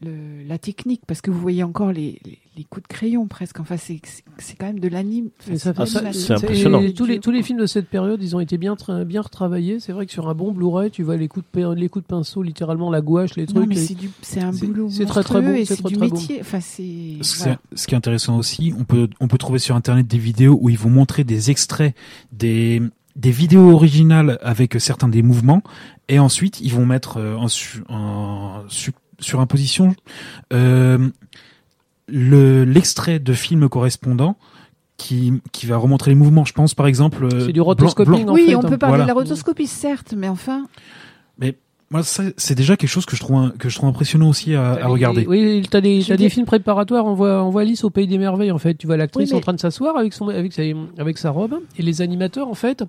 le- la technique, parce que vous voyez encore les, les, les coups de crayon presque. Enfin, c'est c'est- c'est quand même de l'anime. Et Enfin, Ah, c'est impressionnant. et tous, les, tous les films de cette période, ils ont été bien, tra- bien retravaillés. C'est vrai que sur un bon Blu-ray, tu vois les coups de, pe- les coups de pinceau, littéralement la gouache, les Non, trucs. c'est du- c'est un boulot c'est très, très et c'est c'est très, du métier. Enfin, c'est Ce, voilà. ce qui est intéressant aussi, on peut, on peut trouver sur Internet des vidéos où ils vont montrer des extraits des, des vidéos originales avec certains des mouvements et ensuite ils vont mettre euh, en, su- en surimposition euh, le l'extrait de film correspondant qui, qui va remontrer les mouvements. Je pense par exemple. euh, C'est du rotoscoping, en Oui, fait, on hein. peut parler Voilà. de la rotoscopie, certes, mais enfin, Moi, ça, c'est déjà quelque chose que je trouve un- que je trouve impressionnant aussi à, à regarder. Oui, t'as des, veux des films préparatoires. On voit, on voit Alice au pays des merveilles. En fait, tu vois l'actrice Oui, mais- en train de s'asseoir avec son, avec sa, avec sa robe, et les animateurs, en fait,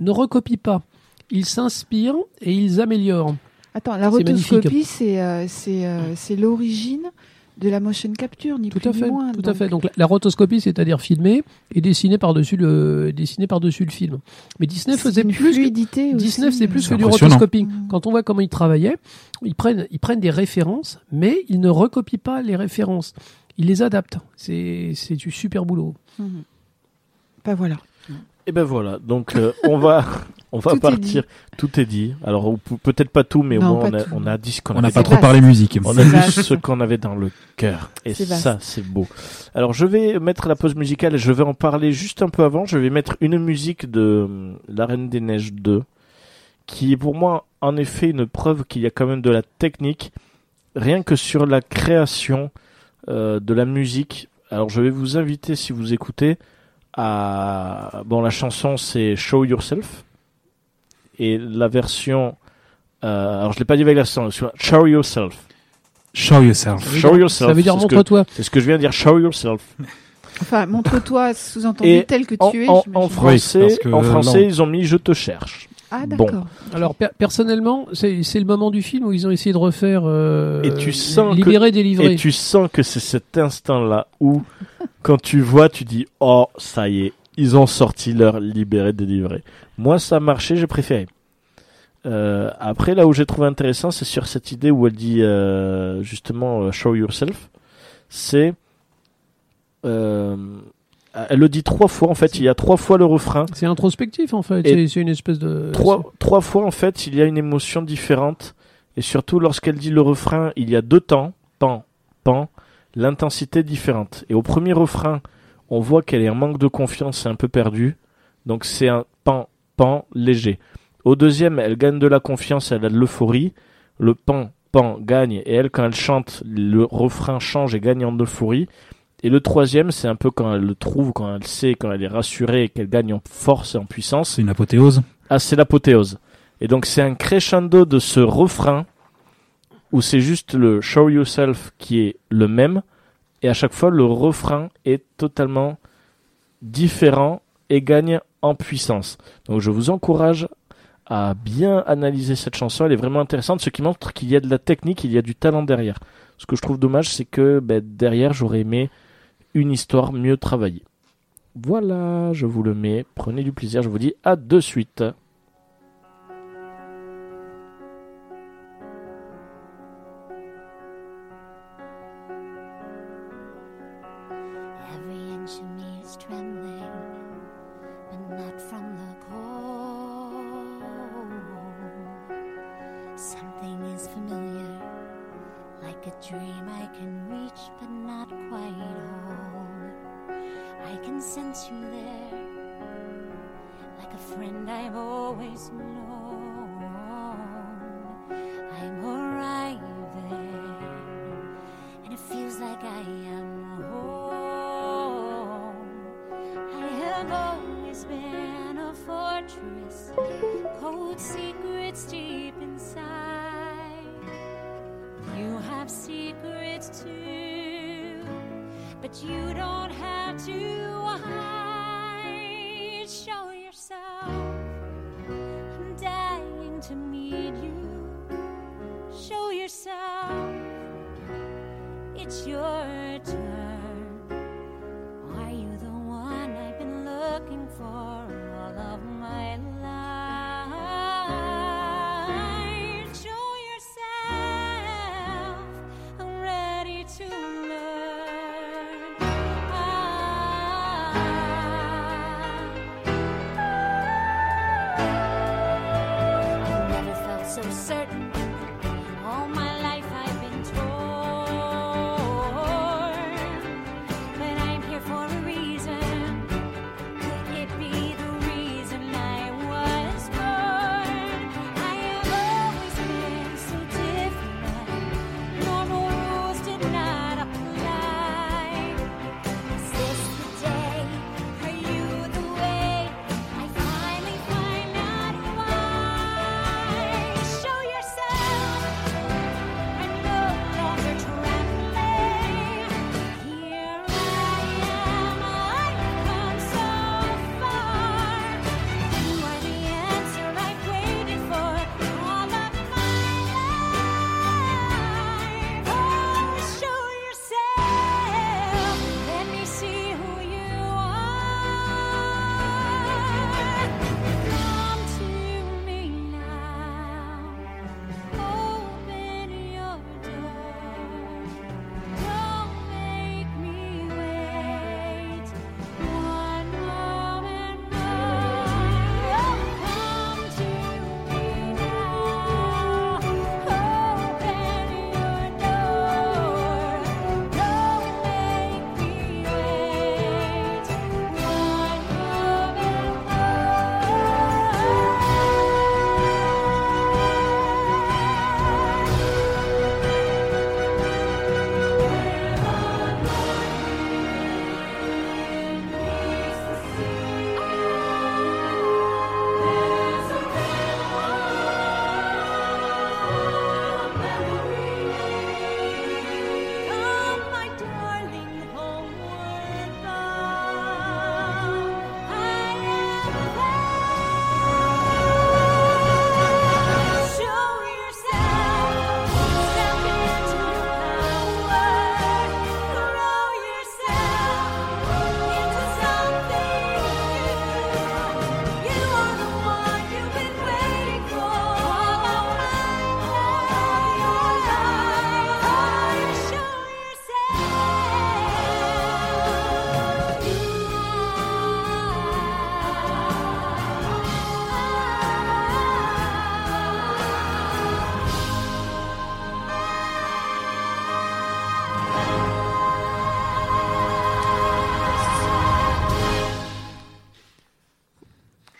ne recopient pas. Ils s'inspirent et ils améliorent. Attends, la C'est rotoscopie, c'est euh, c'est euh, c'est l'origine de la motion capture, ni Tout plus à ni fait, moins. tout à Donc, fait. Donc la, la rotoscopie, c'est-à-dire filmer et dessiner par-dessus le, dessiner par-dessus le film. Mais Disney c'est faisait une plus. que- fluidité aussi. Disney faisait plus C'est que du rotoscoping. Mhm. Quand on voit comment ils travaillaient, ils prennent, ils prennent des références, mais ils ne recopient pas les références. Ils les adaptent. C'est, c'est du super boulot. Mhm. Ben voilà. Et ben voilà, donc euh, on va (laughs) on va Tout est partir. Tout est dit. Alors peut-être pas tout, mais au Non, moins on a, tout. on a dit ce qu'on On n'a avait pas trop parlé musique. On a vu ce qu'on avait dans le cœur. Et ça, c'est beau. Alors, je vais mettre la pause musicale et je vais en parler juste un peu avant. Je vais mettre une musique de euh, La Reine des Neiges 2, qui est pour moi, en effet, une preuve qu'il y a quand même de la technique, rien que sur la création euh, de la musique. Alors, je vais vous inviter, si vous écoutez, à... Bon, la chanson, c'est Show Yourself. Et la version... euh, alors, je l'ai pas dit avec l'accent, Show Yourself. Show yourself. Show yourself. Ça veut dire montre-toi. C'est ce que je viens de dire, show yourself. (laughs) Enfin, montre-toi sous-entendu tel que En, tu es. en- français, en français on- ils ont mis je te cherche. Ah, Bon. d'accord. Alors per- personnellement, c'est, le moment du film où ils ont essayé de refaire euh, Et tu sens que- libérer, délivrer. Et tu sens que c'est cet instant-là où, quand tu vois, tu dis Oh, ça y est, ils ont sorti leur libéré, délivré. Moi, ça a marché, j'ai préféré. Euh, après, là où j'ai trouvé intéressant, c'est sur cette idée où elle dit euh, justement euh, show yourself. C'est. euh, elle le dit trois fois en fait. Il y a trois fois le refrain. C'est introspectif en fait. C'est une espèce de trois, trois fois en fait, il y a une émotion différente. Et surtout lorsqu'elle dit le refrain, il y a deux temps, pan, pan, l'intensité différente. Et au premier refrain, on voit qu'elle est en manque de confiance, c'est un peu perdu. Donc c'est un pan, pan léger. Au deuxième, elle gagne de la confiance, elle a de l'euphorie. Le pan, pan gagne. Et elle, quand elle chante, le refrain change et gagne en euphorie. Et le troisième, c'est un peu quand elle le trouve, quand elle sait, quand elle est rassurée et qu'elle gagne en force et en puissance. C'est une apothéose. Ah, c'est l'apothéose. Et donc c'est un crescendo de ce refrain où c'est juste le show yourself qui est le même et à chaque fois le refrain est totalement différent et gagne en puissance. Donc je vous encourage à bien analyser cette chanson, elle est vraiment intéressante, ce qui montre qu'il y a de la technique, il y a du talent derrière. Ce que je trouve dommage, c'est que ben, derrière, j'aurais aimé une histoire mieux travaillée. Voilà, je vous le mets, prenez du plaisir, je vous dis à de suite. Dream I can reach, but not quite hold. I can sense you there, like a friend I've always known. I'm arriving and it feels like I am home. I have always been a fortress, cold secrets deep inside. You have secrets too, but you don't have to hide. Show yourself. I'm dying to meet you. Show yourself. It's your turn. Are you the one I've been looking for all of my life?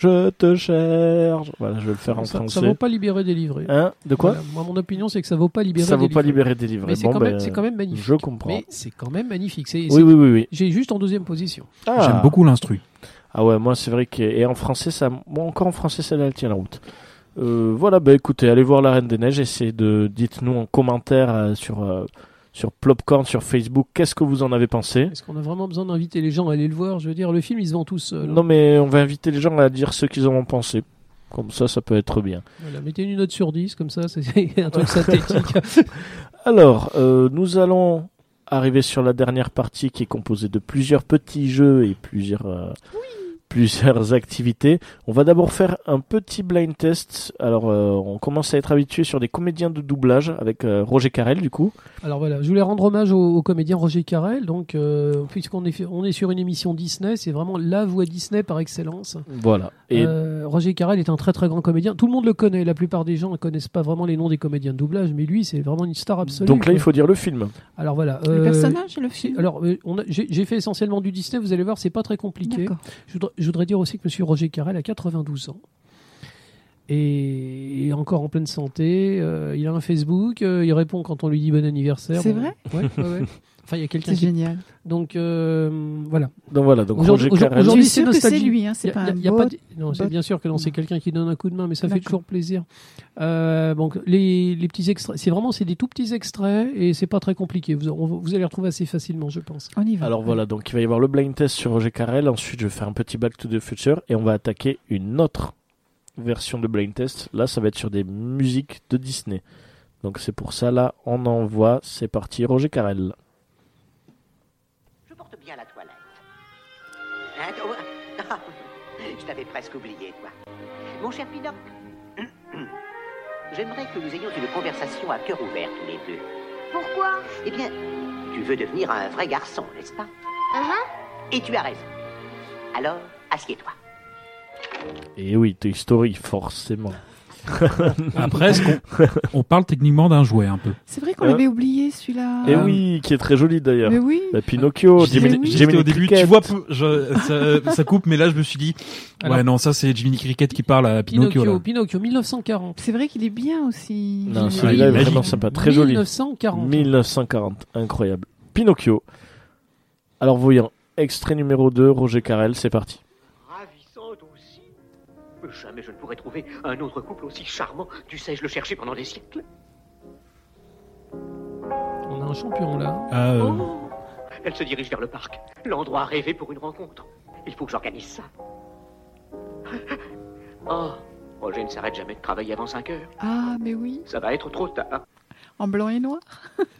Je te cherche. Voilà, je vais le faire en ça, ça français. vaut pas libérer délivré. Hein De quoi Voilà. Moi, mon opinion, c'est que ça vaut pas libérer Ça vaut pas libérer délivré. Mais c'est quand, ben, même- c'est quand même magnifique. Je comprends. Mais c'est quand même magnifique. C'est, Oui, oui, oui, oui. J'ai juste en deuxième position. Ah. J'aime beaucoup l'instru. Ah ouais, moi c'est vrai que et en français ça, moi encore en français celle-là elle tient la route. Euh, voilà, bah écoutez, allez voir La Reine des Neiges, essayez de dites-nous en commentaire euh, sur euh, sur Plopcorn sur Facebook, qu'est-ce que vous en avez pensé? Est-ce qu'on a vraiment besoin d'inviter les gens à aller le voir? Je veux dire, le film, il se vend tout seul. hein. Non, mais on va inviter les gens à dire ce qu'ils en ont pensé. Comme ça, ça peut être bien. Voilà, mettez une note sur 10, comme ça, (laughs) c'est un truc synthétique. (laughs) Alors, euh, nous allons arriver sur la dernière partie qui est composée de plusieurs petits jeux et plusieurs, euh, plusieurs (laughs) activités. On va d'abord faire un petit blind test. Alors, euh, on commence à être habitué sur des comédiens de doublage avec euh, Roger Carrel, du coup. Alors voilà, je voulais rendre hommage au, au comédien Roger Carrel. Donc, euh, puisqu'on est, fait- on est sur une émission Disney, c'est vraiment la voix Disney par excellence. Voilà. Et Euh, Roger Carrel est un très très grand comédien. Tout le monde le connaît. La plupart des gens ne connaissent pas vraiment les noms des comédiens de doublage, mais lui, c'est vraiment une star absolue. donc là, il faut dire le film. Alors voilà. Le personnage et le film alors, euh, on a- j'ai j'ai fait essentiellement du Disney. Vous allez voir, c'est pas très compliqué. D'accord. Je voudrais, je voudrais dire aussi que Monsieur Roger Carrel a 92 ans. Et encore en pleine santé. euh, il a un Facebook. euh, il répond quand on lui dit bon anniversaire. C'est Bon, vrai? Ouais, ouais, ouais. Enfin, il y a quelqu'un C'est qui. génial. Donc euh, voilà. Donc voilà, donc Aujourd'hui- c'est lui, hein, c'est pas y a- un pas Non, c'est bien sûr que non, c'est quelqu'un qui donne un coup de main, mais ça fait toujours plaisir. Euh, donc les, les petits extraits, c'est vraiment c'est des tout petits extraits et c'est pas très compliqué. Vous, on- vous allez les retrouver assez facilement, je pense. On y va. Alors voilà, donc il va y avoir le blind test sur Roger Carrel. Ensuite, je vais faire un petit Back to the Future et on va attaquer une autre version de blind test. Là, ça va être sur des musiques de Disney. Donc c'est pour ça, là, on envoie. C'est parti, Roger Carrel. Hein, toi? (laughs) Je t'avais presque oublié, toi. Mon cher Pinocchio, (clears throat) j'aimerais que nous ayons une conversation à cœur ouvert tous les deux. Pourquoi? Eh bien, tu veux devenir un vrai garçon, n'est-ce pas? Et tu as raison. Alors, assieds-toi. Et oui, Toy Story, forcément. (laughs) Après, on parle techniquement d'un jouet un peu C'est vrai qu'on Euh. l'avait oublié celui-là. Et Ah. oui, qui est très joli d'ailleurs. Mais oui. La Pinocchio, Jiminy, Jiminy au début, Cricket. tu vois, je- ça, ça coupe, mais là je me suis dit, Alors- ouais non, ça c'est Jiminy Cricket qui parle à Pinocchio. Pinocchio. Pinocchio, 1940. C'est vrai qu'il est bien aussi. Non, celui-là est vraiment sympa, très joli. 1940. 1940, incroyable. Pinocchio. Alors voyons, extrait numéro 2, Roger Carrel, c'est parti. Jamais je ne pourrais trouver un autre couple aussi charmant. Tu sais, je le cherchais pendant des siècles. On a un champion là. Ah, euh, Oh Elle se dirige vers le parc, l'endroit rêvé pour une rencontre. Il faut que j'organise ça. Oh, Roger ne s'arrête jamais de travailler avant 5 heures. Ah, mais oui. Ça va être trop tard. En blanc et noir.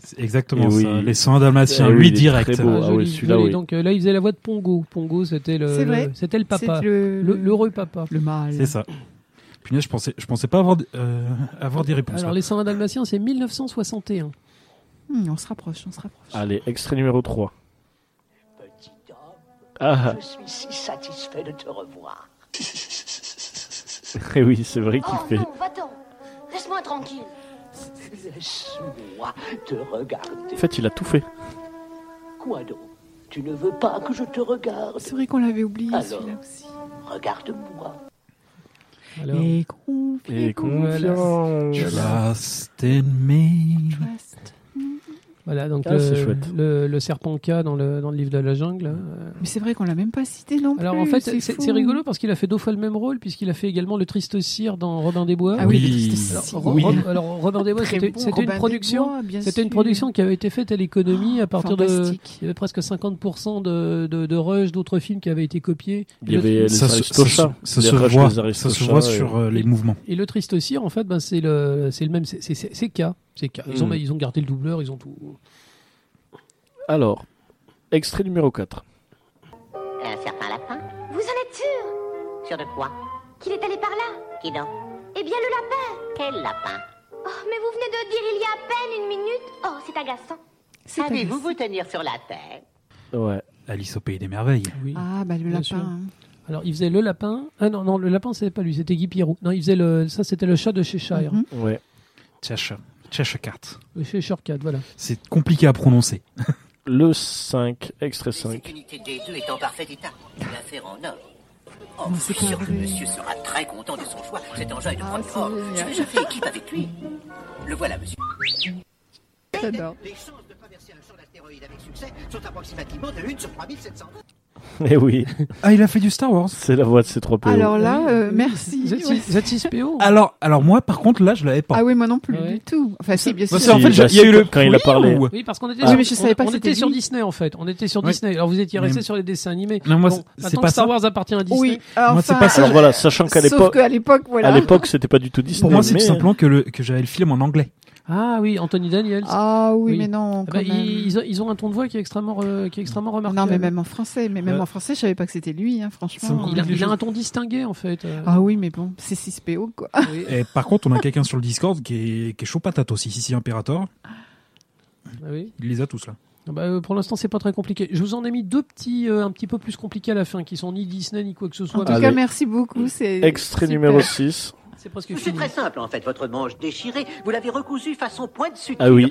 c'est exactement Et oui. ça. Les 100 dalmatiens, Eh oui, lui direct. très beau. Ah, ah joli, ouais, celui-là, joli. oui. Donc euh, là, il faisait la voix de Pongo. Pongo, c'était le, C'est vrai. le- c'était le papa, C'est le, Le- l'heureux papa. le mâle. C'est ça. Punaise, je pensais, je pensais pas avoir, euh, avoir des réponses. Alors là. les 101 Dalmatiens, c'est 1961. Hmm, on se rapproche, on se rapproche. Allez, extrait numéro 3. Petit homme, Ah, je suis si satisfait de te revoir. (laughs) et oui, c'est vrai qu'il Oh fait. non, va-t'en. Laisse-moi tranquille. Laisse-moi te regarder. En fait, il a tout fait. Quoi donc? Tu ne veux pas que je te regarde? C'est vrai qu'on l'avait oublié Alors. celui-là aussi. Regarde-moi. Alors, Et confiez Et confiant. Trust in me. Trust. Voilà, donc Ah, le, c'est chouette. le, le serpent K dans le, dans le livre de la jungle. euh. Mais c'est vrai qu'on l'a même pas cité non plus. Alors en fait, c'est rigolo parce qu'il a fait deux fois le même rôle puisqu'il a fait également le triste cire dans Robin des Bois. Ah oui, Oui. le triste Alors, cire. Ro- Oui. Ro- alors, Robin des Bois, c'était bon, une production. C'était une production qui avait été faite à l'économie à partir de. Fantastique. Il y avait presque 50% de, de, de rush d'autres films qui avaient été copiés. Il y avait les Ça, se- ça, ça les se voit, ça se sur euh, les mouvements. Et le triste cire, en fait, ben, c'est le, c'est le même, c'est K. C'est. Ils, ont, Mm. ils ont gardé le doubleur, ils ont tout. Alors, extrait numéro 4. Un certain lapin Vous en êtes sûr? Sûr de quoi? Qu'il est allé par là? Qui donc? Eh bien, le lapin. Quel lapin? Oh, mais vous venez de dire il y a à peine une minute. Oh, c'est agaçant. Savez-vous vous tenir sur la tête? Ouais. Alice au pays des merveilles. Oui. Ah, bah le Bien lapin. sûr. hein. Alors, il faisait le lapin. Ah non, non, le lapin, c'était pas lui, c'était Guy Pierrot. Non, il faisait le, ça, c'était le chat de Cheshire. Mhm. Ouais. Cheshire. Cheshire Cat. Le Cheshire Cat, voilà. C'est compliqué à prononcer. (laughs) Le 5, extrait 5. Cette unité des deux est en parfait état. Une affaire en or. Oh, Non, je suis sûr que monsieur sera très content de son choix. Cet engin est de Ah, premier c'est ordre. J'ai déjà fait équipe avec lui. Le voilà, monsieur. J'adore. Les chances de traverser un champ d'astéroïdes avec succès sont approximativement de 1 sur 3700. Eh oui, Ah, il a fait du Star Wars. c'est la voix de ces trois PO. Alors là, euh, merci. Z6 Ouais. Z6PO Alors, alors moi, par contre, là, je l'avais pas. Ah oui, moi non plus Ouais. du tout. Enfin, si, bien sûr. Si, fait, bah, il y a eu le quand il a parlé. ou- Oui, parce qu'on était, Ah, sur, mais je savais pas on, était sur. Disney en fait. On était sur Ouais. Disney. Alors vous étiez resté Mais- sur les dessins animés. Non, moi, Bon, c'est- pas que Star ça. Wars appartient à Disney. Oui, Moi, c'est enfin, pas ça. Alors voilà, sachant qu'à l'époque, qu'à l'époque, voilà. à l'époque, c'était pas du tout Disney. Pour moi, c'est tout simplement que, le, que j'avais le film en anglais. Ah oui, Anthony Daniels. Ah oui, Oui. mais non, Ah quand bah, même. ils, ils ont, un ton de voix qui est extrêmement, euh, qui est extrêmement remarquable. Non, mais même en français. Mais même Ouais. en français, je savais pas que c'était lui, hein, franchement. me Il a, il un ton distingué en fait. euh. Ah oui, mais bon, c'est 6PO, quoi. Oui. Et par contre, on a quelqu'un sur le Discord qui est, qui est chaud patate aussi. Sissi Imperator, Ah oui. il les a tous là. Ah bah, euh, pour l'instant, c'est pas très compliqué. Je vous en ai mis deux petits, euh, un petit peu plus compliqués à la fin, qui sont ni Disney ni quoi que ce soit. En tout Allez. cas, merci beaucoup. C'est Extrait super. numéro 6. C'est presque C'est fini. très simple en fait, votre manche déchirée, vous l'avez recousue façon pointe suture. Ah oui.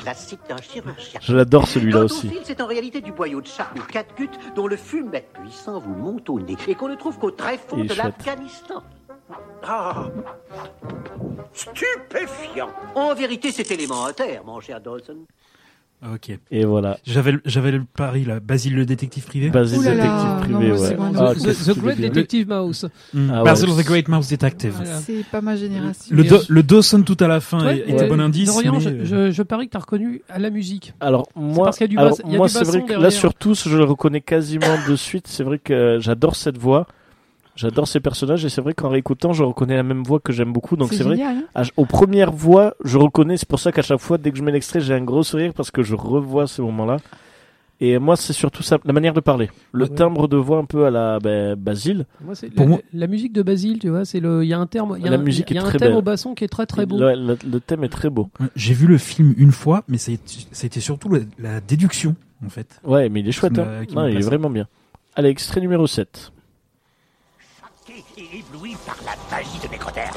Classique d'un chirurgien. (laughs) Je l'adore celui-là Quand on aussi. file, c'est en réalité du boyau de chat ou catgut dont le fumet puissant vous monte au nez et qu'on ne trouve qu'au très fond de chouette. l'Afghanistan. Ah Stupéfiant En vérité, c'est élémentaire, mon cher Dawson. Ok. Et voilà. J'avais, le- j'avais le pari là. Basile le détective privé. Basile là, détective non, privé, c'est ouais. moins Ah, The, The Great. Detective Mouse. Hmm, Ah ouais, Basil the Great Mouse Detective. Voilà. C'est pas ma génération. Le, do- le Dawson tout à la fin Ouais, était ouais. bon indice. Dorian, mais, je, euh, je, je parie que t'as reconnu à la musique. Alors moi, parce qu'il y a du alors, y a moi c'est vrai que là sur tous, je le reconnais quasiment de suite. C'est vrai que j'adore cette voix, j'adore ces personnages et c'est vrai qu'en réécoutant, je reconnais la même voix que j'aime beaucoup. Donc c'est vrai, génial. hein. à- aux premières voix, je reconnais. C'est pour ça qu'à chaque fois, dès que je mets l'extrait, j'ai un gros sourire parce que je revois ces moments-là. Et moi, c'est surtout ça, la manière de parler, le Ouais. timbre de voix un peu à la ben, Basile. Moi, c'est Pour la, moi- la musique de Basile, tu vois, c'est le, il y a un terme, il y a La un, musique y a est un très thème belle. au basson qui est très très beau. Le, le- le thème est très beau. J'ai vu le film une fois, mais ça a été, ça a été surtout la, la déduction, en fait. Ouais, mais il est chouette. Hein. Non, il est vraiment bien. Allez, extrait numéro 7. Et ébloui par la magie de Nécroderme.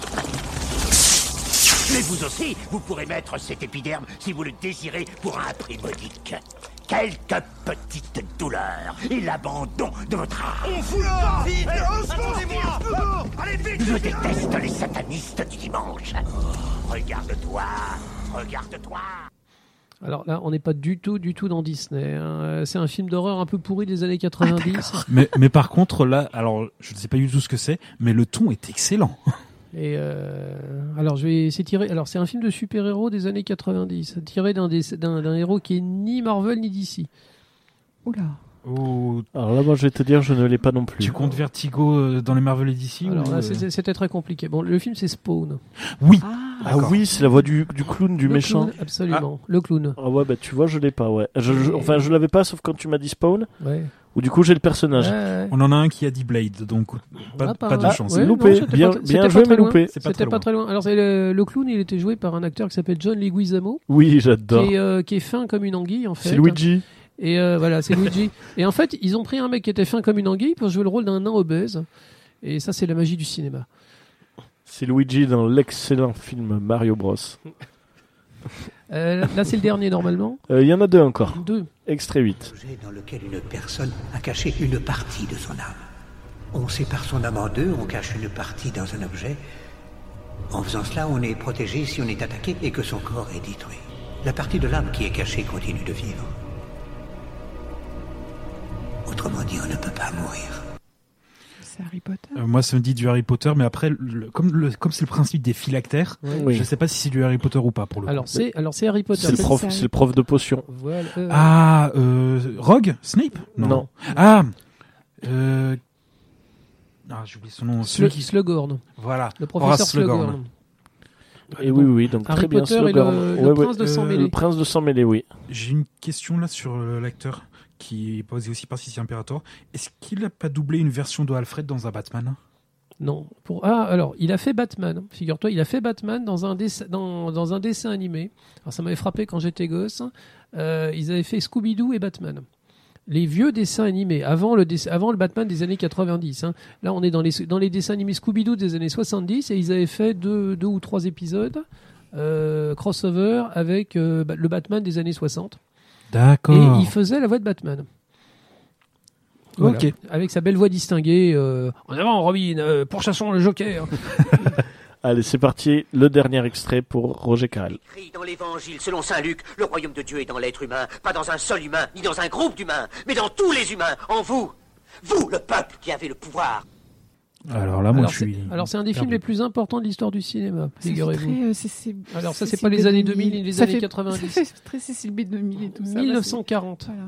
Mais vous aussi, vous pourrez mettre cet épiderme si vous le désirez pour un prix modique. Quelques petites douleurs et l'abandon de votre âme. On fout Vite Escondez-moi Allez vite Je déteste les satanistes du dimanche. Regarde-toi Regarde-toi Alors là, on n'est pas du tout, du tout dans Disney. hein. Euh, C'est un film d'horreur un peu pourri des années 90. mais, mais par contre, là, alors, je ne sais pas du tout ce que c'est, mais le ton est excellent. (laughs) Et euh, alors, je vais, c'est tiré. Alors, c'est un film de super-héros des années 90, tiré d'un d'un héros qui est ni Marvel ni DC. Oula. Alors là, moi, je vais te dire, je ne l'ai pas non plus. tu comptes Vertigo euh, dans les Marvel Edition Alors ou, euh, c'était très compliqué. Bon, le film c'est Spawn. Oui, Ah, Ah oui, c'est la voix du, du clown, du Le méchant. clown, absolument. Le clown. Ah ouais, bah tu vois, je l'ai pas, ouais. Je, je- enfin, je l'avais pas, sauf quand tu m'as dit Spawn, Ouais. ou du coup j'ai le personnage. Ouais, ouais. on en a un qui a dit Blade, donc pas, Ah, pas de ah, chance. ouais, Loupé. non, Bien- pas- bien joué, mais loin. loupé. C'était pas très loin. Alors, le, le clown, il était joué par un acteur qui s'appelle John Leguizamo, Oui, qui j'adore. est, euh, qui est fin comme une anguille en fait. C'est Luigi. Et euh, voilà, c'est Luigi. Et en fait, ils ont pris un mec qui était fin comme une anguille pour jouer le rôle d'un nain obèse. Et ça, c'est la magie du cinéma. C'est Luigi dans l'excellent film Mario Bros. Euh, là, c'est le dernier normalement. Euh, Il y en a deux encore. Deux. Extrait 8. objet dans lequel une personne a caché une partie de son âme. On sépare son âme en deux, on cache une partie dans un objet. En faisant cela, on est protégé si on est attaqué et que son corps est détruit. La partie de l'âme qui est cachée continue de vivre. Autrement dit, on ne peut pas mourir. c'est Harry Potter. Euh, moi, ça me dit du Harry Potter, mais après, le- comme le- comme c'est le principe des phylactères, Oui. je sais pas si c'est du Harry Potter ou pas pour le coup. Alors, c'est alors c'est Harry Potter. C'est le prof, c'est le prof de potion. Voilà. euh, Ah, euh, Rogue? Snape? Non. Ah, euh... ah j'ai oublié son nom. Celui qui... Slughorn, Voilà. le professeur Slughorn. Slughorn. Et oui, oui, oui, donc Harry très bien. Potter et Slughorn. le- le Ouais, prince de sang mêlé. Le prince de sang mêlé, oui. J'ai une question là sur euh, l'acteur qui est posé aussi par Sissi Imperator. Est-ce qu'il n'a pas doublé une version de Alfred dans un Batman? Non. Pour... Ah, alors, il a fait Batman. Figure-toi, il a fait Batman dans un, dessin, dans, dans un dessin animé. Alors, ça m'avait frappé quand j'étais gosse. Euh, ils avaient fait Scooby-Doo et Batman. Les vieux dessins animés, avant le, avant le Batman des années 90. hein. Là, on est dans les, dans les dessins animés Scooby-Doo des années 70 et ils avaient fait deux, deux ou trois épisodes euh, crossover avec euh, le Batman des années 60. Et D'accord. il faisait la voix de Batman. Voilà. Ok. Avec sa belle voix distinguée. euh, en avant, Robin, euh, pourchassons le Joker. (laughs) Allez, c'est parti. Le dernier extrait pour Roger Carrel. Écrit dans l'évangile selon saint Luc, le royaume de Dieu est dans l'être humain, pas dans un seul humain, ni dans un groupe d'humains, mais dans tous les humains, en vous. Vous, le peuple qui avez le pouvoir. Alors là, moi, alors, je c'est- suis. alors c'est un des films les plus importants de l'histoire du cinéma, figurez-vous. euh, c'est- c'est- Alors ça, c'est pas les années 2000 ni les Ça années fait- 90. (laughs) Ça fait très Cécile B 2000 et tout ça. là, 1940. c'est- Voilà.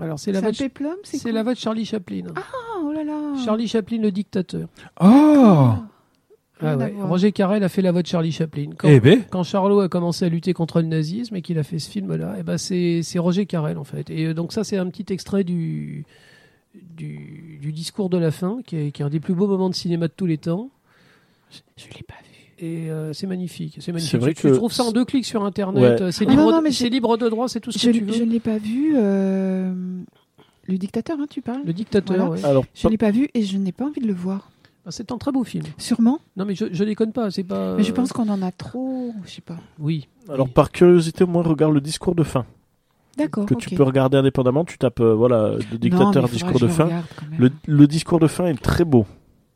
Alors c'est C'est la voix de, péplum, c'est c'est quoi la voix de Charlie Chaplin. Ah, oh là là. Charlie Chaplin, le dictateur. Oh Rien Ah à ouais. Roger Carrel a fait la voix de Charlie Chaplin. Quand, Eh ben, quand Charlot a commencé à lutter contre le nazisme et qu'il a fait ce film-là, eh ben c'est c'est Roger Carrel en fait. Et euh, donc ça c'est un petit extrait du, du du discours de la fin, qui est, qui est un des plus beaux moments de cinéma de tous les temps. Je l'ai pas vu. Et euh, c'est magnifique, c'est magnifique. Vrai tu, que tu trouves ça en deux clics sur internet. Ouais. euh, C'est Ah libre, non, non, libre de droit, c'est tout ce Je, que tu veux. je ne l'ai pas vu. euh, Le dictateur, hein, tu parles Le dictateur, Voilà. ouais. Alors, Je ne l'ai pas vu et je n'ai pas envie de le voir. Ah, c'est un très beau film. Sûrement. Non mais je, je déconne pas, c'est pas. Mais je pense qu'on en a trop. Je sais pas. Oui. alors Oui. par curiosité, moi, regarde le discours de fin D'accord. que tu peux regarder indépendamment. Tu tapes euh, voilà le Non, dictateur faudra discours de fin. Le, le discours de fin est très beau.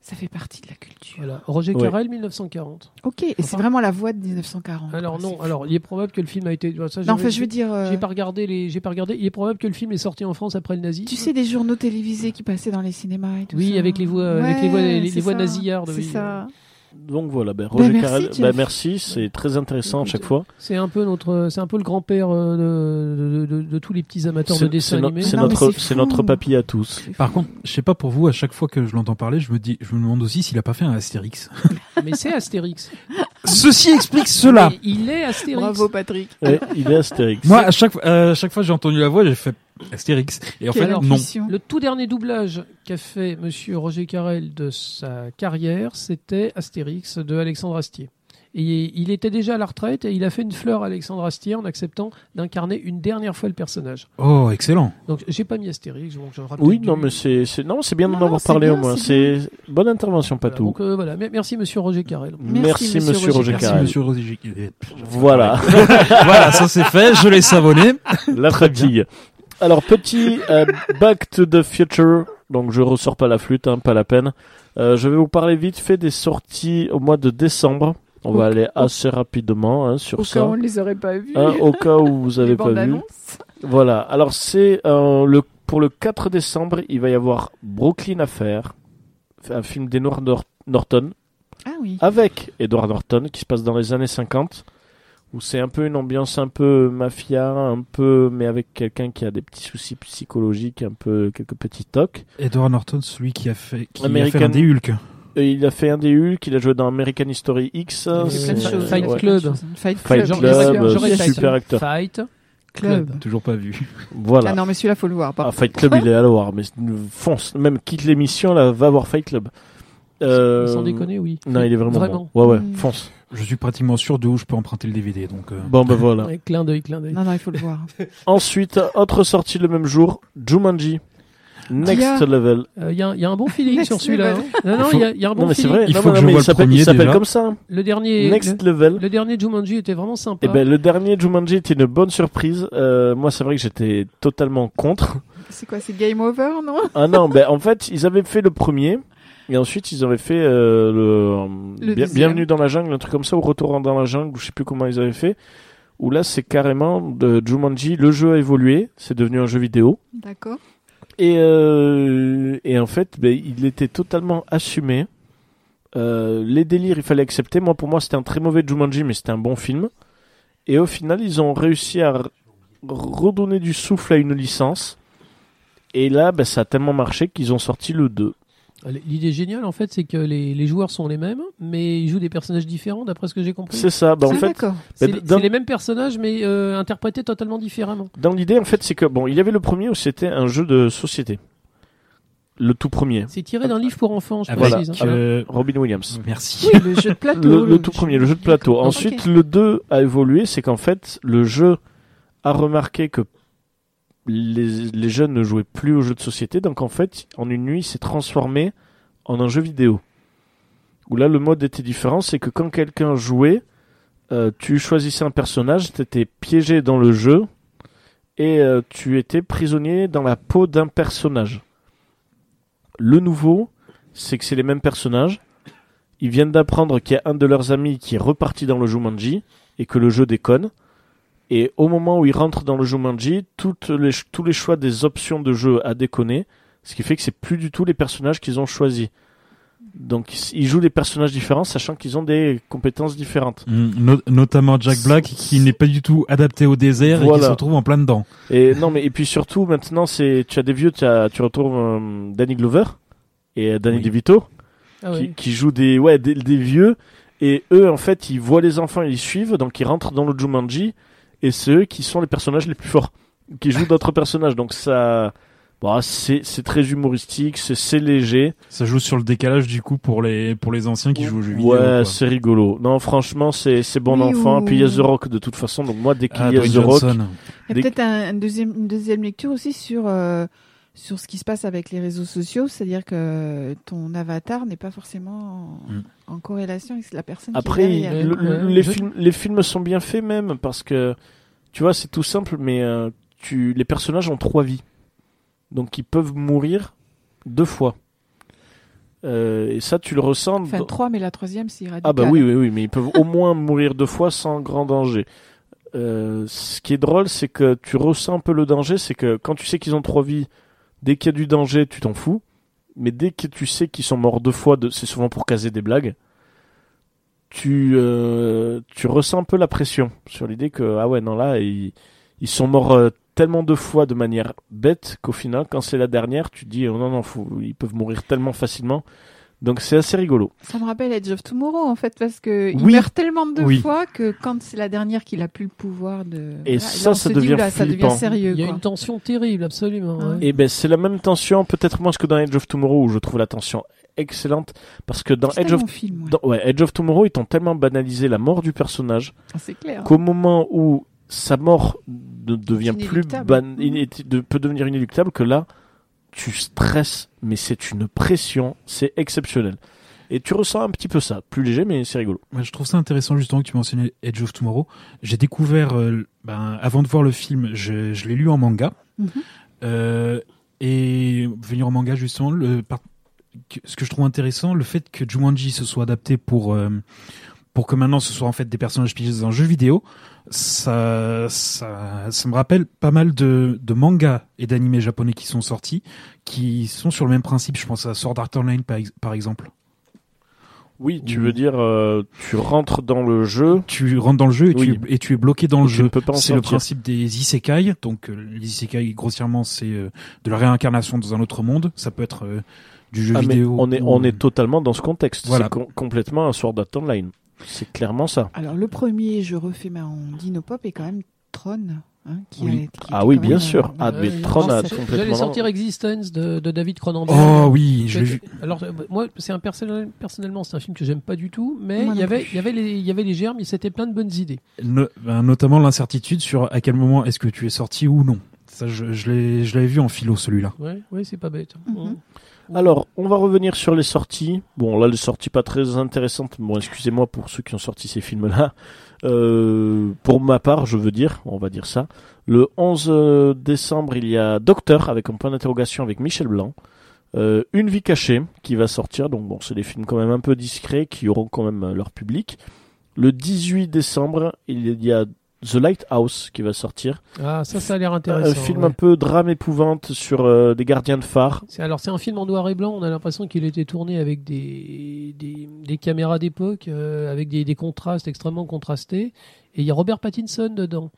Ça fait partie de la culture. Voilà. Roger Ouais. Carrel, 1940. Ok, et c'est vraiment la voix de 1940. Alors non, alors il est probable que le film a été. Ça, Non, enfin, je veux dire. euh, J'ai pas regardé les. J'ai pas regardé. Il est probable que le film est sorti en France après le nazisme. Tu sais, des journaux télévisés qui passaient dans les cinémas et tout Oui, ça. avec les voix- avec les voix- les- voix nasillardes, C'est oui. ça. Donc voilà, ben, Roger merci, Carrel, ben, merci, c'est très intéressant à chaque fois. C'est un peu notre. C'est un peu le grand-père euh, de, de, de- de tous les petits amateurs de C'est dessins c'est no- notre, c'est notre papy à tous. par contre, je sais pas pour vous, à chaque fois que je l'entends parler, je me dis, je me demande aussi s'il a pas fait un Astérix. (laughs) Mais c'est Astérix. Ceci explique cela. Mais il est Astérix. Bravo, Patrick. Ouais, il est Astérix. Moi, à chaque, euh, à chaque fois que j'ai entendu la voix, j'ai fait Astérix. Et en fait, non. Le tout dernier doublage qu'a fait Monsieur Roger Carrel de sa carrière, c'était Astérix de Alexandre Astier. Et il était déjà à la retraite et il a fait une fleur à Alexandre Astier en acceptant d'incarner une dernière fois le personnage. Oh, excellent. Donc j'ai pas mis Astérix. Donc Oui, non, mais c'est, c'est, non, c'est bien d'en avoir parlé bien, au moins. c'est bonne intervention, Voilà, Patou. donc euh, voilà, Me- merci Monsieur Roger Carrel. Merci, Monsieur Monsieur Roger Roger Merci, Carrel. monsieur Roger. Voilà, (laughs) voilà, ça c'est fait, je l'ai savonné. la fatigue. Alors petit euh, Back to the Future. Donc je ressors pas la flûte, hein, pas la peine. Euh, je vais vous parler vite fait des sorties au mois de décembre. On va Au- aller au- assez rapidement hein, sur Au ça. cas où on les aurait pas vus. Hein, au cas où vous les avez pas vu. Voilà. Alors c'est euh, le pour le 4 décembre, il va y avoir Brooklyn Affair, un film d'Edward Nor- Norton Ah oui. avec Edward Norton qui se passe dans les années 50 où c'est un peu une ambiance un peu mafia, un peu mais avec quelqu'un qui a des petits soucis psychologiques, un peu quelques petits tocs. Edward Norton, celui qui a fait, qui a American- fait un des Hulk. Et il a fait un des Hulk, il a joué dans American History X, Il a fait plein de c'est- choses, Fight a fait Club. Fight Fight Club. Club, euh, super acteur. Fight Club. Toujours pas vu. Voilà. Ah non, mais celui-là, faut le voir. Ah, Fight Club, il est à le voir, mais fonce, même quitte l'émission là, va voir Fight Club. Euh, Sans déconner, oui. Non, il est vraiment, Vraiment. bon. Ouais, ouais, Mm. fonce. Je suis pratiquement sûr de où je peux emprunter le DVD, donc. euh, Bon, ben voilà. Ouais, clin d'œil, clin d'œil. Non, non, il faut le voir. (laughs) Ensuite, autre sortie le même jour, Jumanji. Next. Level. Il Euh, y, a- y a un bon (laughs) feeling Next sur celui-là. level. hein. Non, non, Il y, a- y a un bon non, mais c'est feeling. vrai. Il non, faut non, que je mais vois il le s'appelle, comme ça. Le dernier, Next le, Level. le dernier Jumanji était vraiment sympa. Eh ben, le dernier Jumanji était une bonne surprise. Euh, moi, c'est vrai que j'étais totalement contre. C'est quoi C'est Game Over, non? Ah non, ben en fait, ils avaient fait le premier. Et ensuite, ils avaient fait euh, le, Le Bien- deuxième. Bienvenue dans la jungle, un truc comme ça, ou Retour dans la jungle, ou je sais plus comment ils avaient fait. Où là, c'est carrément de Jumanji, le jeu a évolué, c'est devenu un jeu vidéo. D'accord. Et, euh, et en fait, ben, il était totalement assumé. Euh, les délires, il fallait accepter. Moi, pour moi, c'était un très mauvais Jumanji, mais c'était un bon film. Et au final, ils ont réussi à redonner du souffle à une licence. Et là, ben, ça a tellement marché qu'ils ont sorti le 2. L'idée géniale, en fait, c'est que les, les joueurs sont les mêmes, mais ils jouent des personnages différents, d'après ce que j'ai compris. C'est ça. Ben, en Ah, fait, d'accord. C'est les- dans- les mêmes personnages, mais euh, interprétés totalement différemment. dans l'idée, en fait, c'est que bon, il y avait le premier où c'était un jeu de société. Le tout premier. C'est tiré d'un livre pour enfants, je Avec, Voilà. précise. hein. euh, Robin Williams. Merci. Oui, le jeu de (laughs) plateau. le, le tout premier, le jeu de plateau. Ensuite, le 2 a évolué, c'est qu'en fait, le jeu a remarqué que les, jeunes ne jouaient plus aux jeux de société, donc en fait, en une nuit, il s'est transformé en un jeu vidéo. Où là, le mode était différent, c'est que quand quelqu'un jouait, euh, tu choisissais un personnage, tu étais piégé dans le jeu, et euh, tu étais prisonnier dans la peau d'un personnage. Le nouveau, c'est que c'est les mêmes personnages, ils viennent d'apprendre qu'il y a un de leurs amis qui est reparti dans le Jumanji et que le jeu déconne. Et au moment où ils rentrent dans le Jumanji, toutes les, tous les choix des options de jeu à déconner Ce qui fait que c'est plus du tout les personnages qu'ils ont choisis. Donc ils jouent des personnages différents, sachant qu'ils ont des compétences différentes. Mm, no- notamment Jack Black, qui n'est pas du tout adapté au désert et qui se retrouve en plein dedans. Et non, mais et puis surtout maintenant, c'est tu as des vieux, tu, as, tu retrouves euh, Danny Glover et Danny Oui. DeVito Ah qui, oui. qui jouent des ouais des, des vieux et eux en fait ils voient les enfants, ils suivent, donc ils rentrent dans le Jumanji et c'est eux qui sont les personnages les plus forts, qui jouent d'autres personnages. Donc ça, bon, c'est c'est très humoristique, c'est c'est léger. Ça joue sur le décalage du coup pour les pour les anciens qui jouent aux jeux vidéo. Ouais, c'est rigolo. Non, franchement, c'est c'est bon Oui, enfant. ou- Puis il y a The Rock de toute façon. Donc moi, dès qu'il Ah, y a The Rock. Il y a peut-être un, un deuxième, une deuxième lecture aussi sur, euh, sur ce qui se passe avec les réseaux sociaux, c'est-à-dire que ton avatar n'est pas forcément en, Mm. en corrélation avec la personne Après, qui est derrière. le- le- les, films, les films sont bien faits même parce que tu vois, c'est tout simple, mais euh, tu, les personnages ont trois vies, donc ils peuvent mourir deux fois. Euh, et ça, tu le ressens. Enfin, trois, mais la troisième, c'est radical. Ah bah oui, oui, oui, mais ils peuvent au moins mourir deux fois sans grand danger. Euh, ce qui est drôle, c'est que tu ressens un peu le danger, c'est que quand tu sais qu'ils ont trois vies, dès qu'il y a du danger, tu t'en fous. Mais dès que tu sais qu'ils sont morts deux fois, c'est souvent pour caser des blagues. Tu, euh, tu ressens un peu la pression sur l'idée que ah ouais non là ils, sont morts euh, tellement de fois de manière bête qu'au final quand c'est la dernière tu dis oh non non ils peuvent mourir tellement facilement donc c'est assez rigolo. Ça me rappelle Edge of Tomorrow, en fait, parce que il meurt tellement de Oui. fois que quand c'est la dernière qu'il a plus le pouvoir de. Et Voilà, ça, là, ça se dit, devient oula, ça devient sérieux. Il y a quoi. une tension terrible, absolument. Ah. ouais. Et ben c'est la même tension, peut-être moins que dans Edge of Tomorrow où je trouve la tension excellente parce que dans Edge of mon film, ouais. dans- ouais, Edge of Tomorrow, ils t'ont tellement banalisé la mort du personnage Ah, c'est clair. qu'au moment où sa mort ne devient plus ban- de- peut devenir inéluctable que là tu stresses mais c'est une pression, c'est exceptionnel. Et tu ressens un petit peu ça, plus léger mais c'est rigolo. Ouais, je trouve ça intéressant justement que tu mentionnais Edge of Tomorrow. J'ai découvert, euh, ben, avant de voir le film, je, je l'ai lu en manga. Mhm. Euh, et venir en manga justement, le, par- que- ce que je trouve intéressant, le fait que Jumanji se soit adapté pour euh, pour que maintenant ce soit en fait des personnages pigés dans un jeu vidéo, ça, ça, ça me rappelle pas mal de, de mangas et d'animés japonais qui sont sortis, qui sont sur le même principe. Je pense à Sword Art Online par, ex- par exemple. Oui, tu veux dire euh, tu rentres dans le jeu, Tu rentres dans le jeu et, Oui. tu, et tu es bloqué dans le tu jeu. ne peux pas en C'est le principe des isekai. Donc euh, les isekai grossièrement c'est euh, de la réincarnation dans un autre monde. Ça peut être euh, du jeu Ah, vidéo. on est ou- on est totalement dans ce contexte. Voilà. C'est com- complètement un Sword Art Online. C'est clairement ça. Alors, le premier, je refais ma en Dinopop, est quand même Tron. Hein, qui Oui. a- qui Ah oui, bien sûr. euh, Ah, mais Ouais, Tron a j'allais complètement. sortir Existence de, de David Cronenberg. Oh oui, je l'ai vu. Alors euh, moi, c'est un personnel, personnellement, c'est un film que j'aime pas du tout, mais il y avait, il y avait les, il y avait les germes, il c'était plein de bonnes idées. No- ben, notamment l'incertitude sur à quel moment est-ce que tu es sorti ou non. Ça, je, je l'ai, je l'avais vu en philo celui-là. Ouais, ouais, c'est pas bête. Mhm. Alors, on va revenir sur les sorties. Bon, là, les sorties pas très intéressantes. Bon, excusez-moi pour ceux qui ont sorti ces films-là. Euh, pour ma part, je veux dire, on va dire ça. Le 11 décembre, il y a Docteur avec un point d'interrogation avec Michel Blanc. Euh, Une vie cachée qui va sortir. Donc bon, c'est des films quand même un peu discrets qui auront quand même euh, leur public. Le 18 décembre, il y a The Lighthouse qui va sortir. Ah, ça, ça a l'air intéressant. Un film ouais. un peu drame épouvante sur euh, des gardiens de phare. C'est- Alors c'est un film en noir et blanc. On a l'impression qu'il était tourné avec des des, des caméras d'époque, euh, avec des, des contrastes extrêmement contrastés. Et il y a Robert Pattinson dedans.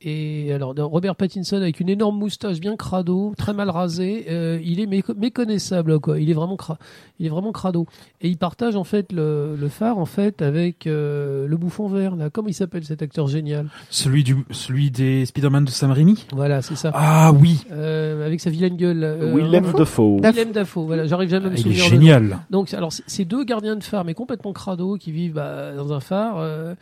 Et alors Robert Pattinson avec une énorme moustache bien crado, très mal rasé, euh, il est méco- méconnaissable quoi. Il est vraiment cra- il est vraiment crado. Et il partage en fait le, le phare en fait avec euh, le bouffon vert là. Comment il s'appelle cet acteur génial? Celui du, celui des Spider-Man de Sam Raimi? Voilà, c'est ça. Ah oui, Euh, avec sa vilaine gueule. euh, Willem Dafoe. Willem Dafoe. Voilà, j'arrive jamais à me Ah, il est souvenir. de- génial. donc, alors, c'est deux gardiens de phare, mais complètement crado, qui vivent bah, dans un phare, euh,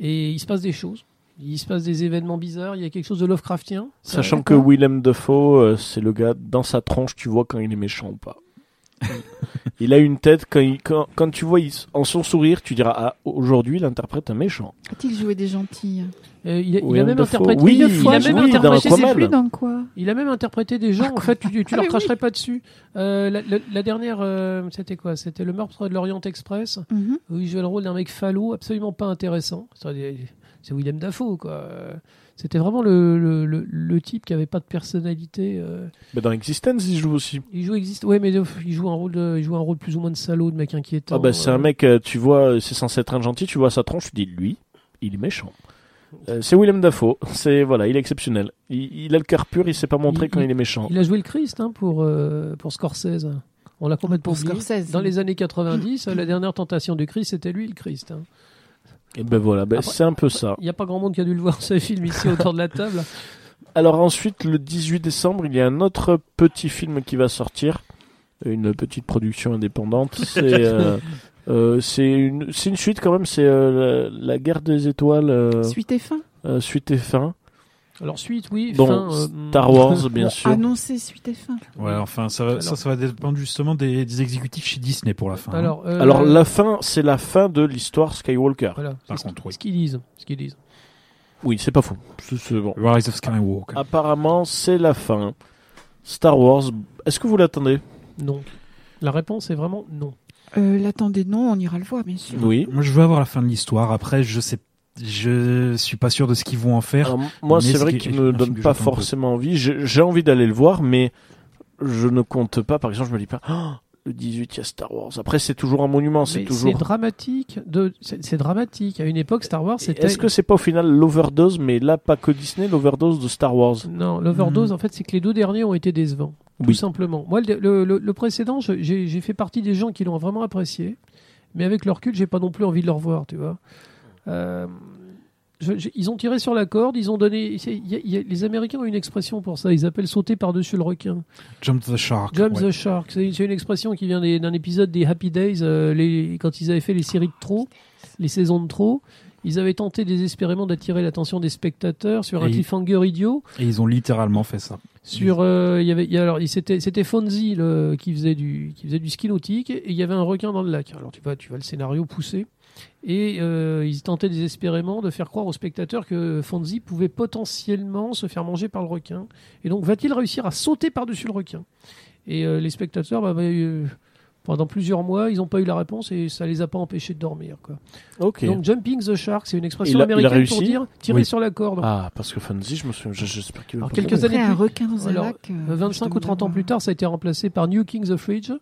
et il se passe des choses. Il se passe des événements bizarres. Il y a quelque chose de Lovecraftien? Sachant que Willem Dafoe, euh, c'est le gars, dans sa tronche, tu vois quand il est méchant ou pas. (laughs) il a une tête, quand, il- quand, quand tu vois il- en son sourire, tu diras, ah, aujourd'hui, il interprète un méchant. A-t-il joué des gentils? Euh, il, a, il a même interprété. Oui, il a Une fois, même je oui, dans interprété. plus dans quoi? Il a même interprété des gens. En fait, tu, tu Ah leur oui, cracherais pas dessus. Euh, la, la- la dernière, euh, c'était quoi? C'était le meurtre de l'Orient Express. Mhm. où il jouait le rôle d'un mec falot, absolument pas intéressant. Des, c'est Willem Dafoe, quoi. C'était vraiment le, le, le, le type qui avait pas de personnalité. euh. Mais dans Existence, il joue aussi. Il joue existe, ouais, mais euh, il joue un rôle, de, il joue un rôle plus ou moins de salaud, de mec inquiétant. Ah bah c'est euh. un mec, euh, tu vois, c'est censé être un gentil, tu vois sa tronche, tu dis lui, il est méchant. Euh, c'est Willem Dafoe, c'est voilà, il est exceptionnel. Il, il a le cœur pur, il sait pas montrer Il- quand il, il- est méchant. Il a joué le Christ hein, pour, euh, pour Scorsese. On l'a complètement Pour oublié. Scorsese. Dans les années 90, la dernière tentation du Christ, c'était lui le Christ. hein. Et ben voilà, ben c'est un peu ça. Il n'y a pas grand monde qui a dû le voir ce film ici autour de la table. (laughs) Alors ensuite, le 18 décembre, il y a un autre petit film qui va sortir, une petite production indépendante. (laughs) C'est euh, euh, c'est une, c'est une suite quand même. C'est euh, la, la guerre des étoiles, euh, Suite et fin. euh, suite et fin. Alors suite, oui. Bon, fin, euh, Star Wars, (laughs) bien sûr. Annoncé suite et fin. Ouais, enfin, ça va, ça, ça va dépendre justement des, des exécutifs chez Disney pour la fin. hein. Alors, euh, Alors la fin, c'est la fin de l'histoire Skywalker. voilà, Par ce contre, qu'ils- oui. ce qu'ils disent, ce qu'ils disent. Oui, c'est pas faux. C'est bon. Rise of Skywalker. Apparemment, c'est la fin. Star Wars. Est-ce que vous l'attendez? Non. La réponse est vraiment non. Euh, L'attendez, non, on ira le voir, bien sûr. Oui. Moi, je veux avoir la fin de l'histoire. Après, je sais, je suis pas sûr de ce qu'ils vont en faire. Alors, moi, c'est vrai qui- qu'il un me donne pas forcément envie. J'ai envie d'aller le voir, mais je ne compte pas. Par exemple, je me dis pas. Oh, le 18, il y a Star Wars. Après, c'est toujours un monument. C'est Mais toujours. c'est dramatique. De... C'est dramatique. À une époque, Star Wars, c'était. Est-ce que c'est pas au final l'overdose, mais là, pas que Disney, l'overdose de Star Wars? Non, l'overdose, Hmm. en fait, c'est que les deux derniers ont été décevants. Tout Oui. simplement. Moi, le, le- le- le précédent, j'ai j'ai fait partie des gens qui l'ont vraiment apprécié. Mais avec leur recul, j'ai pas non plus envie de le revoir, tu vois. Euh, je- je- ils ont tiré sur la corde, ils ont donné. c'est- il y a- il y a- les Américains ont une expression pour ça. Ils appellent sauter par-dessus le requin. Jump the Shark. Jump ouais. the Shark. C'est une expression qui vient d'un épisode des Happy Days, euh, les, quand ils avaient fait les séries de trop, les saisons de trop. Ils avaient tenté désespérément d'attirer l'attention des spectateurs sur un cliffhanger idiot. Et ils ont littéralement fait ça. Sur, euh, il y avait, il y a- alors, c'était, c'était Fonzie le, qui faisait du, qui faisait du ski nautique, et il y avait un requin dans le lac. Alors tu vois, tu vois le scénario pousser, et euh, ils tentaient désespérément de faire croire aux spectateurs que Fonzie pouvait potentiellement se faire manger par le requin. Et donc, va-t-il réussir à sauter par-dessus le requin? Et euh, les spectateurs, bah, bah, euh, pendant plusieurs mois, ils n'ont pas eu la réponse et ça les a pas empêchés de dormir. Quoi. Ok. Donc, jumping the shark, c'est une expression Il a- il a américaine pour dire tirer Oui. sur la corde. Ah, parce que Fantasy, je me souviens. je- J'espère qu'il va Alors, pas quelques années Après, un plus- requin dans un Alors, lac. euh, Euh, 25 je ou te 30 ans plus tard, ça a été remplacé par New Kings of Ridge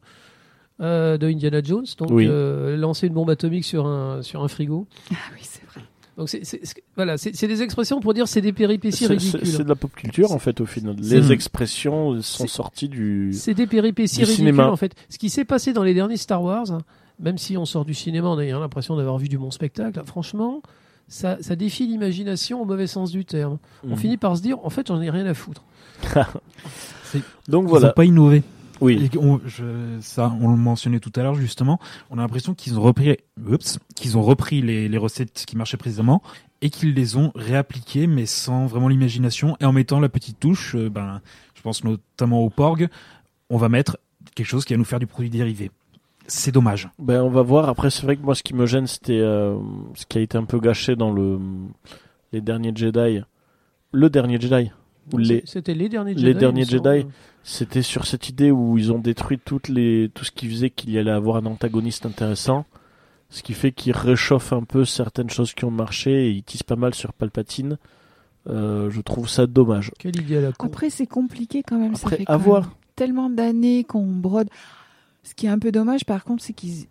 euh, de Indiana Jones. Donc, Oui. euh, lancer une bombe atomique sur un, sur un frigo. Ah oui, c'est vrai. Donc, c'est, c'est- c'est- voilà, c'est, c'est des expressions pour dire c'est des péripéties C'est- ridicules. C'est c'est de la pop culture en fait au final. C'est- Les expressions sont C'est- sorties du. C'est des péripéties Du ridicules cinéma. en fait. Ce qui s'est passé dans les derniers Star Wars, même si on sort du cinéma en ayant l'impression d'avoir vu du bon spectacle, franchement, ça, ça défie l'imagination au mauvais sens du terme. On Mhm. finit par se dire, en fait, j'en ai rien à foutre. (laughs) Donc Ils voilà. ont pas innové. Oui. Et on, je, ça, on le mentionnait tout à l'heure justement. On a l'impression qu'ils ont repris, qu'ils ont repris les, les recettes qui marchaient précédemment et qu'ils les ont réappliquées, mais sans vraiment l'imagination et en mettant la petite touche. euh, ben, je pense notamment au Porg. On va mettre quelque chose qui va nous faire du produit dérivé. C'est dommage. Ben on va voir. Après c'est vrai que moi ce qui me gêne c'était euh, ce qui a été un peu gâché dans le les derniers Jedi. Le dernier Jedi. Les C'était les derniers les Jedi. me derniers. Jedi. C'était sur cette idée où ils ont détruit toutes les, tout ce qui faisait qu'il y allait avoir un antagoniste intéressant. Ce qui fait qu'ils réchauffent un peu certaines choses qui ont marché et ils tissent pas mal sur Palpatine. Euh, je trouve ça dommage. Quelle idée à la con. Après, c'est compliqué quand même. ça Après, fait à quand voir. même tellement d'années qu'on brode. Ce qui est un peu dommage, par contre, c'est qu'ils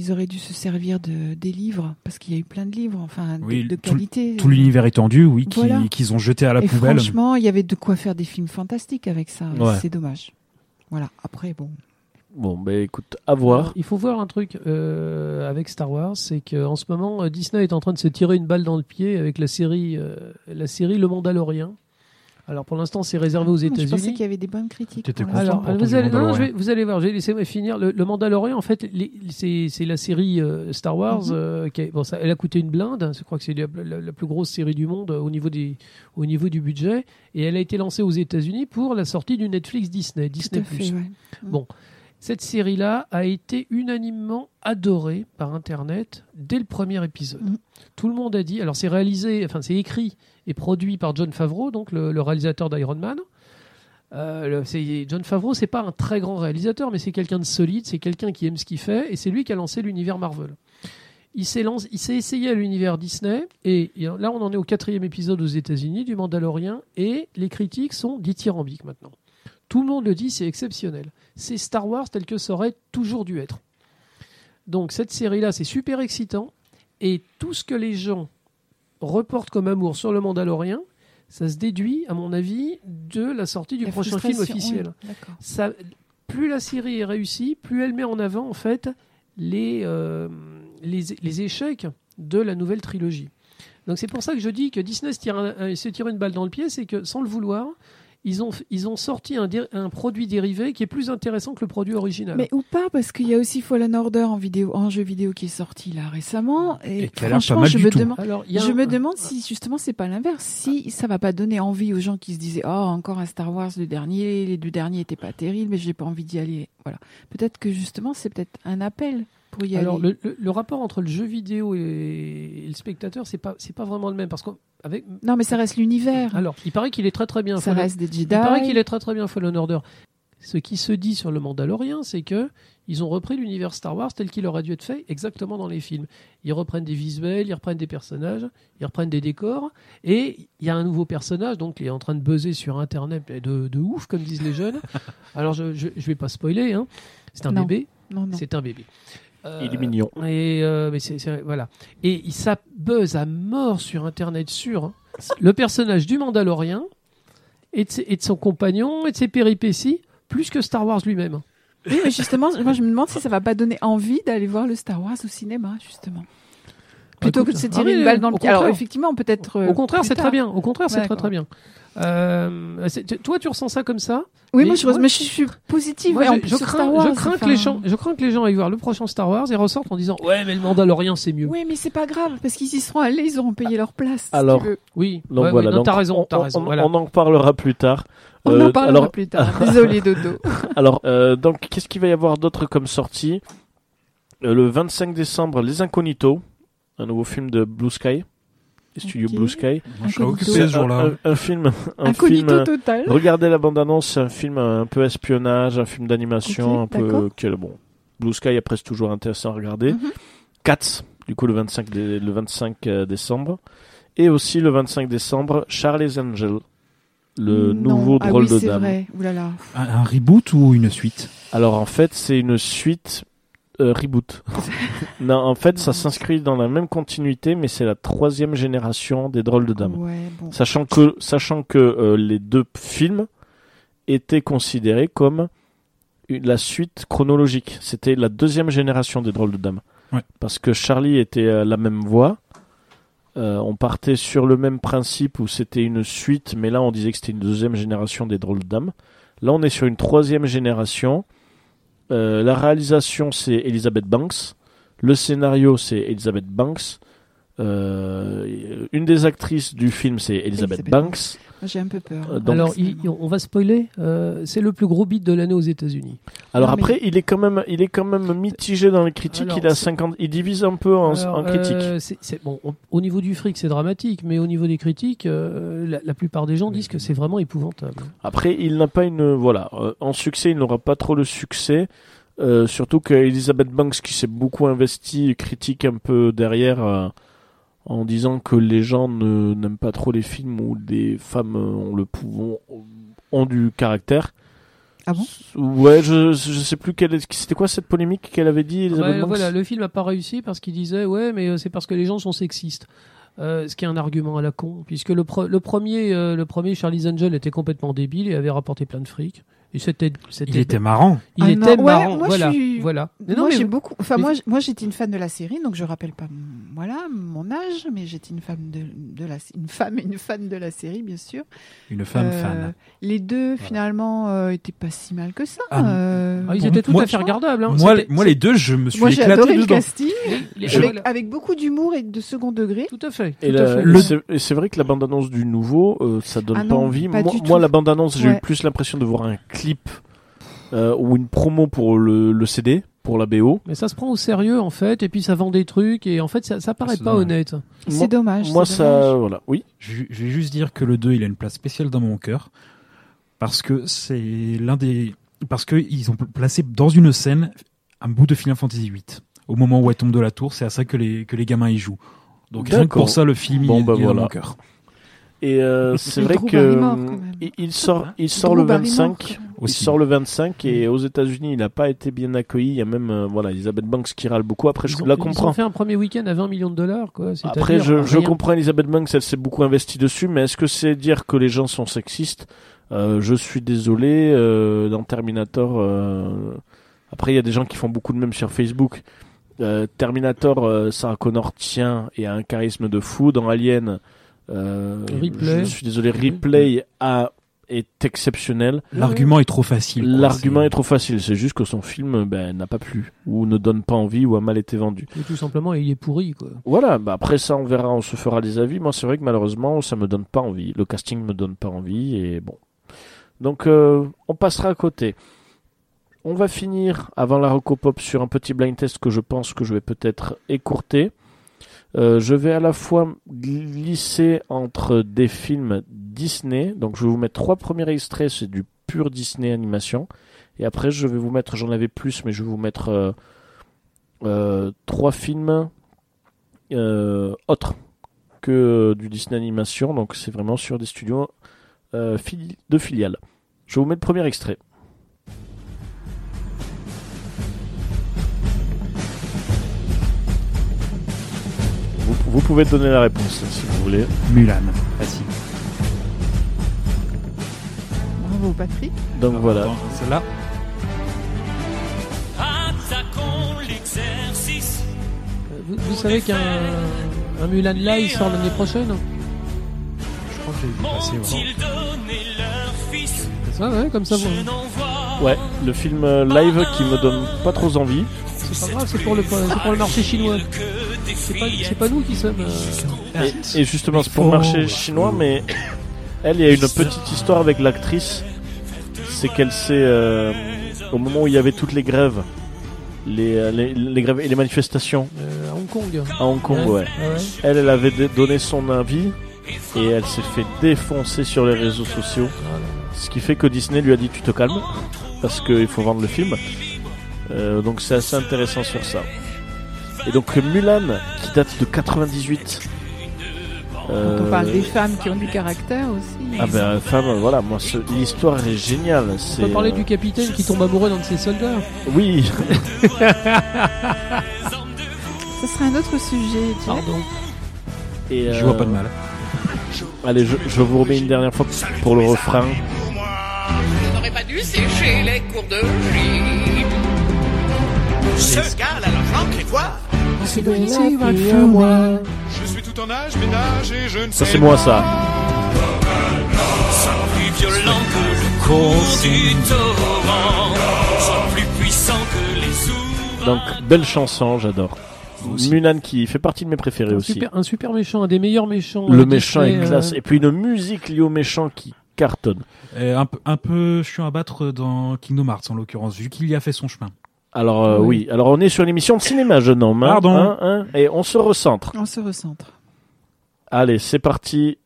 ils auraient dû se servir de, des livres, parce qu'il y a eu plein de livres, enfin, de- Oui, de, tout- qualité. Tout l'univers étendu, oui, Voilà. qu'ils ont jeté à la Et poubelle. franchement, il y avait de quoi faire des films fantastiques avec ça. Ouais. C'est dommage. Voilà. Après, bon. Bon, ben écoute, à voir. Il faut voir un truc euh, avec Star Wars, c'est qu'en ce moment, euh, Disney est en train de se tirer une balle dans le pied avec la série, euh, la série Le Mandalorien. Alors pour l'instant, c'est réservé aux Je pensais États-Unis. qu'il y avait des bonnes critiques. Alors, vous allez, non, Mandalorian. je vais- vous allez voir, j'ai laissé finir. Le, le Mandalorian, en fait, c'est la série euh, Star Wars. Mhm. euh, qui bon, ça, elle a coûté une blinde. Je crois que c'est la, la- la plus grosse série du monde euh, au niveau, des, au niveau du budget. Et elle a été lancée aux États-Unis pour la sortie du Netflix Disney. Disney+. fait, ouais. Bon, cette série-là a été unanimement adorée par Internet dès le premier épisode. Mhm. Tout le monde a dit. Alors, c'est réalisé, enfin, c'est écrit produit par John Favreau, donc le, réalisateur d'Iron Man. Euh, John Favreau, c'est pas un très grand réalisateur, mais c'est quelqu'un de solide, c'est quelqu'un qui aime ce qu'il fait, et c'est lui qui a lancé l'univers Marvel. il s'est lancé- il s'est essayé à l'univers Disney et là on en est au quatrième épisode aux États-Unis du Mandalorian et les critiques sont dithyrambiques maintenant. Tout le monde le dit, c'est exceptionnel. C'est Star Wars tel que ça aurait toujours dû être. Donc cette série-là, c'est super excitant et tout ce que les gens reportent comme amour sur le Mandalorian, ça se déduit, à mon avis, de la sortie du La prochain film officiel oui, d'accord. ça, plus la série est réussie, plus elle met en avant en fait les, euh, les, les échecs de la nouvelle trilogie. Donc c'est pour ça que je dis que Disney se tire, un- se tire une balle dans le pied, c'est que sans le vouloir, ils ont, ils ont sorti un, produit dérivé qui est plus intéressant que le produit original. Mais ou pas, parce qu'il y a aussi Fallen Order en vidéo, en jeu vidéo qui est sorti là récemment. Et, Et franchement, je me demande. Alors, Je un- me demande si justement c'est pas l'inverse, si ça va pas donner envie aux gens qui se disaient oh encore un Star Wars le dernier, les deux derniers étaient pas terribles mais j'ai pas envie d'y aller. Voilà. Peut-être que justement c'est peut-être un appel pour y Alors aller. le, le- le rapport entre le jeu vidéo et, et le spectateur, c'est pas c'est pas vraiment le même parce qu'avec Non mais ça reste l'univers. alors il paraît qu'il est très très bien. ça Fallen- reste des Jedi. Il paraît qu'il est très très bien Fallen Order. Ce qui se dit sur le Mandalorian, c'est que ils ont repris l'univers Star Wars tel qu'il aurait dû être fait exactement dans les films. Ils reprennent des visuels, ils reprennent des personnages, ils reprennent des décors, et il y a un nouveau personnage, donc il est en train de buzzer sur Internet de, de ouf, comme disent les jeunes. (laughs) Alors je, je vais pas spoiler, hein. c'est un Non. bébé, c'est un bébé. Euh, Il est mignon. Et euh, mais c'est c'est- voilà. Et il- ça buzz à mort sur Internet sur hein, le personnage du Mandalorien et de, ses- et de son compagnon et de ses péripéties plus que Star Wars lui-même. Oui mais justement moi je me demande si ça va pas donner envie d'aller voir le Star Wars au cinéma justement. Plutôt Écoute, que de se ah tirer oui, une balle dans le au pied. Alors contraire. effectivement peut-être. euh, Au contraire, plus c'est tard. très bien. Au contraire, c'est très D'accord. très bien. Euh, tu- toi, tu ressens ça comme ça? Oui Mais moi je, moi, mais je suis positive. Moi, je, je crains, Star Wars, je crains enfin. que les gens, je crains que les gens aillent voir le prochain Star Wars et ressortent en disant ouais, mais le Mandalorian c'est mieux. Oui, mais c'est pas grave, parce qu'ils y seront allés, ils auront payé leur place. si Alors, tu veux. Oui, Donc ouais, voilà, ouais, non, donc raison, on, t'as on- raison. on- voilà. on en reparlera plus tard. On Euh, en parlera alors, plus tard. (laughs) Désolé, Dodo. (laughs) alors euh, donc qu'est-ce qu'il va y avoir d'autre comme sortie? Euh, Le 25 décembre, Les Incognitos, un nouveau film de Blue Sky, les studios Ok. Blue Sky. Je serais Incognito. occupé ce un, jour-là. un- un film, un (laughs) film. Euh, total. Regardez la bande-annonce, c'est un film un peu espionnage, un film d'animation, un peu d'accord. que bon. Blue Sky est presque toujours intéressant à regarder. Mhm. Cats, du coup le 25 dé- le 25 euh, décembre, et aussi le 25 décembre Charlie's Angel, le Non. nouveau ah drôle oui, de c'est dame. vrai. Là là. Un, un reboot ou une suite? Alors en fait, c'est une suite euh, reboot. (laughs) non, en fait, ça s'inscrit dans la même continuité, mais c'est la troisième génération des drôles de dames. Ouais, bon. Sachant que, sachant que euh, les deux films étaient considérés comme la suite chronologique. C'était la deuxième génération des drôles de dames. Ouais. Parce que Charlie était à la même voie. Euh, on partait sur le même principe où c'était une suite, mais là on disait que c'était une deuxième génération des drôles de dames. Là on est sur une troisième génération. Euh, la réalisation c'est Elizabeth Banks. Le scénario c'est Elizabeth Banks. Euh, une des actrices du film c'est Elizabeth, Elizabeth Banks. J'ai un peu peur. Euh, donc- Alors, il- on va spoiler. euh, c'est le plus gros beat de l'année aux États-Unis. Alors Non, mais- après, il est quand même, il est quand même mitigé dans les critiques. Alors, il a c'est- 50, il divise un peu en, Alors, en critiques. euh, c'est- bon, on- au niveau du fric, c'est dramatique, mais au niveau des critiques, euh, la, la plupart des gens disent que c'est vraiment épouvantable. Après, il n'a pas une, voilà, euh, en succès, il n'aura pas trop le succès. Euh, surtout que Elizabeth Banks, qui s'est beaucoup investie, critique un peu derrière euh, en disant que les gens ne n'aiment pas trop les films où des femmes ont le pouvoir, ont du caractère. Ah bon? Ouais, je je sais plus quelle c'était quoi cette polémique qu'elle avait dit voilà, le film n'a pas réussi parce qu'il disait ouais, mais euh, c'est parce que les gens sont sexistes. Euh, ce qui est un argument à la con, puisque le, pre- le premier, euh, le premier Charlie's Angel était complètement débile et avait rapporté plein de fric. Et c'était, c'était, Il était marrant. il Ah était non, ouais, marrant. moi, voilà, suis- voilà. Mais non, moi, mais- j'ai beaucoup. Enfin, mais- moi, moi, j'étais une fan de la série, donc je rappelle pas, mon- voilà, mon âge, mais j'étais une femme de, de la, une femme et une fan de la série, bien sûr. Une femme Euh, fan. Les deux, finalement, euh, étaient pas si mal que ça. Ah, euh, Ah, ils Bon, étaient tout moi- à fait regardables. hein. Moi, moi, les deux, je me suis Moi, j'ai éclaté adoré le dedans. casting, les- Je- avec, voilà. avec beaucoup d'humour et de second degré. Tout à fait. Et, la- Le- c'est- et c'est vrai que la bande-annonce du nouveau, euh, ça donne Ah pas non, envie. pas moi, la bande-annonce, j'ai eu plus l'impression de voir un clip euh, ou une promo pour le, le CD, pour la BO. Mais ça se prend au sérieux en fait, et puis ça vend des trucs, et en fait ça, ça paraît pas dommage. honnête. C'est dommage. Moi, ça, dommage. voilà, oui. Je, je vais juste dire que le 2, il a une place spéciale dans mon cœur. Parce que c'est l'un des. Parce que ils ont placé dans une scène un bout de Final Fantasy VIII. au moment où elle tombe de la tour. C'est à ça que les que les gamins y jouent. Donc rien que pour ça, le film Bon, il, bah il est dans voilà. mon cœur. Et euh, c'est vrai que il, il sort, il sort le Drew Barrymore, 25. Même. Il sort le 25 et aux États-Unis, il n'a pas été bien accueilli. Il y a même euh, voilà Elizabeth Banks qui râle beaucoup. Après, je ont, la ils ont comprends. fait un premier week-end à 20 millions de dollars, quoi. Après, je, je rien. comprends Elizabeth Banks, elle s'est beaucoup investie dessus, mais est-ce que c'est dire que les gens sont sexistes? Euh, Je suis désolé. euh, dans Terminator, euh, après, il y a des gens qui font beaucoup de mèmes sur Facebook. Euh, Terminator, euh, Sarah Connor tient et a un charisme de fou. Dans Alien, euh, Ripley. je suis désolé, Ripley a, est exceptionnel. L'argument est trop facile. L'argument est trop facile, c'est juste que son film ben, n'a pas plu, ou ne donne pas envie, ou a mal été vendu. Et tout simplement, il est pourri, quoi. Voilà, bah après ça on verra, on se fera des avis. Moi c'est vrai que malheureusement ça me donne pas envie. Le casting me donne pas envie et bon. Donc euh, on passera à côté. On va finir avant la Recopop sur un petit blind test que je pense que je vais peut-être écourter. Euh, je vais à la fois glisser entre des films Disney. Donc je vais vous mettre trois premiers extraits, c'est du pur Disney animation. Et après je vais vous mettre, j'en avais plus, mais je vais vous mettre euh, euh, trois films euh, autre que du Disney Animation. Donc c'est vraiment sur des studios de filiales. Je vous mettre le premier extrait. Vous, pouvez donner la réponse si vous voulez. Mulan, facile. Bravo Patrick. Donc voilà. Attends, Celle-là. Attaquons l'exercice. Vous, vous savez qu'un un Mulan Live sort l'année prochaine Je crois que j'ai vu passer. ouais. Ont-ils donné leur fils Ouais, ouais, comme ça, vous. Ouais, le film euh, live qui me donne pas trop envie. C'est pas grave, c'est pour le, c'est pour le marché chinois. C'est pas, filles. c'est pas nous qui sommes. euh, Et, et justement, c'est pour le marché chinois, mais elle, il y a une petite histoire avec l'actrice. C'est qu'elle s'est, euh, au moment où il y avait toutes les grèves, les, euh, les, les grèves et les manifestations euh, à Hong Kong. à Hong Kong, ouais. Ah ouais. Elle, elle avait donné son avis et elle s'est fait défoncer sur les réseaux sociaux. Voilà. Ce qui fait que Disney lui a dit tu te calmes parce qu'il faut vendre le film. Euh, donc c'est assez intéressant sur ça. Et donc Mulan qui date de 98. Quand euh, on parle des femmes qui ont du caractère aussi. Ah ben femme, voilà, moi ce- l'histoire est géniale. On peut parler euh, du capitaine qui tombe amoureux d'un de ses soldats. oui. (laughs) Ce serait un autre sujet. Jack. Pardon. Et, Je vois euh, pas de mal. Allez, je, je vous remets une dernière fois pour le refrain. Je n'aurais pas dû sécher les cours de gym. Ce gars, moi. Je suis tout en âge, ménage et je ne Ça c'est moi ça. Plus violent que le cours du torrent. Soit plus puissant que les ours. Donc belle chanson, j'adore. Mulan qui fait partie de mes préférés Un aussi. super, un super méchant, un des meilleurs méchants. Le euh, méchant est classe. euh, Et puis une musique liée au méchant qui cartonne. Et un, peu, un peu chiant à battre dans Kingdom Hearts en l'occurrence, vu qu'il y a fait son chemin. Alors euh, Oui. oui, alors on est sur l'émission de cinéma, jeune homme. hein, Pardon. hein, hein, et on se recentre. On se recentre. Allez, c'est parti.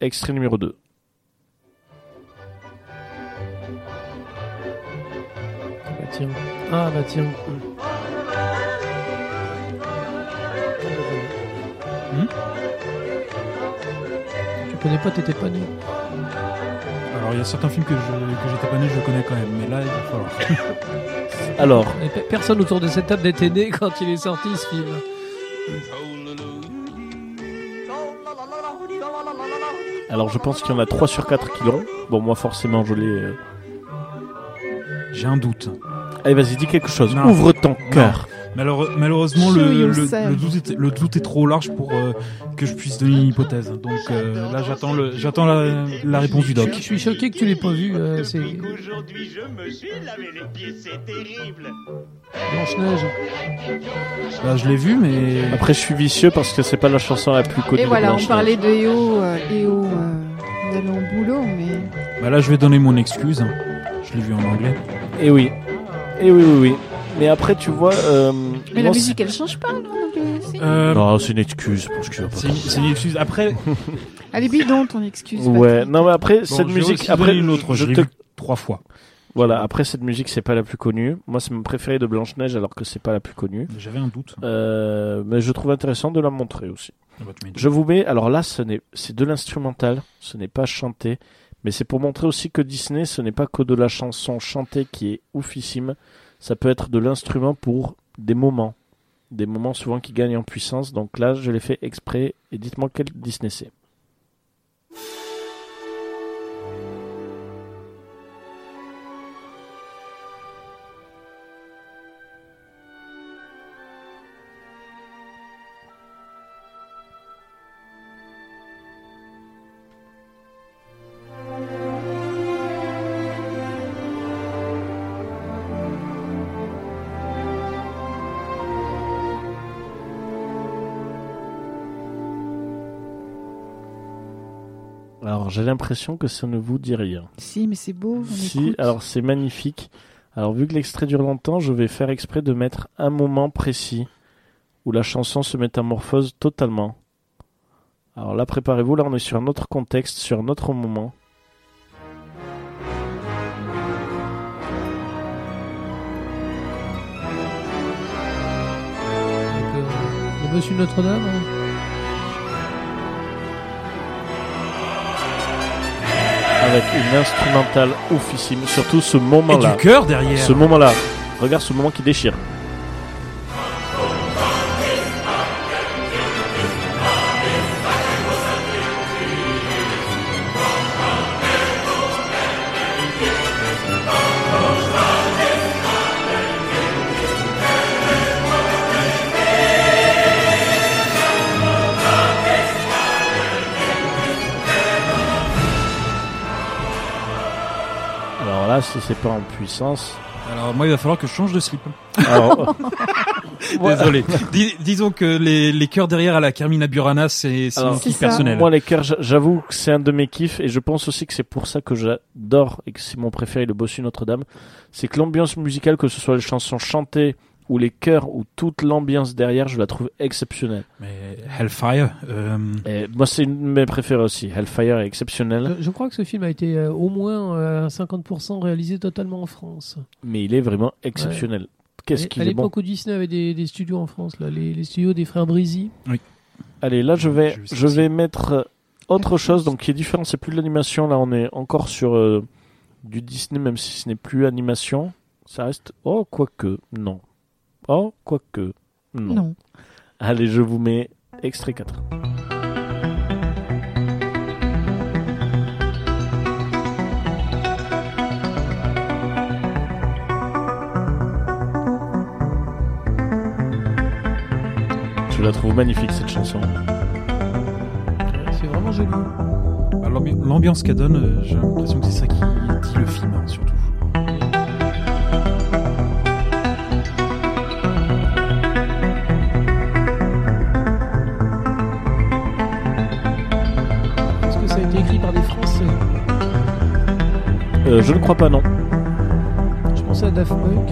Extrait numéro 2. Ah bah tiens. Ah bah tiens. Hmm Tu connais pas, t'étais pas né. Alors il y a certains films que j'étais pas né, je connais quand même, mais là il va falloir. (laughs) Alors, Personne autour de cette table n'était né quand il est sorti ce film. alors je pense qu'il y en a 3 sur 4 qui l'ont. Bon, moi forcément, je l'ai. euh. J'ai un doute. Allez, vas-y, dis quelque chose. Non. Ouvre ton cœur. Malheureusement, le, le, yourself. le doute est, le doute est trop large pour euh, que je puisse donner une hypothèse. Donc euh, là, j'attends le, j'attends la, la réponse du doc. Je suis choqué que tu l'aies pas vu. euh, c'est Aujourd'hui, je me suis lavé les pieds, c'est terrible. Blanche-Neige. Bah, je l'ai vu, mais Après, je suis vicieux parce que c'est pas la chanson la plus connue. Et de voilà, on Blanche-Neige. parlait de EO, EO au boulot, mais bah, là, je vais donner mon excuse. Je l'ai vu en anglais. Et Eh oui. Et oui, oui, oui. Mais après, tu vois. euh, mais la musique elle change pas, non euh, c'est- Non, c'est une excuse. Que c'est une, excuse. Après, (laughs) Elle est bidon ton excuse. Ouais, Patrick. non mais après bon, cette musique après une autre. je Je l'ai te trois fois. Voilà, après cette musique, c'est pas la plus connue. Moi, c'est mon préféré de Blanche-Neige alors que c'est pas la plus connue. J'avais un doute. Euh, mais je trouve intéressant de la montrer aussi. Ah bah. Je vous mets, alors là, ce n'est, c'est de l'instrumental, ce n'est pas chanté, mais c'est pour montrer aussi que Disney, ce n'est pas que de la chanson chantée qui est oufissime, ça peut être de l'instrument pour des moments, des moments souvent qui gagnent en puissance. Donc là, je l'ai fait exprès, et dites-moi quel Disney c'est. Alors j'ai l'impression que ça ne vous dit rien. Si, mais c'est beau. on Si, écoute. alors c'est magnifique. Alors vu que l'extrait dure longtemps, je vais faire exprès de mettre un moment précis où la chanson se métamorphose totalement. Alors là, préparez-vous, là on est sur un autre contexte, sur un autre moment. Monsieur Notre-Dame. Avec une instrumentale oufissime, surtout ce Et moment-là. du cœur derrière. Ce moment-là. Regarde ce moment qui déchire. Là, si c'est pas en puissance. Alors moi, il va falloir que je change de slip. Alors, (laughs) (laughs) Désolé. Dis- disons que les, les cœurs derrière à la Carmina Burana, c'est mon kiff personnel. Moi, les cœurs, j'a- j'avoue que c'est un de mes kiffs et je pense aussi que c'est pour ça que j'adore et que c'est mon préféré, le Bossu Notre-Dame. C'est que l'ambiance musicale, que ce soit les chansons chantées ou les chœurs ou toute l'ambiance derrière, je la trouve exceptionnelle. Mais Hellfire, euh, Et moi, c'est une de mes préférées aussi. Hellfire est exceptionnel, Je, je crois que ce film a été euh, au moins euh, à 50% réalisé totalement en France. mais il est vraiment exceptionnel. Qu'est-ce qu'il à est bon. l'époque où Disney avait des, des studios en France, là, les, les studios des frères Brisy. Allez, là, je vais, Je vais je vais mettre euh, autre chose, donc qui est différent. C'est plus de l'animation. Là, on est encore sur euh, du Disney, même si ce n'est plus animation. Ça reste. Oh, quoique, non. Oh, quoique, non. Non. Allez, je vous mets extrait 4. Je la trouve magnifique cette chanson. C'est vraiment joli. bah, l'ambi- l'ambiance qu'elle donne, euh, j'ai l'impression que c'est ça qui Euh, je ne crois pas, non. Je pensais à Daft Punk.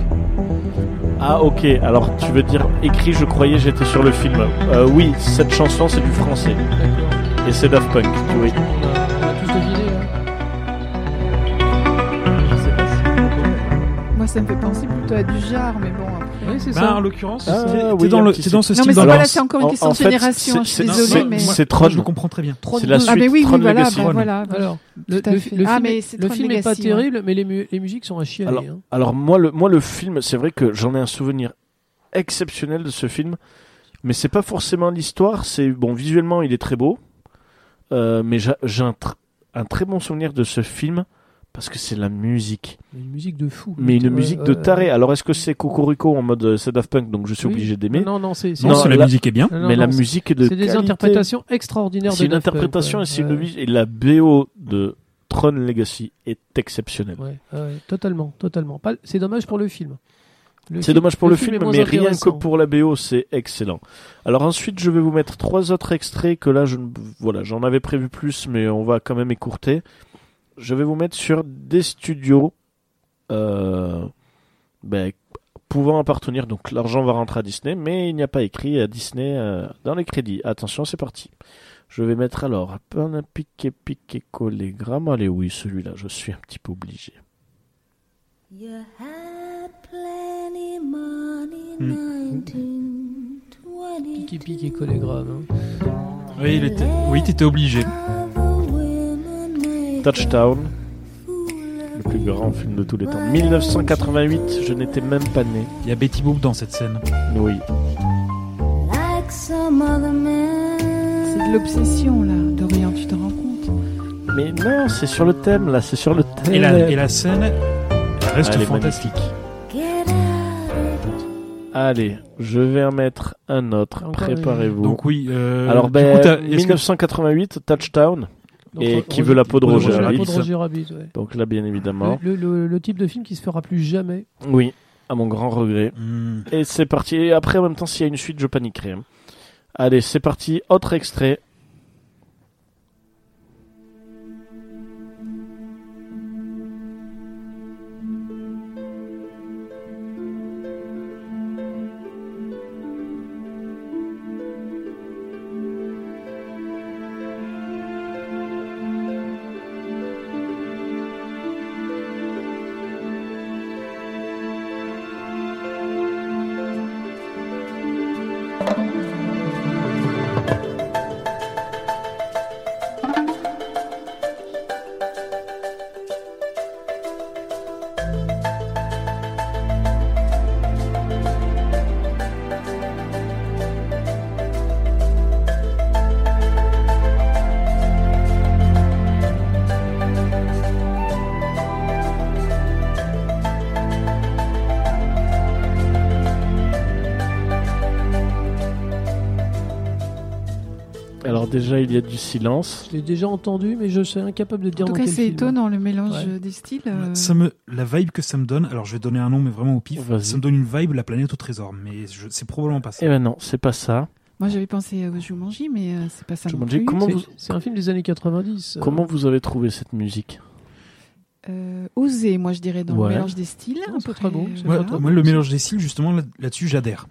Ah, ok. Alors, tu veux dire écrit, je croyais j'étais sur le film. Euh, oui, cette chanson, c'est du français. Et c'est Daft Punk, oui. On a, on a tous deviné. hein. Je sais pas si- Moi, ça me fait penser plutôt à du genre, mais bon, après. Oui, c'est Bah, ça. en l'occurrence, Ah, t'es oui, dans, le, petit t'es dans ce Non, style mais c'est de- voilà, c'est encore une en- question en de fait, génération. c'est- Je suis désolée, mais. c'est Tron. je le comprends très bien. Tron C'est la 2. Ah, mais suite oui, Tron oui, voilà, Legacy. bah, voilà. Alors, le, le- Ah, film, le film est pas ouais. terrible, mais les, mu- les musiques sont à chialer. Alors, hein. alors moi, le, moi, le film, c'est vrai que j'en ai un souvenir exceptionnel de ce film, mais c'est pas forcément l'histoire. C'est bon, visuellement, il est très beau, euh, mais j'a- j'ai un, tr- un très bon souvenir de ce film parce que c'est la musique, Une musique de fou. mais une musique de ouais. taré. Alors, est-ce que c'est Cocorico en mode euh, c'est Daft Punk, donc je suis obligé d'aimer, Non, non, c'est Non, la musique est bien. mais la musique est de C'est des interprétations extraordinaires de C'est une interprétation et c'est une et la BO de Tron Legacy est exceptionnelle. Ouais, ouais, totalement, totalement. C'est dommage pour le film. C'est film- dommage pour le, film, moins mais rien que pour la BO, c'est excellent. Alors ensuite, je vais vous mettre trois autres extraits que là, je voilà, j'en avais prévu plus, mais on va quand même écourter. Je vais vous mettre sur des studios euh, ben, pouvant appartenir. Donc l'argent va rentrer à Disney, mais il n'y a pas écrit à Disney euh, dans les crédits. Attention, c'est parti. Je vais mettre alors un piqué piqué collé gramme. Allez, oui, celui-là, je suis un petit peu obligé. You had plenty money, Hmm. 1920. Qui pique et chorégraphe. Hein. Oui, il était... oui, t'étais obligé. Touchdown, le plus grand film de tous les temps. 1988, je n'étais même pas né. Il y a Betty Boop dans cette scène. Oui. C'est de l'obsession, là. Dorian, tu te rends compte? Mais non, c'est sur le thème, là, c'est sur le thème. Et la, et la scène, elle reste Elle fantastique. Allez, je vais en mettre un autre. Préparez-vous. Donc oui. euh, Alors, ben, coup, t'as- est-ce que- 1988, Touchdown. Donc, Et qui veut la peau de Roger Roger La Rabbit, peau de Rabbit. Roger Rabbit, ouais. Donc là, bien évidemment. Le, le- le type de film qui se fera plus jamais. Oui, à mon grand regret. Hmm. Et c'est parti. Et après, en même temps, s'il y a une suite, je paniquerai. hein. Allez, c'est parti. Autre extrait. Silence. Je l'ai déjà entendu, mais je suis incapable de dire En tout dans cas, quel c'est film. étonnant le mélange Ouais. des styles. euh, Ça me, la vibe que ça me donne, alors je vais donner un nom, mais vraiment au pif. Vas-y. Ça me donne une vibe, la planète au trésor, mais je- c'est probablement pas ça. Eh ben non, c'est pas ça. Moi, j'avais pensé à Jumanji, mais euh, c'est pas ça non Jumanji, plus. comment C'est- vous, C'est un film des années 90. euh. comment vous avez trouvé cette musique Euh, osé, moi, je dirais, dans Ouais. le mélange des styles. Non, c'est Après, très beau, c'est Ouais, très, très moi, le mélange des styles, justement, là- là-dessus, j'adhère.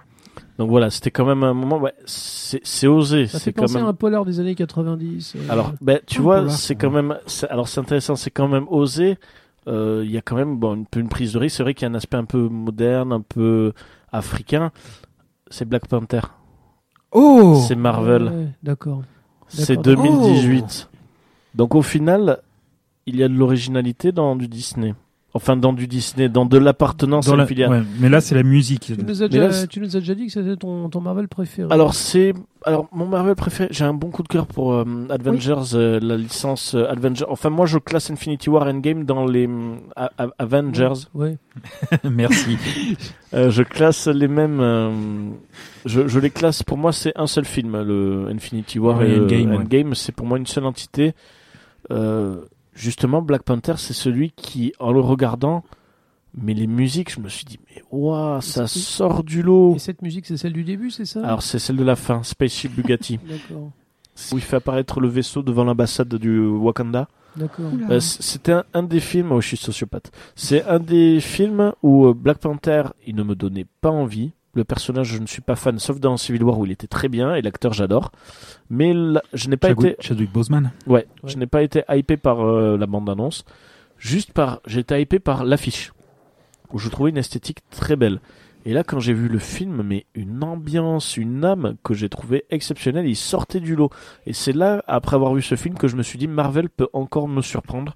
Donc voilà, c'était quand même un moment. Ouais, c'est osé. Ça C'est quand même. un polar des années 90. euh. Alors, ben, tu Un vois, c'est quand même. c'est- Alors, c'est intéressant, c'est quand même osé. Euh, Il y a quand même bon, une, prise de risque. C'est vrai qu'il y a un aspect un peu moderne, un peu africain. C'est Black Panther. Oh C'est Marvel. Ouais, D'accord. C'est d'accord. 2018. Donc, au final, il y a de l'originalité dans du Disney. Enfin, dans du Disney, dans de l'appartenance à une la- filière. ouais, mais là, c'est la musique. Tu nous, as déjà, là, c'est- tu nous as déjà dit que c'était ton, ton Marvel préféré. Alors c'est alors mon Marvel préféré. J'ai un bon coup de cœur pour euh, Avengers, euh, la licence euh, Avengers. Enfin moi je classe Infinity War Endgame dans les Avengers. Ouais. (laughs) Merci. (laughs) Euh, je classe les mêmes. euh, je, je les classe. Pour moi c'est un seul film, le Infinity War Ouais, et Endgame, ouais. Endgame. C'est pour moi une seule entité. Euh, justement Black Panther c'est celui qui en le regardant. Mais les musiques, je me suis dit, mais waouh, ça sort du lot. Et cette musique, c'est celle du début, c'est ça? Alors c'est celle de la fin, Spaceship Bugatti. (laughs) D'accord. où il fait apparaître le vaisseau devant l'ambassade du Wakanda. D'accord. Euh, C'était un, un des films, oh, je suis sociopathe. C'est un des films où euh, Black Panther, il ne me donnait pas envie. Le personnage, je ne suis pas fan, sauf dans Civil War où il était très bien et l'acteur, j'adore. Mais là, je n'ai pas Chadwick, été, Chadwick Boseman. ouais, Ouais. je n'ai pas été hypé par euh, la bande annonce. Juste par, j'ai été hypé par l'affiche où je trouvais une esthétique très belle. Et là, quand j'ai vu le film, mais une ambiance, une âme que j'ai trouvé exceptionnelle, il sortait du lot. Et c'est là, après avoir vu ce film, que je me suis dit, Marvel peut encore me surprendre.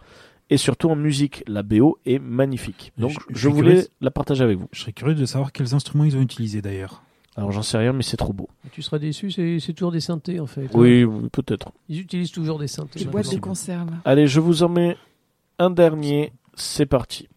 Et surtout en musique, la BO est magnifique. Donc, Je- je, je suis voulais curieux. la partager avec vous. Je serais curieux de savoir quels instruments ils ont utilisés d'ailleurs. Alors, j'en sais rien, mais c'est trop beau. Tu seras déçu, c'est toujours des synthés en fait. Oui, oui, peut-être. Ils utilisent toujours des synthés. Des boîtes de conserve. Allez, je vous en mets un dernier. C'est parti.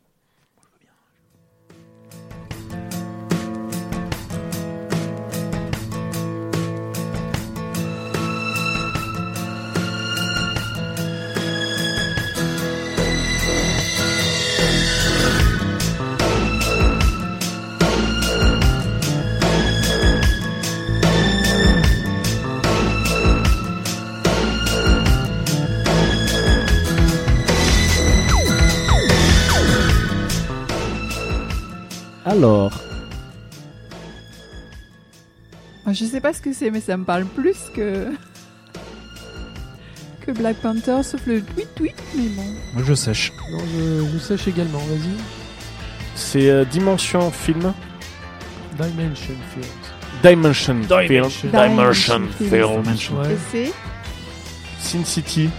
Alors, je sais pas ce que c'est, mais ça me parle plus que. que Black Panther, sauf le tweet tweet, mais bon. Moi, je sèche. Non, je, je sèche également, vas-y. C'est euh, Dimension Film. Dimension Films. Dimension, Dimension. Film. Dimension Film. Ouais. Et c'est? Sin City.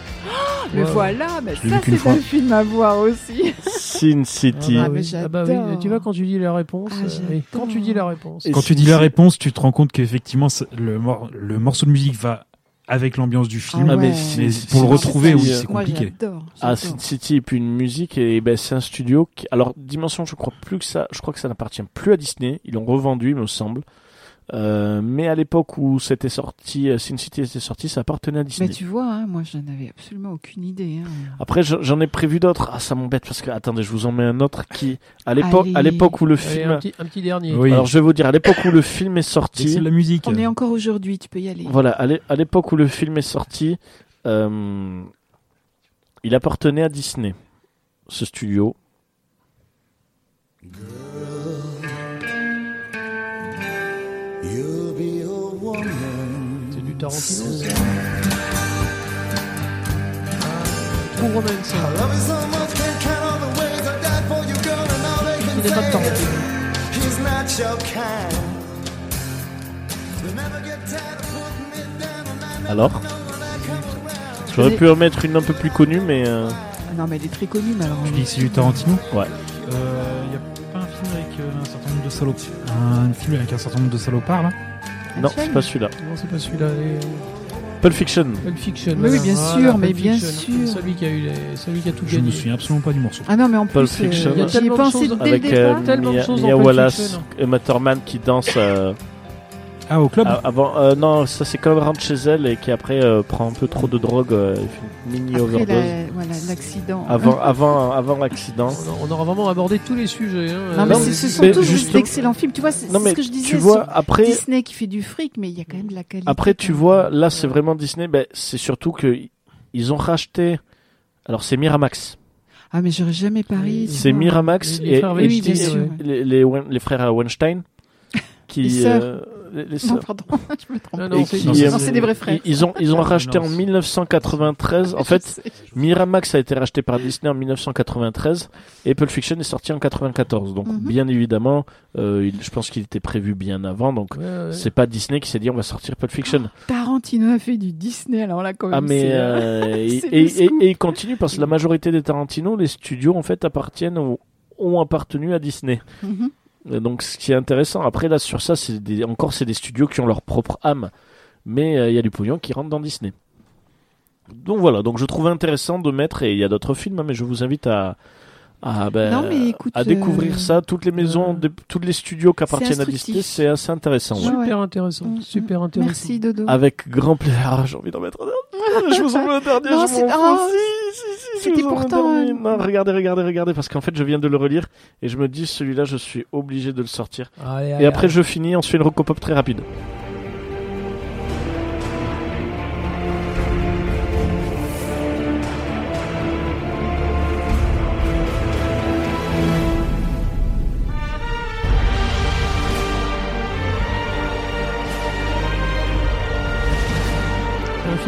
Mais Ouais. voilà, mais ça c'est un film à voir aussi. (laughs) Sin City. Ah, mais oui. Ah bah oui, j'adore. tu vois quand tu dis la réponse. Ah, euh, quand tu dis la réponse. Et Quand tu dis la réponse, tu te rends compte qu'effectivement, le, mor- le morceau de musique va avec l'ambiance du film. Ah, mais ouais. Mais pour le retrouver, oui, c'est compliqué. Ah. Sin City et puis une musique et ben c'est un studio qui alors Dimension je crois plus que ça je crois que ça n'appartient plus à Disney ils l'ont revendu il me semble Euh, mais à l'époque où c'était sorti euh, Sin City était sorti ça appartenait à Disney Mais tu vois, hein, moi je n'avais absolument aucune idée. hein. après je- j'en ai prévu d'autres ah ça m'embête parce que attendez je vous en mets un autre qui à l'époque à l'époque où le Allez, film un, petit, un petit dernier. Oui. alors je vais vous dire à l'époque où le film est sorti c'est la musique. On est encore aujourd'hui, tu peux y aller. Voilà, à l'époque où le film est sorti, euh, il appartenait à Disney, ce studio. C'est du Tarantino, ça. True Romance. Il n'est pas de Tarantino. Alors J'aurais pu en mettre une un peu plus connue, mais euh, Ah non, mais elle est très connue, mais alors. Tu dis que c'est du Tarantino Ouais. A salopards Un film avec un certain nombre de salopards, là non, c'est pas celui-là. Non, c'est pas celui-là. les- Pulp Fiction. Pulp Fiction. Oui, oui, bien Voilà, sûr, mais Pulp bien Fiction. sûr. Celui qui a eu les- celui qui a tout Je gagné. me souviens absolument pas du morceau. Ah non, mais en Pulp plus, Fiction. euh, Il y a j'y ai tellement de choses Avec euh, Mia, Mia Pulp Wallace Fiction. et Matt Thurman qui dansent euh, Ah, au club a- avant. euh, non, ça c'est quand elle rentre chez elle et qui après euh, prend un peu trop de drogue, euh, et fait une mini Après overdose. la- voilà, l'accident. Avant, (laughs) avant, avant l'accident. On aura vraiment abordé tous les sujets. hein. Non, mais Euh, c'est- ce sont mais tous justement- d'excellents films. Tu vois, c'est Non c'est mais ce que je disais. tu vois sur après. Disney qui fait du fric, mais il y a quand même de la qualité. Après, tu vois, même. là, c'est vraiment Disney. Ben, c'est surtout que ils ont racheté. Alors, c'est Miramax. Ah, mais j'aurais jamais parié. C'est Miramax Les- et, les, les, Wen- les frères Weinstein (laughs) qui Les sœurs. Les, Non, pardon, (laughs) je me trompe. Non, Et non, c'est- qui, non, euh, Non, c'est des vrais frères. Ils, ils ont ils ont Non, racheté en c'est- 1993. En fait, sais. Miramax a été racheté par Disney en 1993 et Pulp Fiction est sorti en 94. Donc, Mhm. bien évidemment, euh, il- je pense qu'il était prévu bien avant. Donc, Ouais, ouais. c'est pas Disney qui s'est dit on va sortir Pulp Fiction. Tarantino a fait du Disney, alors là, quand même. Ah mais c'est, euh, (laughs) et, il continue parce que la majorité des Tarantino, les studios en fait appartiennent ou ont appartenu à Disney. Mhm. Et Donc ce qui est intéressant. Après là sur ça, c'est encore c'est des studios qui ont leur propre âme, mais euh, il y a du pognon qui rentre dans Disney. Donc voilà. Donc je trouve intéressant de mettre et il y a d'autres films, hein, mais je vous invite à à, ben, Non, mais écoute, à découvrir euh, ça. Toutes les maisons, euh, de- tous les studios qui appartiennent à. Disney, c'est assez intéressant. Super ouais. intéressant. Super intéressant. Merci, Dodo. Avec grand plaisir. Ah, J'ai envie d'en mettre un. (laughs) Je vous en mets un dernier. Non, c'est- ah, Si, si, si, c'était pourtant un- Non, regardez, regardez, regardez, parce qu'en fait, je viens de le relire et je me dis, celui-là, je suis obligé de le sortir. Allez, Et allez, après, allez. je finis, on se fait une recopop très rapide.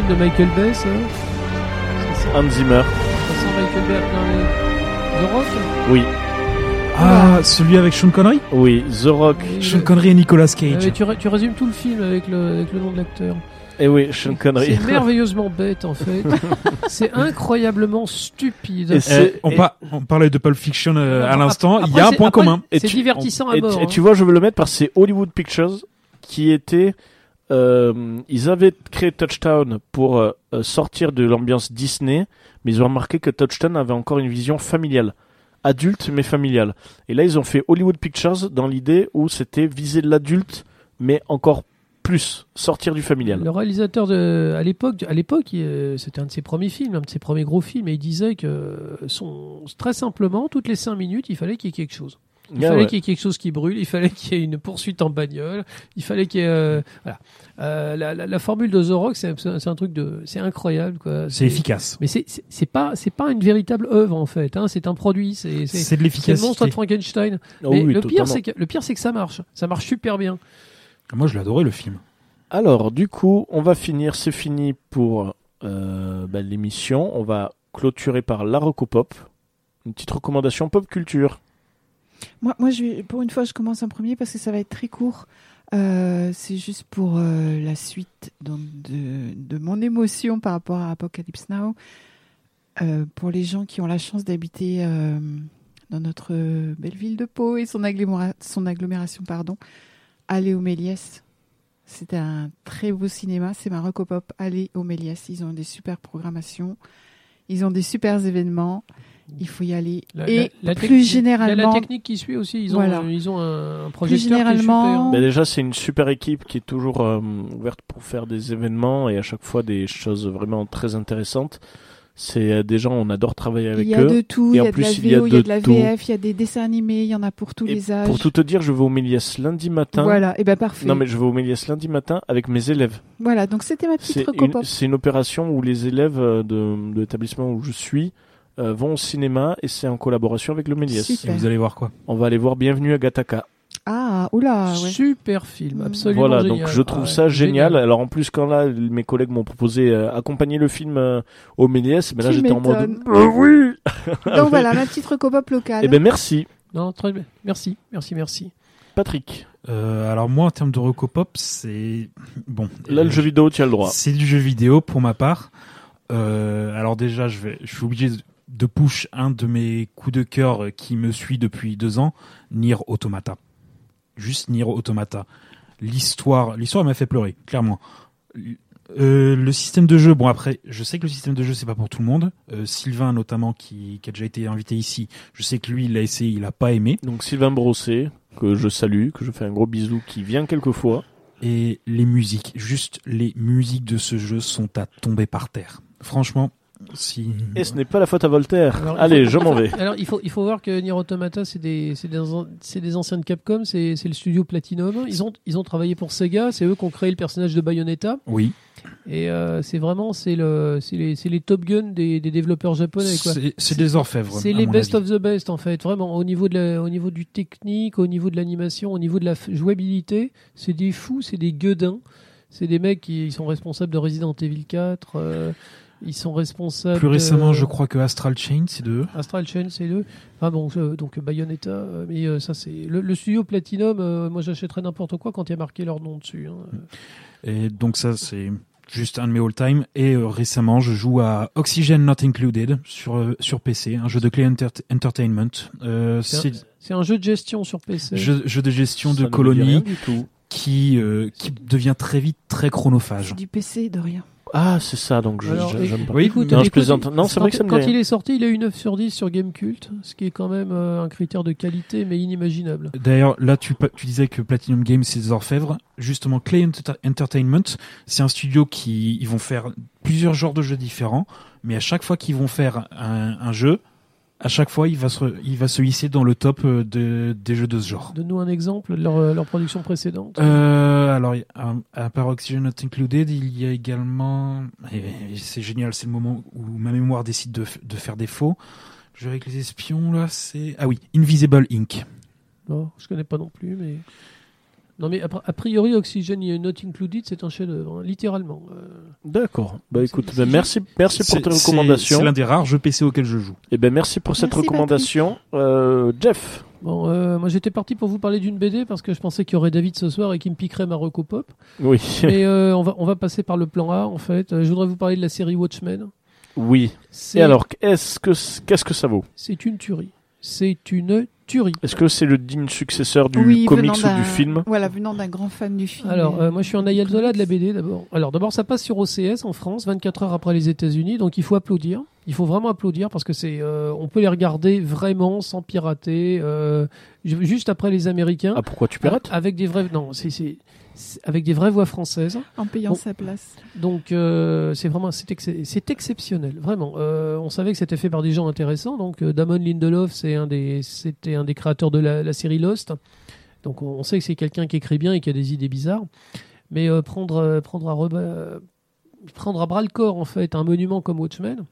De Michael Bay, ça Hans Zimmer. ça sent Michael Bay à plein les... The Rock Oui, Ah, celui avec Sean Connery oui, The Rock. Sean le- Connery et Nicolas Ah, Cage. tu, ré- tu résumes tout le film avec le, avec le nom de l'acteur. Et oui, Sean Connery. C'est (laughs) merveilleusement bête en fait. (laughs) c'est incroyablement stupide. Et c'est- Eh, on, par- on parlait de Pulp Fiction euh, à Après, l'instant. Il y a un point après, commun. Et C'est tu- divertissant à Et, mort. et hein. tu vois, je veux le mettre parce que c'est Hollywood Pictures qui était. Euh, ils avaient créé Touchdown pour euh, euh, sortir de l'ambiance Disney, mais ils ont remarqué que Touchdown avait encore une vision familiale, adulte mais familiale. Et là, ils ont fait Hollywood Pictures dans l'idée où c'était viser l'adulte, mais encore plus sortir du familial. Le réalisateur de, à l'époque, à l'époque, c'était un de ses premiers films, un de ses premiers gros films, et il disait que très simplement, toutes les cinq minutes, il fallait qu'il y ait quelque chose. Il Ah fallait ouais. qu'il y ait quelque chose qui brûle, il fallait qu'il y ait une poursuite en bagnole, il fallait qu'il y ait, euh, voilà. Euh, la, la, la formule de The Rock, c'est, un truc de, c'est incroyable, quoi. C'est efficace. Mais c'est, pas, c'est pas une véritable œuvre en fait. Hein, c'est un produit. C'est, de c'est le monstre l'efficacité. de Frankenstein. Oh Mais oui, le pire, que le pire, c'est que ça marche. Ça marche super bien. Moi, je l'adorais le film. Alors, du coup, on va finir, c'est fini pour euh, bah, l'émission. On va clôturer par la Recopop. Une petite recommandation pop culture. Moi, moi pour une fois, je commence en premier parce que ça va être très court. Euh, c'est juste pour euh, la suite de, mon émotion par rapport à Apocalypse Now. Euh, pour les gens qui ont la chance d'habiter dans notre belle ville de Pau et son, aggloméra- son agglomération, pardon, allez au Méliès. C'est un très beau cinéma. C'est ma Pop. Allez au Méliès. Ils ont des super programmations. Ils ont des super événements. Il faut y aller. La- et la- la plus généralement, il y a la technique qui suit aussi. Ils ont, Voilà. euh, ils ont un, un projecteur généralement- qui est super. Déjà, c'est une super équipe qui est toujours euh, ouverte pour faire des événements et à chaque fois des choses vraiment très intéressantes. C'est euh, des gens, on adore travailler avec il y a eux. de tout. et Il y a de plus, la il y a VO, il y a de la. VF, il y a des dessins animés. Il y en a pour tous Et les âges. Pour tout te dire, je vais au Méliès lundi matin. Voilà. Et ben parfait. Non, mais je vais au Méliès lundi matin avec mes élèves. Voilà. Donc c'était ma petite C'est une, c'est une opération où les élèves de, de l'établissement où je suis euh, vont au cinéma et c'est en collaboration avec le Méliès. Super. Et vous allez voir quoi On va aller voir Bienvenue à Gataka. Ah, oula, ouais. Super film, Mm. absolument Voilà, génial. donc je trouve Ah, ça génial. génial. Alors en plus, quand là, mes collègues m'ont proposé euh, accompagner le film euh, au Méliès, mais là j'étais en mode. Euh, oui. (laughs) Donc voilà, ma petite Recopop locale. Eh ben merci, Non, très bien. Merci, merci, merci. Patrick. Euh, Alors moi, en termes de Recopop, c'est bon. Là, le jeu vidéo, tu as le droit. C'est du jeu vidéo pour ma part. Euh, alors déjà, je vais, je suis obligé de- de push un de mes coups de cœur qui me suit depuis deux ans, Nier Automata. Juste Nier Automata. L'histoire, l'histoire m'a fait pleurer, clairement. Euh, le système de jeu, bon après, je sais que le système de jeu c'est pas pour tout le monde. Euh, Sylvain notamment qui, qui a déjà été invité ici, je sais que lui il a essayé, il a pas aimé. Donc Sylvain Brossé, que je salue, que je fais un gros bisou, qui vient quelquefois. Et les musiques, juste les musiques de ce jeu sont à tomber par terre. Franchement, si. Et ce n'est pas la faute à Voltaire. Alors, Allez, faut- je m'en vais. (laughs) Alors, il faut, il faut voir que Nier Automata, c'est des, c'est des, c'est des anciens de Capcom, c'est c'est le studio Platinum. Ils ont, ils ont travaillé pour Sega, c'est eux qui ont créé le personnage de Bayonetta. Oui. Et euh, c'est vraiment, c'est le, c'est les, c'est les Top Gun des, des développeurs japonais. quoi. C'est c'est des orfèvres. C'est les best avis. of the best en fait, vraiment au niveau de la, au niveau du technique, au niveau de l'animation, au niveau de la jouabilité, c'est des fous, c'est des gueudins, c'est des mecs qui ils sont responsables de Resident Evil 4, euh, ils sont responsables. Plus récemment, je crois que Astral Chain, c'est de eux. Astral Chain, c'est eux. Ah bon, euh, donc Bayonetta, euh, mais euh, ça c'est le, le studio Platinum. euh, moi, j'achèterais n'importe quoi quand il y a marqué leur nom dessus. hein. Et donc ça, c'est juste un de mes all-time. Et euh, récemment, je joue à Oxygen Not Included sur, euh, sur PC, un jeu de Enter- Entertainment. Euh, C'est un- jeu de gestion sur PC. jeu, jeu de gestion Ça de colonies qui, euh, qui devient très vite très chronophage. Du PC de rien. Ah, c'est ça, donc je Alors, je- j'aime pas. Oui, écoute, non, je écoute, plaisante. Non, c'est quand- vrai que ça me dit Quand il est sorti, il a eu 9 sur 10 sur Gamecult, ce qui est quand même euh, un critère de qualité, mais inimaginable. D'ailleurs, là, tu, tu disais que Platinum Games, c'est des orfèvres. Justement, Clay Enter- Entertainment, c'est un studio qui ils vont faire plusieurs genres de jeux différents, mais à chaque fois qu'ils vont faire un, un jeu, à chaque fois, il va se, il va se hisser dans le top euh, de, des jeux de ce genre. Donne-nous un exemple de leur, euh, leur production précédente. Euh, alors, à, part Oxygen Not Included, il y a également, c'est génial, c'est le moment où ma mémoire décide de, faire défaut. Le jeu avec les espions, là, c'est, ah oui, Invisible Inc. Non, je connais pas non plus, mais. Non, mais a, priori, Oxygen Not Included, c'est un chef-d'œuvre, hein, littéralement. Euh, D'accord. Bah écoute, bah, merci, merci pour tes c'est- recommandations. C'est l'un des rares jeux PC auxquels je joue. Et ben merci pour cette Merci, recommandation, Euh, Jeff. Bon, euh, moi j'étais parti pour vous parler d'une BD parce que je pensais qu'il y aurait David ce soir et qu'il me piquerait ma reco pop. Oui. Mais euh, on, va, on va passer par le plan A en fait. Je voudrais vous parler de la série Watchmen. oui. C'est- Et alors, est-ce que qu'est-ce que ça vaut? C'est une tuerie. C'est une tuerie. Est-ce que c'est le digne successeur du oui, comics ou du film Voilà, venant d'un grand fan du film. Alors, euh, moi je suis un Ayatollah de la BD d'abord. Alors, d'abord, ça passe sur OCS en France, 24 heures après les États-Unis, donc il faut applaudir. Il faut vraiment applaudir parce que c'est, euh, on peut les regarder vraiment sans pirater, euh, ju- juste après les Américains. Ah pourquoi tu pirates? Avec des vraies, non, c'est avec des vraies voix françaises. en payant sa place. Donc euh, c'est vraiment c'est, ex- c'est exceptionnel, vraiment. Euh, on savait que c'était fait par des gens intéressants. Donc euh, Damon Lindelof, c'est un des c'était un des créateurs de la, la série Lost. Donc on, on sait que c'est quelqu'un qui écrit bien et qui a des idées bizarres. Mais euh, prendre prendre à reba- prendre à bras le corps en fait un monument comme Watchmen.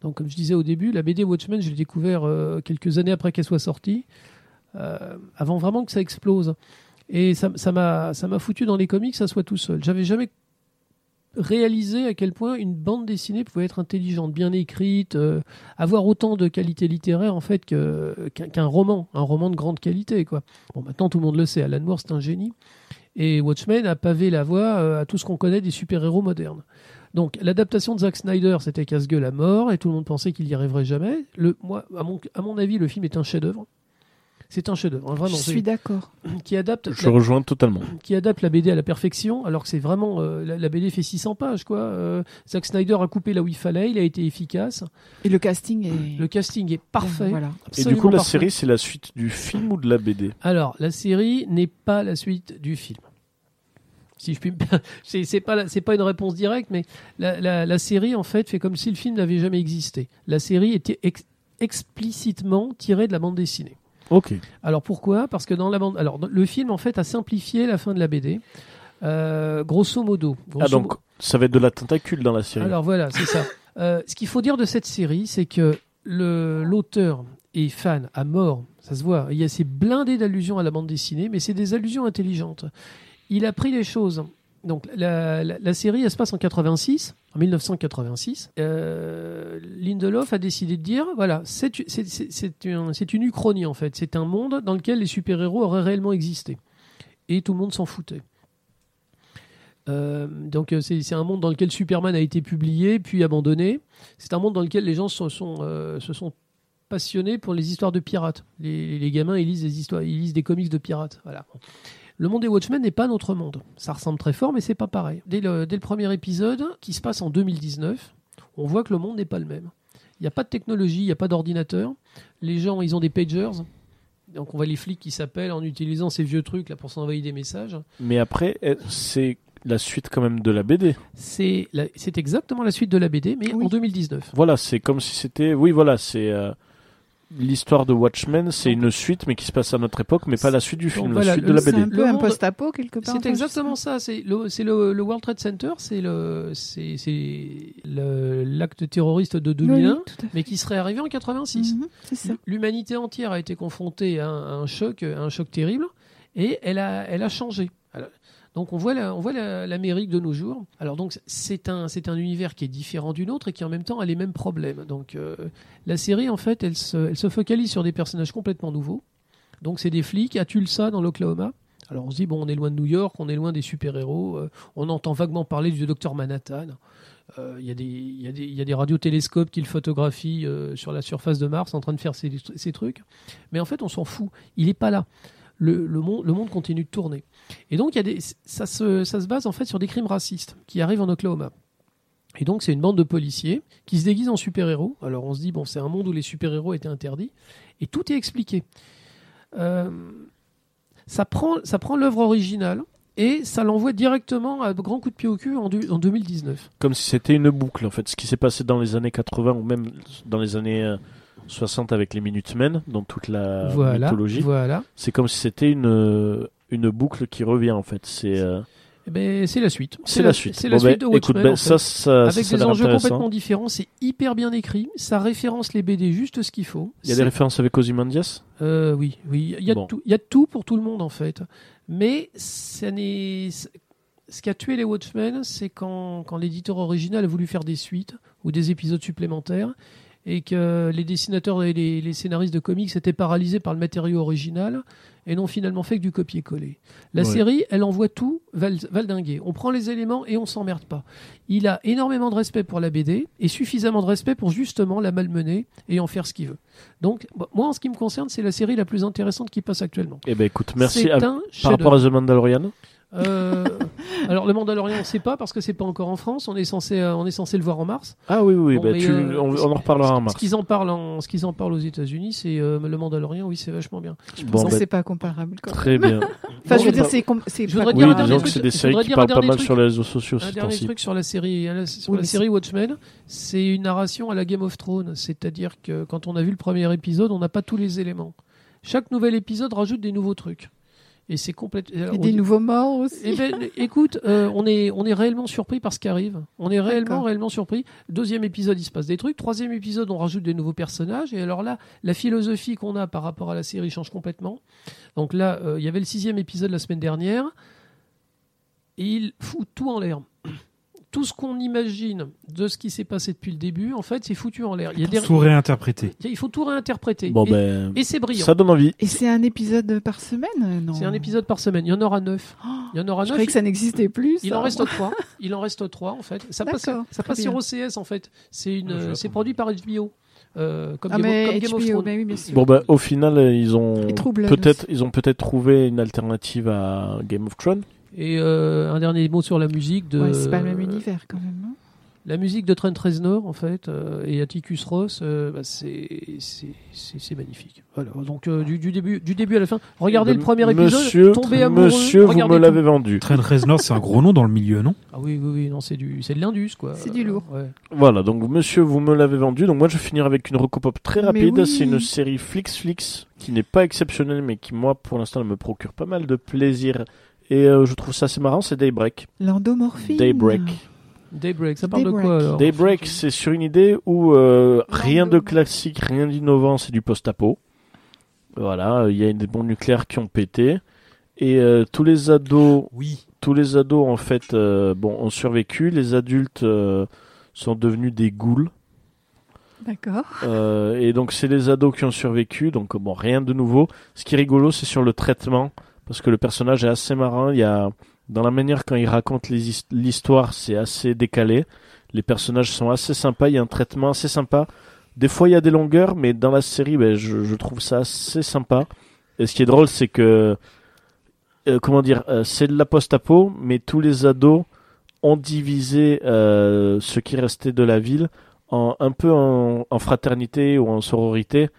Donc comme je disais au début, la BD Watchmen, je l'ai découvert euh, quelques années après qu'elle soit sortie, euh, avant vraiment que ça explose. Et ça m'a ça m'a foutu dans les comics, ça soit tout seul. J'avais jamais réalisé à quel point une bande dessinée pouvait être intelligente, bien écrite, euh, avoir autant de qualité littéraire en fait qu'un roman, un roman de grande qualité. Quoi. Bon, maintenant tout le monde le sait, Alan Moore c'est un génie. Et Watchmen a pavé la voie euh, à tout ce qu'on connaît des super-héros modernes. Donc l'adaptation de Zack Snyder, c'était casse-gueule à mort et tout le monde pensait qu'il y arriverait jamais. Moi, à mon, à mon avis, le film est un chef-d'œuvre. C'est un chef-d'œuvre, hein, vraiment. Je suis d'accord. Qui adapte, Je rejoins totalement. qui adapte la BD à la perfection, alors que c'est vraiment euh, la, la BD fait 600 pages quoi. Euh, Zack Snyder a coupé là où il fallait, il a été efficace. Et le casting est. (clears throat) Le casting est parfait. Voilà. Et du coup, la parfait. série, c'est la suite du film ou de la BD Alors, la série n'est pas la suite du film. Si je puis (laughs) c'est pas la- c'est pas une réponse directe, mais la, la- la série en fait fait comme si le film n'avait jamais existé. La série était ex- explicitement tirée de la bande dessinée. Ok. Alors pourquoi? Parce que dans la bande, alors le film en fait a simplifié la fin de la BD. Euh, grosso modo. Ah, donc, mo- ça va être de la tentacule dans la série. alors voilà, c'est ça. (laughs) Euh, ce qu'il faut dire de cette série, c'est que le- l'auteur est fan à mort, ça se voit. Il y a ces blindés d'allusions à la bande dessinée, mais c'est des allusions intelligentes. Il a pris les choses. Donc la, série, elle se passe en 86, en 1986. Euh, Lindelof a décidé de dire, voilà, c'est c'est- c'est- c'est un- c'est une uchronie en fait. C'est un monde dans lequel les super-héros auraient réellement existé. Et tout le monde s'en foutait. Euh, donc euh, c'est un monde dans lequel Superman a été publié puis abandonné. C'est un monde dans lequel les gens se sont, euh, passionnés pour les histoires de pirates. Les, les gamins ils lisent des histoires, ils lisent des comics de pirates. Voilà. Le monde des Watchmen n'est pas notre monde. Ça ressemble très fort, mais c'est pas pareil. Dès le, dès le premier épisode, qui se passe en 2019, on voit que le monde n'est pas le même. Il n'y a pas de technologie, il n'y a pas d'ordinateur. Les gens, ils ont des pagers. Donc on voit les flics qui s'appellent en utilisant ces vieux trucs là pour s'envoyer des messages. Mais après, eh, c'est la suite quand même de la BD. C'est la- c'est exactement la suite de la BD, mais en 2019. Voilà, c'est comme si c'était. Oui, voilà, c'est. euh, L'histoire de Watchmen, c'est une suite, mais qui se passe à notre époque, mais pas la suite du film, voilà, la suite le- de la c'est BD. un peu un post-apo quelque part. C'est exactement ça. C'est le, c'est le, le World Trade Center, c'est le, c'est, c'est l'acte terroriste de 2001, Oui, tout à fait. mais qui serait arrivé en 86. Mhm, c'est. L'humanité entière a été confrontée à un, à un choc, à un choc terrible, et elle a, elle a changé. Alors, donc on voit, la- on voit la- l'Amérique de nos jours. Alors donc c'est un, c'est un univers qui est différent du nôtre et qui en même temps a les mêmes problèmes. Donc euh, la série en fait, elle se, elle se focalise sur des personnages complètement nouveaux. Donc c'est des flics à Tulsa dans l'Oklahoma? Alors on se dit bon, on est loin de New York, on est loin des super-héros. euh, on entend vaguement parler du docteur Manhattan. Euh, Il y, a des- il y, a des- radiotélescopes qui le photographient euh, sur la surface de Mars en train de faire ces, trucs. Mais en fait, on s'en fout. Il n'est pas là. Le, le le monde continue de tourner. Et donc, y a des, ça, se, ça se base en fait sur des crimes racistes qui arrivent en Oklahoma. Et donc, c'est une bande de policiers qui se déguisent en super-héros. Alors, on se dit, bon, c'est un monde où les super-héros étaient interdits. Et tout est expliqué. Euh, ça prend, ça prend l'œuvre originale et ça l'envoie directement à grand coup de pied au cul en, du- en 2019. Comme si c'était une boucle, en fait. Ce qui s'est passé dans les années 80 ou même dans les années euh, 60 avec les Minutemen, dans toute la Voilà, mythologie. voilà. C'est comme si c'était une, euh, une boucle qui revient, en fait. C'est. euh, Eh ben, c'est la suite. C'est la suite. C'est Bon, la suite ben, de Watchmen. ben, en ça, fait. ça- ça, Avec ça des enjeux complètement différents. C'est hyper bien écrit. Ça référence les BD juste ce qu'il faut. Il y a des références avec Ozymandias Euh, oui, oui. Il y, a Bon. tout, il y a tout pour tout le monde, en fait. Mais ça n'est... ce qui a tué les Watchmen, c'est quand, quand l'éditeur original a voulu faire des suites ou des épisodes supplémentaires et que les dessinateurs et les, les scénaristes de comics étaient paralysés par le matériau original et n'ont finalement fait que du copier-coller. La Ouais. série, elle envoie tout val- valdinguer. On prend les éléments et on s'emmerde pas. Il a énormément de respect pour la BD et suffisamment de respect pour justement la malmener et en faire ce qu'il veut. Donc, bah, moi, en ce qui me concerne, c'est la série la plus intéressante qui passe actuellement. Eh ben écoute, merci. À- par rapport à The Mandalorian Euh, alors, le Mandalorian, on ne sait pas parce que c'est pas encore en France. On est censé, euh, on est censé le voir en mars. Ah oui, oui, Bon, bah, mais, tu- euh, on, on en reparlera en Ce mars. qu'ils en parlent, en, ce qu'ils en parlent aux États-Unis, c'est euh, le Mandalorian. Oui, c'est vachement bien. Bon, Non, bah, c'est pas comparable. quand Très bien. Enfin, je veux dire, bah, c'est je voudrais Oui, dire disons que c'est des je séries voudrais qui parlent pas mal truc. sur les réseaux sociaux Un dernier truc sur la série, sur Oui, la série Watchmen, c'est une narration à la Game of Thrones, c'est-à-dire que quand on a vu le premier épisode, on n'a pas tous les éléments. Chaque nouvel épisode rajoute des nouveaux trucs. Et c'est complètement. Et des nouveaux morts aussi. Eh ben, écoute, euh, on est on est réellement surpris par ce qui arrive. On est réellement réellement surpris. Deuxième épisode, il se passe des trucs. Troisième épisode, on rajoute des nouveaux personnages. Et alors là, la philosophie qu'on a par rapport à la série change complètement. Donc là, euh, il y avait le sixième épisode la semaine dernière. Et il fout tout en l'air. Tout ce qu'on imagine de ce qui s'est passé depuis le début, en fait, c'est foutu en l'air. Il y a des Tout réinterprété. il faut tout réinterpréter. Bon, et, ben, et c'est brillant. ça donne envie. Et c'est un épisode par semaine Non. C'est un épisode par semaine. Il y en aura neuf. Il y en aura Je neuf. croyais que ça n'existait plus. Il en reste trois. Il en reste trois en fait. Ça passe, ça passe sur. OCS en fait. C'est une, Ah, je c'est produit par HBO. Euh, comme Ah, Game, comme Game of Thrones. mais oui, bien sûr. Bon, bah, au final, euh, ils ont peut-être, ils ont peut-être trouvé une alternative à Game of Thrones. Et euh, un dernier mot sur la musique de. Ouais, c'est pas le même univers quand même. non? La musique de Trent Reznor en fait euh, et Atticus Ross, euh, bah, c'est c'est c'est c'est magnifique. Voilà. Donc euh, du, du début du début à la fin. Regardez le premier épisode. Monsieur, tombez amoureux. monsieur, vous me l'avez vendu. Trent Reznor, c'est un gros nom dans le milieu, non? Ah oui oui oui non c'est du c'est de l'indus quoi. C'est du lourd. Ouais. Voilà, donc monsieur, vous me l'avez vendu. Donc moi, je vais finir avec une recopop très rapide. oui. C'est une série Flix Flix qui n'est pas exceptionnelle, mais qui moi, pour l'instant, me procure pas mal de plaisir. Et euh, je trouve ça assez marrant. C'est Daybreak. L'endomorphine. Daybreak. Daybreak, ça parle de quoi alors Daybreak, c'est sur une idée où euh, rien de classique, rien d'innovant, c'est du post-apo. Voilà, euh, il y a des bombes nucléaires qui ont pété. Et euh, tous les ados, Oui. tous les ados en fait, euh, bon, ont survécu. Les adultes euh, sont devenus des ghouls. D'accord. Euh, et donc c'est les ados qui ont survécu, donc bon rien de nouveau. Ce qui est rigolo, c'est sur le traitement, parce que le personnage est assez marrant. Il y a dans la manière quand il raconte l'histoire, c'est assez décalé. Les personnages sont assez sympas. Il y a un traitement assez sympa. Des fois il y a des longueurs, mais dans la série, ben, je, je trouve ça assez sympa. Et ce qui est drôle, c'est que euh, comment dire, euh, c'est de la post-apo, mais tous les ados ont divisé euh, ce qui restait de la ville en, un peu en, en fraternité ou en sororité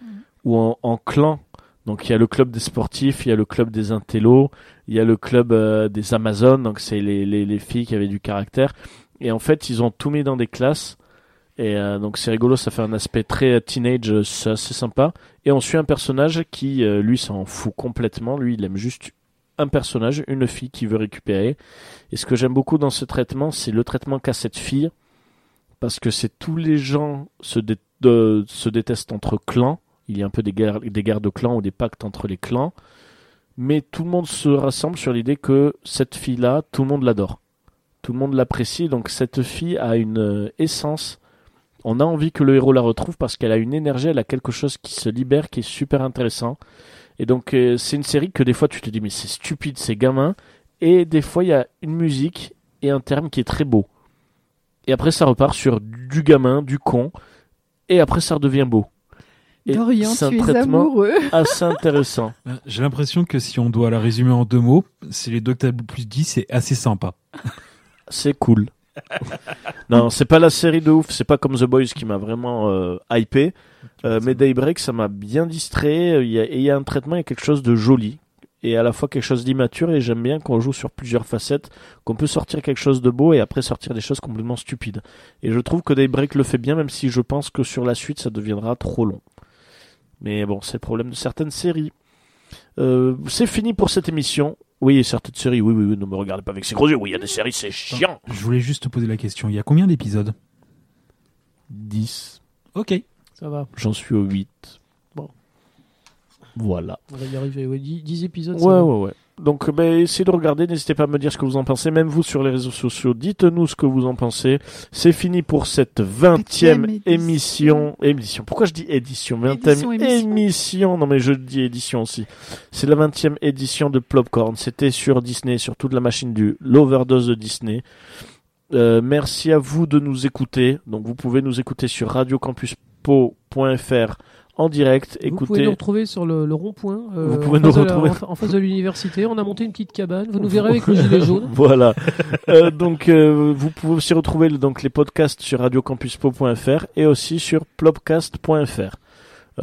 ou en, en clan. Donc il y a le club des sportifs, il y a le club des intellos, il y a le club euh, des Amazones, donc c'est les, les, les filles qui avaient du caractère. Et en fait, ils ont tout mis dans des classes. Et euh, donc c'est rigolo, ça fait un aspect très euh, teenage, euh, c'est assez sympa. Et on suit un personnage qui, euh, lui, s'en fout complètement. Lui, il aime juste un personnage, une fille qu'il veut récupérer. Et ce que j'aime beaucoup dans ce traitement, c'est le traitement qu'a cette fille. Parce que c'est tous les gens se, dé- se détestent entre clans. Il y a un peu des guerres, des guerres de clans ou des pactes entre les clans. Mais tout le monde se rassemble sur l'idée que cette fille-là, tout le monde l'adore. Tout le monde l'apprécie. Donc cette fille a une euh, essence. On a envie que le héros la retrouve parce qu'elle a une énergie, elle a quelque chose qui se libère, qui est super intéressant. Et donc euh, c'est une série que des fois tu te dis mais c'est stupide, c'est gamin. Et des fois il y a une musique et un terme qui est très beau. Et après ça repart sur du gamin, du con. Et après ça redevient beau. Et Dorian, c'est un tu es traitement amoureux. (laughs) assez intéressant. Euh, J'ai l'impression que si on doit la résumer en deux mots, c'est les Doctable plus 10, c'est assez sympa. (laughs) C'est cool. non, c'est pas la série de ouf, c'est pas comme The Boys qui m'a vraiment euh, hypé. Euh, mais Daybreak, ça m'a bien distrait. Il y, a, et il y a un traitement, il y a quelque chose de joli. Et à la fois quelque chose d'immature. Et j'aime bien qu'on joue sur plusieurs facettes, qu'on peut sortir quelque chose de beau et après sortir des choses complètement stupides. Et je trouve que Daybreak le fait bien, même si je pense que sur la suite, ça deviendra trop long. Mais bon, c'est le problème de certaines séries. Euh, c'est fini pour cette émission. Oui, certaines séries, oui, oui, oui, ne me regardez pas avec ces gros yeux. Oui, il y a des séries, c'est chiant. Je voulais juste te poser la question. Il y a combien d'épisodes? 10. Ok. Ça va. J'en suis au 8. Bon. Voilà. On va y arriver. Ouais, 10, 10 épisodes. ça Ouais, va. ouais, ouais. Donc, ben, essayez de regarder. N'hésitez pas à me dire ce que vous en pensez. Même vous sur les réseaux sociaux, dites-nous ce que vous en pensez. C'est fini pour cette 20e Vingtième émission. Émission. Pourquoi je dis édition? 20e Édition, émission. émission. Non, mais je dis édition aussi. C'est la 20e édition de Plopcorn. C'était sur Disney, sur toute la machine du l'overdose de Disney. Euh, merci à vous de nous écouter. Donc, vous pouvez nous écouter sur radiocampuspo.fr en direct. Vous Écoutez. pouvez nous retrouver sur le, le rond-point. euh, Vous pouvez nous la- retrouver. en fa- en face de l'université. On a monté une petite cabane. Vous nous verrez avec le gilet jaune. (laughs) voilà. Euh, donc, euh, vous pouvez aussi retrouver donc les podcasts sur radiocampuspo.fr et aussi sur plopcast.fr.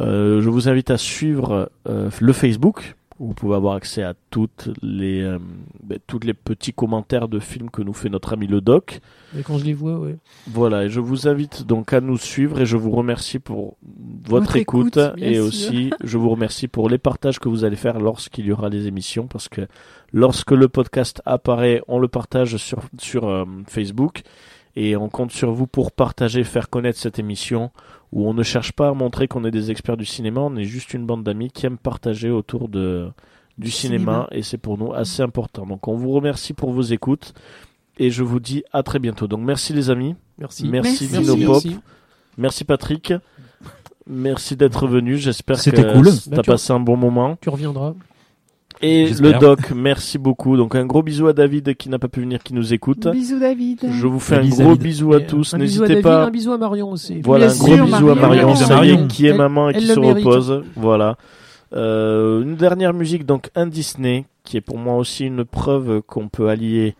Euh, je vous invite à suivre euh, le Facebook vous pouvez avoir accès à toutes les euh, ben, tous les petits commentaires de films que nous fait notre ami le doc. Mais quand je les vois, ouais. Voilà, et je vous invite donc à nous suivre et je vous remercie pour votre, Votre écoute, écoute, et sûr. aussi je vous remercie pour les partages que vous allez faire lorsqu'il y aura les émissions parce que lorsque le podcast apparaît, on le partage sur sur euh, Facebook et on compte sur vous pour partager, faire connaître cette émission où on ne cherche pas à montrer qu'on est des experts du cinéma, on est juste une bande d'amis qui aiment partager autour de du Du cinéma, cinéma. et c'est pour nous assez important. Donc on vous remercie pour vos écoutes. Et je vous dis à très bientôt. Donc merci les amis. Merci. Merci, Merci. Dino Pop. Merci. Merci Patrick. Merci d'être venu. J'espère que cool. t'as Bah, tu- passé un bon moment. Tu reviendras. Et le doc, merci beaucoup. Donc un gros bisou à David qui n'a pas pu venir, qui nous écoute. Bisous David. Je vous fais un gros David. bisou à Et, tous. N'hésitez pas. Un bisou à Marion aussi. Voilà, un gros bisou à Marion. Marion, qui est Elle- maman et qui se mérite. repose. Voilà. Euh, une dernière musique, donc un Disney, qui est pour moi aussi une preuve qu'on peut allier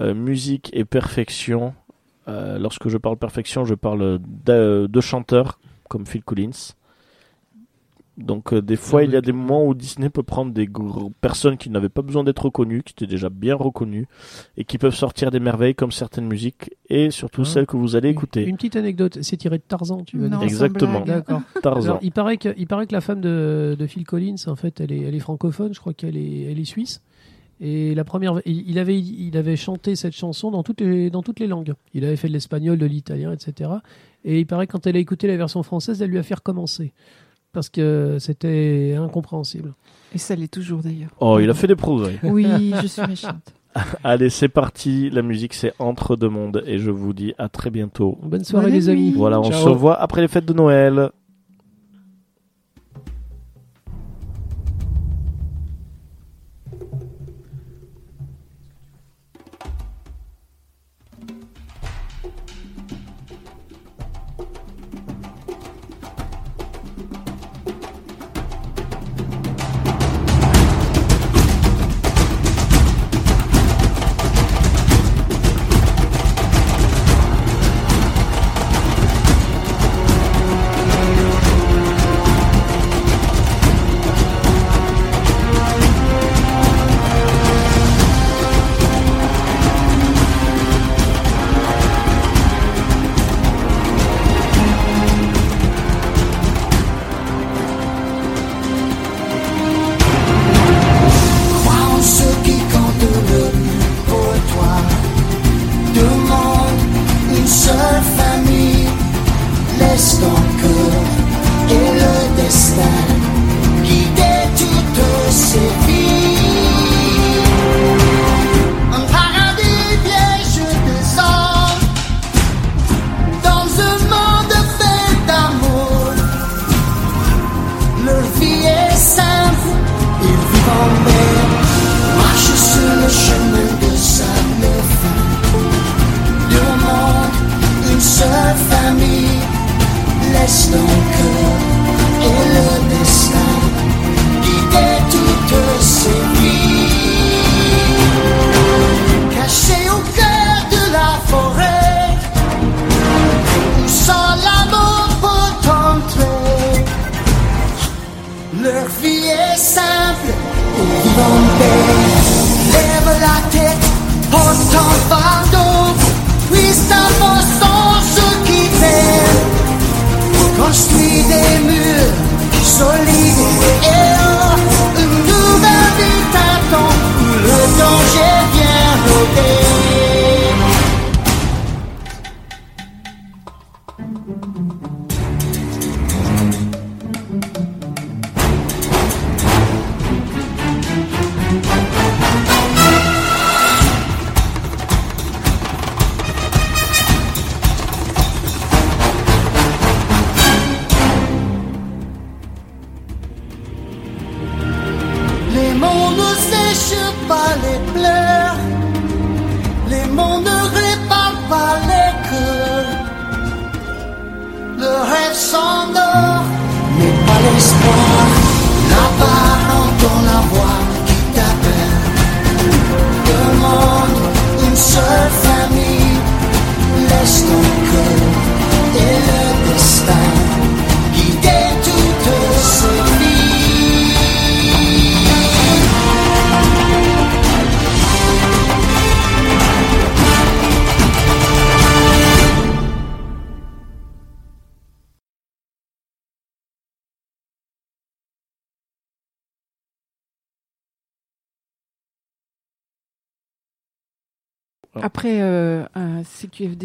euh, musique et perfection. Euh, lorsque je parle perfection, je parle de, de chanteurs comme Phil Collins. Donc euh, des fois, il y a des moments où Disney peut prendre des personnes qui n'avaient pas besoin d'être reconnues, qui étaient déjà bien reconnues, et qui peuvent sortir des merveilles comme certaines musiques, et surtout Ah. celles que vous allez écouter. Une petite anecdote. C'est tiré de Tarzan, tu veux Non, dire Exactement. D'accord. (laughs) Tarzan. Alors, il paraît que, il paraît que la femme de, de Phil Collins, en fait, elle est, elle est francophone. Je crois qu'elle est, elle est suisse. Et la première, il, il avait, il avait chanté cette chanson dans toutes les, dans toutes les langues. Il avait fait de l'espagnol, de l'italien, etc. Et il paraît que quand elle a écouté la version française, elle lui a fait recommencer parce que c'était incompréhensible. Et ça l'est toujours d'ailleurs. Oh, il a fait des progrès. (laughs) Oui, je suis méchante. (laughs) Allez, c'est parti. La musique, c'est Entre deux mondes. Et je vous dis à très bientôt. Bonne soirée, Bonne les amis. Voilà, on Ciao. se revoit après les fêtes de Noël.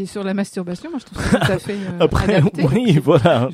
CQFD sur la masturbation, moi je trouve ça tout à (laughs) fait euh, Après, adapté. oui, voilà.